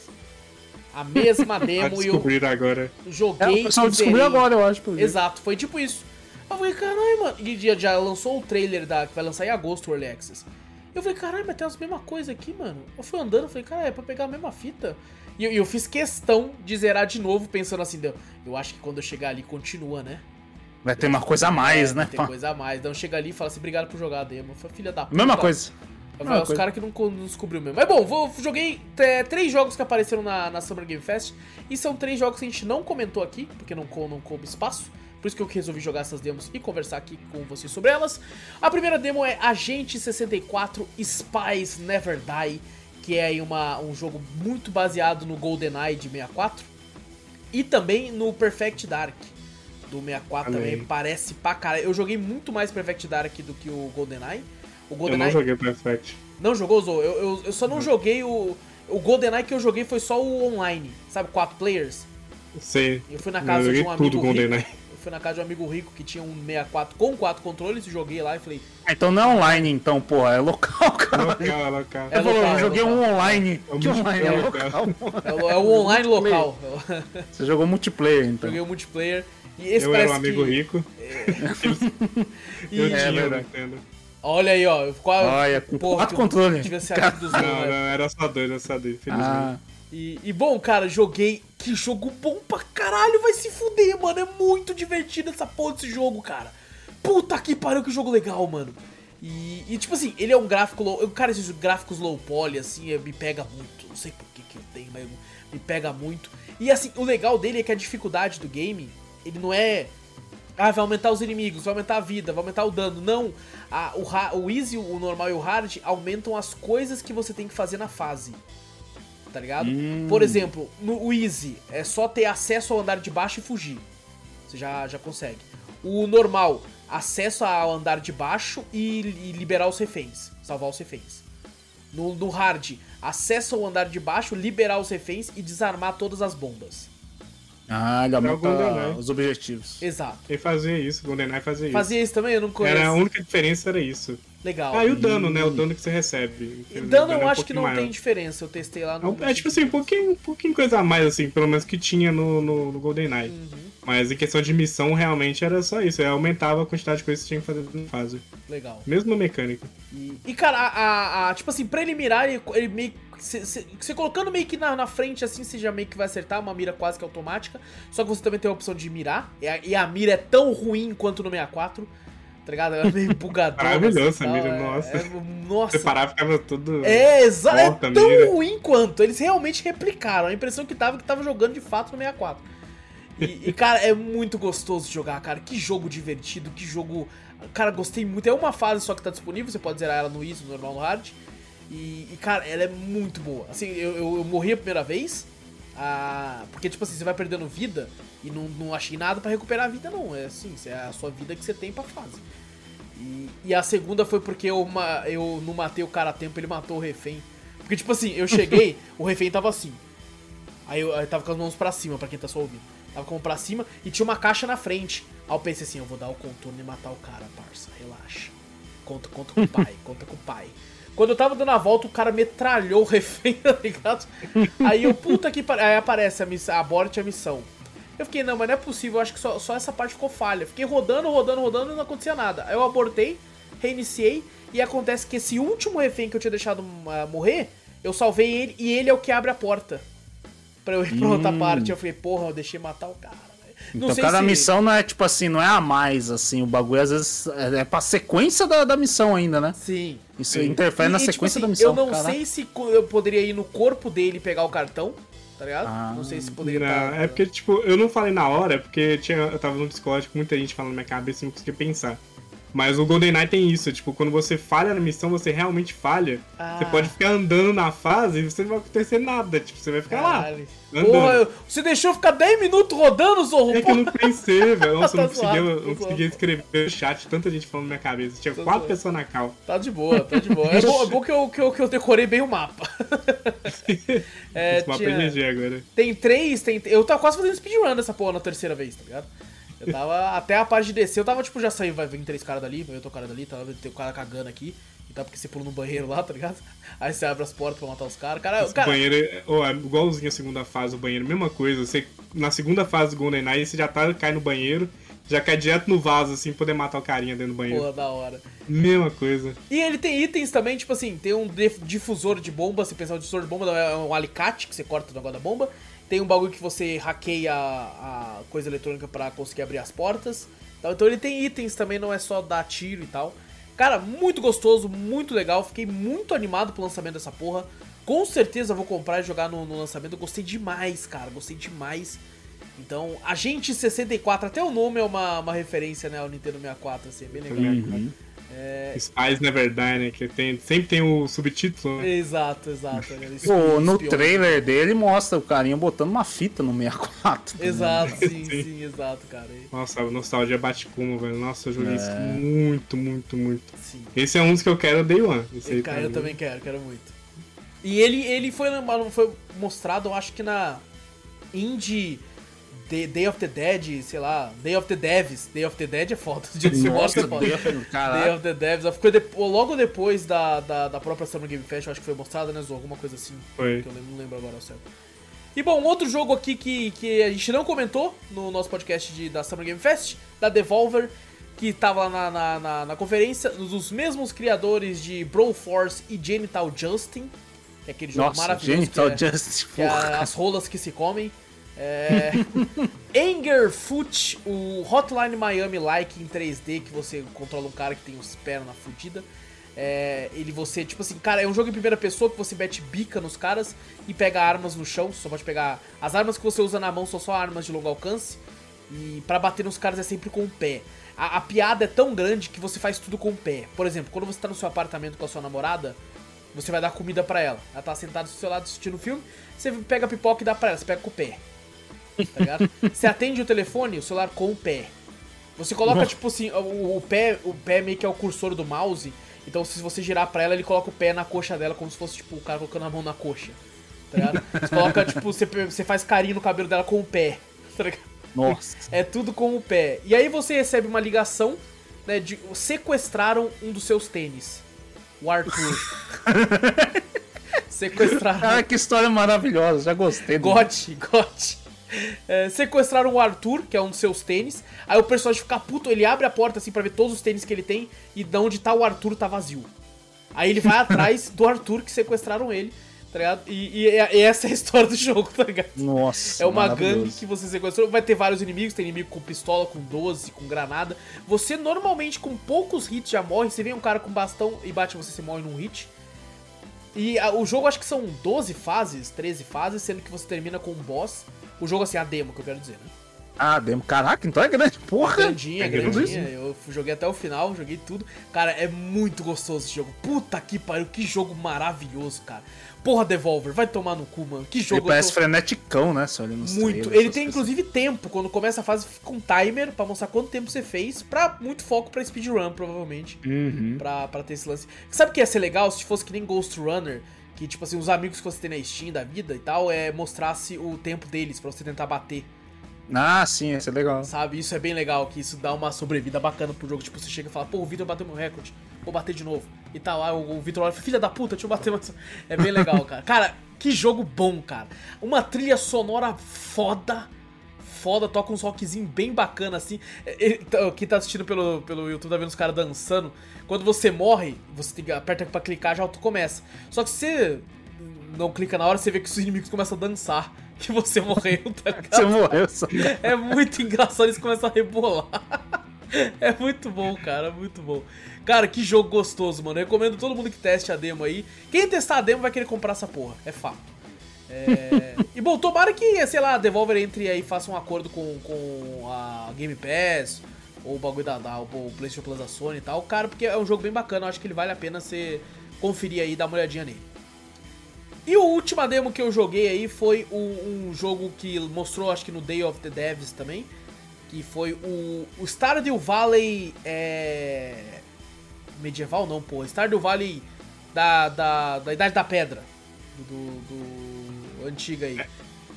A mesma <laughs> demo e eu agora. É, joguei e descobriu zerei. agora, eu acho. Exato, foi tipo isso. Eu falei, caralho, mano. E já, já lançou o trailer da, que vai lançar em agosto o Early Access. Eu falei, caralho, mas tem as mesmas coisas aqui, mano. Eu fui andando, falei, cara, é pra pegar a mesma fita. E eu, eu fiz questão de zerar de novo, pensando assim, eu, eu acho que quando eu chegar ali continua, né? Vai ter uma coisa a mais, É, né? Tem coisa a mais. Então chega ali e fala assim, obrigado por jogar a demo. Eu falei, filha da puta. Mesma coisa. Mesma falei, os coisa. caras que não, não descobriu mesmo. Mas bom, vou, joguei é, três jogos que apareceram na, na Summer Game Fest. E são três jogos que a gente não comentou aqui, porque não, não coube espaço. Por isso que eu resolvi jogar essas demos e conversar aqui com vocês sobre elas. A primeira demo é Agente 64 Spies Never Die, que é uma, um jogo muito baseado no GoldenEye de 64. E também no Perfect Dark do 64 também. Também. Parece pra caralho. Eu joguei muito mais Perfect Dark do que o GoldenEye. O Eu não joguei Perfect. não jogou, Zou? Eu, eu, eu só não joguei o. O GoldenEye que eu joguei foi só o online, sabe? Quatro players. Sei. Eu fui na Eu casa de um amigo tudo rico. GoldenEye. Eu fui na casa de um amigo rico que tinha um 64 com quatro controles, joguei lá e falei. Ah, Então não é online, então, porra, é local, <laughs> cara. Local, local. É Ele falou, local, eu joguei local. um online. É um que online é multiplayer, local? <laughs> É, o- é o online local. Você jogou multiplayer, então. joguei o multiplayer. E esse Eu era parece um amigo que... rico. E- <laughs> Eu É tinha o verdade. Nintendo. Olha aí, ó. Qual... Olha, com quatro que eu controles. Devia <laughs> ser dos Não, dois, não, né? era só dois, era só dois, felizmente. Ah, E, e, bom, cara, joguei. Que jogo bom pra caralho, vai se fuder, mano. É muito divertido essa porra desse jogo, cara. Puta que pariu, que jogo legal, mano. E, e, tipo assim, ele é um gráfico low. eu- Cara, esses gráficos low poly, assim, é- me pega muito. Não sei por que, que eu tenho, mas me pega muito. E assim, o legal dele é que a dificuldade do game, ele não é. Ah, vai aumentar os inimigos, vai aumentar a vida, vai aumentar o dano. Não. A- o, o easy, o normal e o hard aumentam as coisas que você tem que fazer na fase tá ligado? Hum. Por exemplo, no Easy é só ter acesso ao andar de baixo e fugir. Você já, já consegue. O normal, acesso ao andar de baixo e, e liberar os reféns. Salvar os reféns. No, no hard, acesso ao andar de baixo, liberar os reféns e desarmar todas as bombas. Ah ele É o aumenta GoldenEye. os objetivos. Exato. Ele fazia isso, GoldenEye fazia isso. Fazia isso também? Eu não conheço. Era a única diferença era isso. Legal. Ah, e o dano, né? O dano que você recebe. E dano eu é um acho que não pouquinho tem maior. diferença, eu testei lá no. É, é tipo assim, um pouquinho, um pouquinho coisa a mais, assim, pelo menos que tinha no, no, no GoldenEye. Uhum. Mas em questão de missão, realmente era só isso. é, Aumentava a quantidade de coisas que você tinha que fazer na fase. Legal. Mesma mecânica. E, e, cara, a, a- a- tipo assim, pra ele mirar, ele, ele meio. Você colocando meio que na, na frente, assim, você já meio que vai acertar, uma mira quase que automática. Só que você também tem a opção de mirar. E a, e a mira é tão ruim quanto no 64. Tá ligado? Ela é meio bugadona. Assim, essa mira, tal, é- nossa. é- nossa. Você parava e ficava tudo. É, exato. É tão mira. ruim quanto. Eles realmente replicaram. A impressão que tava é que tava jogando de fato no 64. E, e, cara, é muito gostoso de jogar, cara. Que jogo divertido, que jogo. Cara, gostei muito. É uma fase só que tá disponível, você pode zerar ela no easy, no normal, no hard. E, e, cara, ela é muito boa. Assim, eu, eu, eu morri a primeira vez. Ah, porque, tipo assim, você vai perdendo vida e não, não achei nada pra recuperar a vida, não. É assim, é a sua vida que você tem pra fase. E, e a segunda foi porque eu, eu não matei o cara a tempo, ele matou o refém. Porque, tipo assim, eu cheguei, <laughs> o refém tava assim. Aí eu, eu tava com as mãos pra cima, pra quem tá só ouvindo. Tava com a mão pra cima e tinha uma caixa na frente. Aí eu pensei assim, eu vou dar o contorno e matar o cara, parça. Relaxa. Conta, conta com o pai, <laughs> conta com o pai. Quando eu tava dando a volta, o cara metralhou o refém, <laughs> tá ligado? Aí eu, puta que pariu. Aí aparece a missão, aborte a missão. Eu fiquei, não, mas não é possível, eu acho que só, só essa parte ficou falha. Fiquei rodando, rodando, rodando e não acontecia nada. Aí eu abortei, reiniciei, e acontece que esse último refém que eu tinha deixado ah, morrer, eu salvei ele e ele é o que abre a porta. Pra eu ir pra outra parte. Eu falei, porra, eu deixei matar o cara. Não Então sei cada se- missão não é tipo assim, não é a mais, assim, o bagulho às vezes é é pra sequência da, da missão ainda, né? Sim. Isso Sim. interfere na E, tipo sequência assim, da missão. Eu não caraca. sei se eu poderia ir no corpo dele e pegar o cartão, tá ligado? Ah. não sei se poderia Não, tá- é porque, tipo, eu não falei na hora, porque tinha, eu tava no com muita gente falando na minha cabeça e não conseguia pensar. Mas o GoldenEye tem isso, tipo, quando você falha na missão, você realmente falha. Ah. Você pode ficar andando na fase e você não vai acontecer nada. Tipo, você vai ficar Caralho. lá. Andando. Porra, você deixou eu ficar 10 minutos rodando, Zorro? É que eu não pensei, velho. Nossa, eu <laughs> não Tá conseguia, zoado, eu tá não conseguia escrever no chat, tanta gente falando na minha cabeça. Tinha Tá quatro zoado. pessoas na cal. Tá de boa, tá de boa. É bom, é bom que, eu, que, eu, que eu decorei bem o mapa. <laughs> É, Esse mapa tinha- é GG agora. Tem três, tem. Eu tava quase fazendo speedrun dessa porra na terceira vez, tá ligado? Eu tava até a parte de descer, eu tava tipo, já saiu, vai vir três caras dali, vai outro cara dali, tava tem o cara cagando aqui. E tá porque você pula no banheiro lá, tá ligado? Aí você abre as portas pra matar os caras. Cara, cara, banheiro é, ó, é igualzinho a segunda fase do banheiro, mesma coisa. Você, na segunda fase do GoldenEye, você já tá, cai no banheiro, já cai direto no vaso, assim, poder matar o carinha dentro do banheiro. porra, da hora. Mesma coisa. E ele tem itens também, tipo assim, tem um dif- difusor de bomba, se pensar um difusor de bomba, é um alicate que você corta o negócio da bomba. Tem um bagulho que você hackeia a, a coisa eletrônica pra conseguir abrir as portas. Então, Então ele tem itens também, não é só dar tiro e tal. Cara, muito gostoso, muito legal. Fiquei muito animado pro lançamento dessa porra. Com certeza vou comprar e jogar no, no lançamento. Eu gostei demais, cara. Gostei demais. Então, Agente 64, até o nome é uma, uma referência, né, ao Nintendo 64, assim, é bem legal. Uhum. Spies Never Die, né? Que tem, sempre tem o subtítulo, né? Exato, exato. né, Pô, no trailer dele mostra o carinha botando uma fita no 64. Exato, sim, <laughs> Sim. sim, exato, cara. Nossa, a nostalgia bate como, velho. Nossa, eu joguei É. isso muito, muito, muito. Sim. Esse é um dos que eu quero Day One. Esse E, cara, eu mim. também quero, quero muito. E ele, ele foi, foi mostrado, eu acho que na Indie Day, Day of the Dead, sei lá, Day of the Devs. Day of the Dead é foda. Dia dos Mortos é foda. Day of the Devs. Ficou depo- logo depois da, da, da própria Summer Game Fest, eu acho que foi mostrada, né, Zou? Alguma coisa assim. Foi. Que eu lembro- não lembro agora ao certo. E bom, um outro jogo aqui que, que a gente não comentou no nosso podcast de, da Summer Game Fest, da Devolver, que tava lá na, na, na, na conferência, dos mesmos criadores de Brawl Force e Genital Justin, que é aquele jogo Nossa, maravilhoso. Genital que é, Justice, que é as rolas que se comem. É... <laughs> Angerfoot, o Hotline Miami like em 3D, que você controla um cara que tem os pernas fudida. É, ele você, tipo assim, cara, é um jogo em primeira pessoa que você mete bica nos caras e pega armas no chão. Só pode pegar. As armas que você usa na mão são só armas de longo alcance. E pra bater nos caras é sempre com o pé. A, a piada é tão grande que você faz tudo com o pé. Por exemplo, quando você tá no seu apartamento com a sua namorada, você vai dar comida pra ela. Ela tá sentada do seu lado assistindo o filme, você pega a pipoca e dá pra ela, você pega com o pé. Tá ligado? você atende o telefone, o celular com o pé. Você coloca, tipo assim, o, o pé, o pé meio que é o cursor do mouse. Então se você girar pra ela, ele coloca o pé na coxa dela, como se fosse, tipo, o cara colocando a mão na coxa. Tá ligado? Você coloca, <laughs> tipo, você, você faz carinho no cabelo dela com o pé. <laughs> Tá ligado? Nossa. É tudo com o pé. E aí você recebe uma ligação né, de, sequestraram um dos seus tênis. O Arthur. <laughs> sequestraram. Ah, que história maravilhosa, já gostei. Gote, gote. É, sequestraram o Arthur, que é um dos seus tênis. Aí o personagem fica puto, ele abre a porta assim pra ver todos os tênis que ele tem e de onde tá o Arthur tá vazio. Aí ele vai <laughs> atrás do Arthur que sequestraram ele, tá ligado? E, e- e essa é a história do jogo, tá ligado? Nossa, É uma gangue que você sequestrou. Vai ter vários inimigos. Tem inimigo com pistola, com 12, com granada. Você normalmente, com poucos hits, já morre. Você vem um cara com bastão e bate você, você morre num hit. E a- o jogo acho que são 12 fases, 13 fases, sendo que você termina com um boss. O jogo, assim, a demo, que eu quero dizer, né? Ah, demo. Caraca, então é grande. Porra! Grandinha, é grandinha. Eu joguei até o final, joguei tudo. Cara, é muito gostoso esse jogo. Puta que pariu, que jogo maravilhoso, cara. Porra, Devolver, vai tomar no cu, mano. Que Ele jogo eu parece tô- freneticão, né? Se olha nos Muito. trailers, Ele tem inclusive tempo. Quando começa a fase, fica um timer pra mostrar quanto tempo você fez. Pra muito foco pra speedrun, provavelmente. Uhum. Pra, pra ter esse lance. Sabe o que ia ser legal se fosse que nem Ghost Runner? Que, tipo assim, os amigos que você tem na Steam da vida e tal, é mostrasse o tempo deles pra você tentar bater. Ah, sim, esse é legal. Sabe? Isso é bem legal, que isso dá uma sobrevida bacana pro jogo. Tipo, você chega e fala, pô, o Vitor bateu meu recorde, vou bater de novo. E tal, aí o o Vitor olha e fala, filha da puta, deixa eu bater mais. É bem legal, cara. Cara, que jogo bom, cara. Uma trilha sonora foda. Foda, toca uns rockzinho bem bacana assim. Ele- tá- Quem tá assistindo pelo, pelo YouTube tá vendo os caras dançando. Quando você morre, você tem aperta pra clicar, já auto começa. Só que se você não clica na hora, você vê que os inimigos começam a dançar. <laughs> Que você morreu, tá <laughs> ligado? Você morreu, só. É muito engraçado, eles começam a rebolar. <laughs> É muito bom, cara, muito bom. Cara, que jogo gostoso, mano. Eu recomendo todo mundo que teste a demo aí. Quem testar a demo vai querer comprar essa porra, é fato. É... e bom, tomara que, sei lá, a Devolver entre aí e faça um acordo com, com a Game Pass ou o bagulho da, da o PlayStation Plus da Sony e tal, cara, porque é um jogo bem bacana, eu acho que ele vale a pena você conferir aí e dar uma olhadinha nele. E o última demo que eu joguei aí foi um, um jogo que mostrou, acho que no Day of the Devs também, que foi o, o Stardew Valley é, medieval não, pô, Stardew Valley da, da, da Idade da Pedra, do, do, do antigo aí.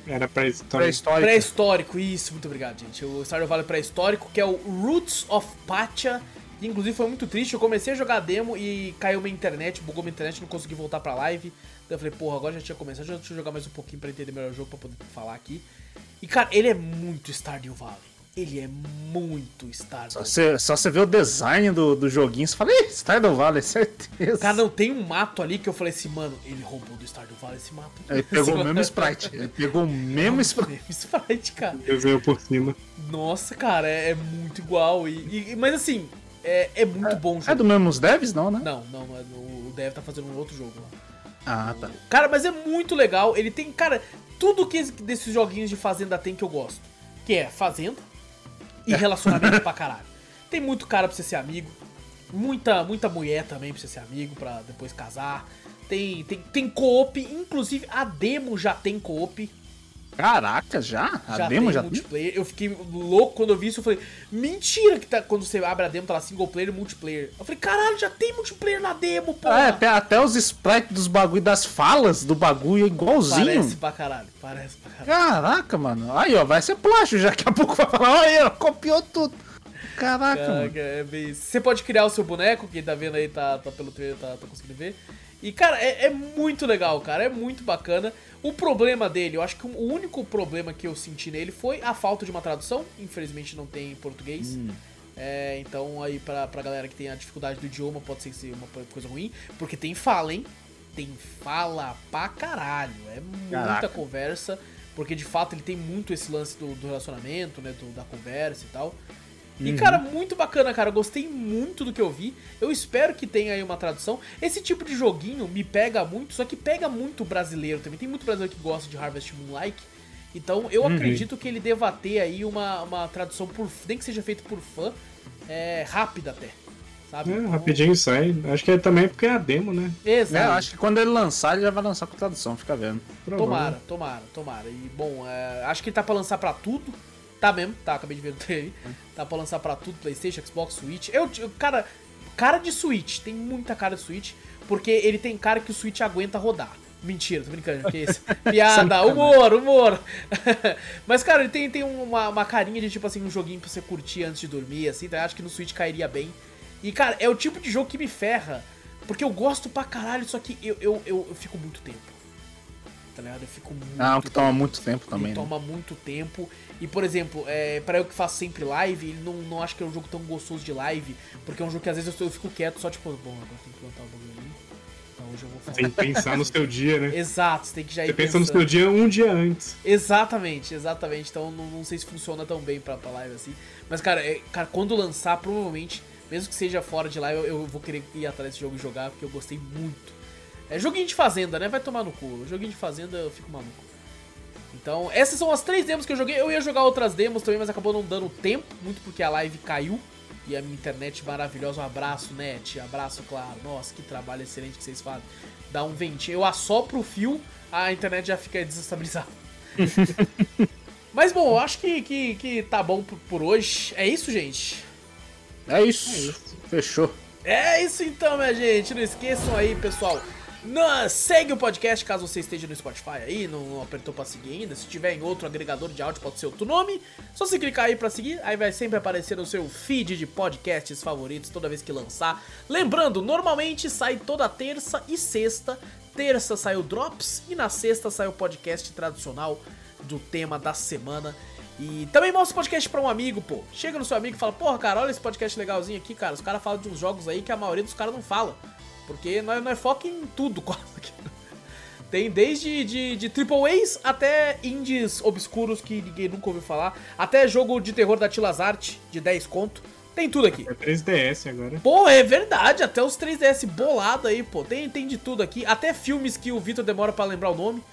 Era. Pré-histórico. Pré-histórico, isso, muito obrigado, gente. O Stardew Valley pré-histórico, que é o Roots of Pacha. Inclusive foi muito triste, eu comecei a jogar a demo e caiu minha internet, bugou minha internet, não consegui voltar pra live. Daí eu falei, porra, agora já tinha começado, já deixa eu jogar mais um pouquinho pra entender melhor o jogo, pra poder falar aqui. E cara, ele é muito Stardew Valley. Ele é muito Stardew Só Valley. você, só você vê o design do, do joguinho, você fala, ih, Stardew Valley, certeza. Cara, não tem um mato ali que eu falei assim, mano, ele roubou do Stardew Valley esse mato. Ele pegou o mesmo <laughs> sprite. Ele pegou o mesmo sprite. Mesmo sprite, cara. Desenho por cima. Nossa, cara, é, é muito igual. E, e- mas assim, é, é muito bom o jogo. É do mesmo devs, não, né? Não, não, não é o Dev tá fazendo um outro jogo lá. Ah, tá. Cara, mas é muito legal. Ele tem, cara, tudo que esse- desses joguinhos de fazenda tem que eu gosto. Que é fazenda e relacionamento pra caralho. Tem muito cara pra você ser amigo. Muita, muita mulher também pra você ser amigo, pra depois casar. Tem, tem, tem co-op, inclusive a demo já tem co-op. Caraca, já? A já demo tem já tem? multiplayer. Eu fiquei louco quando eu vi isso. Eu falei, mentira que tá, quando você abre a demo tá lá single player e multiplayer. Eu falei, caralho, já tem multiplayer na demo, pô. É, até, até os sprites dos bagulho, das falas do bagulho é igualzinho. Parece pra caralho, parece pra caralho. Caraca, mano. Aí, ó, vai ser plágio já. Daqui a pouco vai falar, olha, copiou tudo. Caraca, mano. Caraca, é bem... Você pode criar o seu boneco, quem tá vendo aí tá, tá pelo trailer, tá, tá conseguindo ver. E, cara, é, é muito legal, cara, é muito bacana. O problema dele, eu acho que o único problema que eu senti nele foi a falta de uma tradução. Infelizmente não tem em português. Hum. É, então aí pra, pra galera que tem a dificuldade do idioma pode ser que seja uma coisa ruim, porque tem fala, hein? Tem fala pra caralho, é muita Caraca. conversa, porque de fato ele tem muito esse lance do, do relacionamento, né, do- da conversa e tal. E, cara, muito bacana, cara. Eu gostei muito do que eu vi. Eu espero que tenha aí uma tradução. Esse tipo de joguinho me pega muito, só que pega muito brasileiro também. Tem muito brasileiro que gosta de Harvest Moon Like. Então eu acredito que ele deva ter aí uma, uma tradução por. Nem que seja feito por fã. É, rápida até. Sabe? É, Então, rapidinho sai. Acho que é também porque é a demo, né? Exato. É, acho que quando ele lançar, ele já vai lançar com tradução, fica vendo. Provável. Tomara, tomara, tomara. E bom, é, acho que ele tá pra lançar pra tudo. Tá mesmo, tá, acabei de ver no trailer. Tá pra lançar pra tudo, Playstation, Xbox, Switch. Eu, eu- cara, cara de Switch, tem muita cara de Switch, porque ele tem cara que o Switch aguenta rodar. Mentira, tô brincando, que isso? <laughs> Piada, humor, humor. <laughs> Mas, cara, ele tem, tem uma, uma carinha de, tipo assim, um joguinho pra você curtir antes de dormir, assim, então eu acho que no Switch cairia bem. E, cara, é o tipo de jogo que me ferra, porque eu gosto pra caralho, só que eu, eu, eu, eu fico muito tempo. Tá ligado? Eu fico muito. Ah, que toma muito tempo também. Né? Toma muito tempo. E, por exemplo, é, para eu que faço sempre live, não, não acho que é um jogo tão gostoso de live, porque é um jogo que às vezes eu, eu fico quieto, só tipo, bom, agora tem que plantar o bagulho ali. Então hoje eu vou fazer. Tem que pensar no seu dia, né? <laughs> Exato, você tem que já ir Você pensa no seu dia um dia antes. Exatamente, exatamente. Então não, não sei se funciona tão bem pra, pra live assim. Mas, cara, é, cara, quando lançar, provavelmente, mesmo que seja fora de live, eu, eu vou querer ir atrás desse jogo e jogar, porque eu gostei muito. É joguinho de fazenda, né? Vai tomar no cu. Joguinho de fazenda eu fico maluco. Então, essas são as três demos que eu joguei. Eu ia jogar outras demos também, mas acabou não dando tempo, muito porque a live caiu. E a minha internet maravilhosa. Um abraço, net. Abraço, claro. Nossa, que trabalho excelente que vocês fazem. Dá um ventinho. Eu assopro o fio, a internet já fica desestabilizada. <laughs> mas bom, eu acho que, que, que tá bom por hoje. É isso, gente? É isso. É isso. Fechou. É isso então, minha gente. Não esqueçam aí, pessoal. Segue o podcast caso você esteja no Spotify aí, não, não, apertou pra seguir ainda. Se tiver em outro agregador de áudio, pode ser outro nome. Só se clicar aí pra seguir, aí vai sempre aparecer no seu feed de podcasts favoritos toda vez que lançar. Lembrando, normalmente sai toda terça e sexta. Terça sai o Drops e na sexta sai o podcast tradicional do tema da semana. E também mostra o podcast pra um amigo, pô. Chega no seu amigo e fala, porra, cara, olha esse podcast legalzinho aqui, cara. Os caras falam de uns jogos aí que a maioria dos caras não fala. Porque nós, nós foca em tudo <laughs> quase. Tem desde de, de Triple A's até indies obscuros que ninguém nunca ouviu falar. Até jogo de terror da Tilazart de 10 conto. Tem tudo aqui. É 3DS agora. Pô, é verdade. Até os 3DS bolado aí, pô. Tem, tem de tudo aqui. Até filmes que o Vitor demora para lembrar o nome.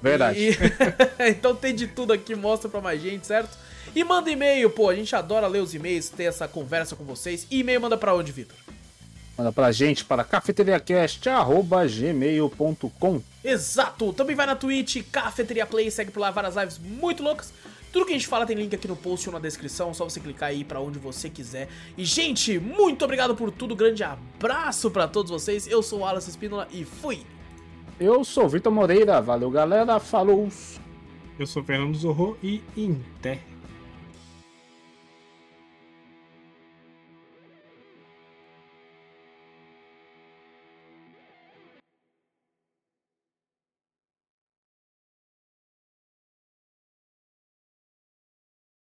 Verdade. E... <laughs> então tem de tudo aqui, mostra pra mais gente, certo? E manda e-mail, pô. A gente adora ler os e-mails, ter essa conversa com vocês. E e-mail manda pra onde, Vitor? Manda pra gente para cafeteriacast.gmail.com Exato! Também vai na Twitch, Cafeteria Play, segue por lá várias lives muito loucas. Tudo que a gente fala tem link aqui no post ou na descrição, só você clicar aí para onde você quiser. E, gente, muito obrigado por tudo, grande abraço para todos vocês. Eu sou o Alas Espínola e fui! Eu sou o Vitor Moreira, valeu galera, falou! Eu sou o Fernando Zorro e Inter.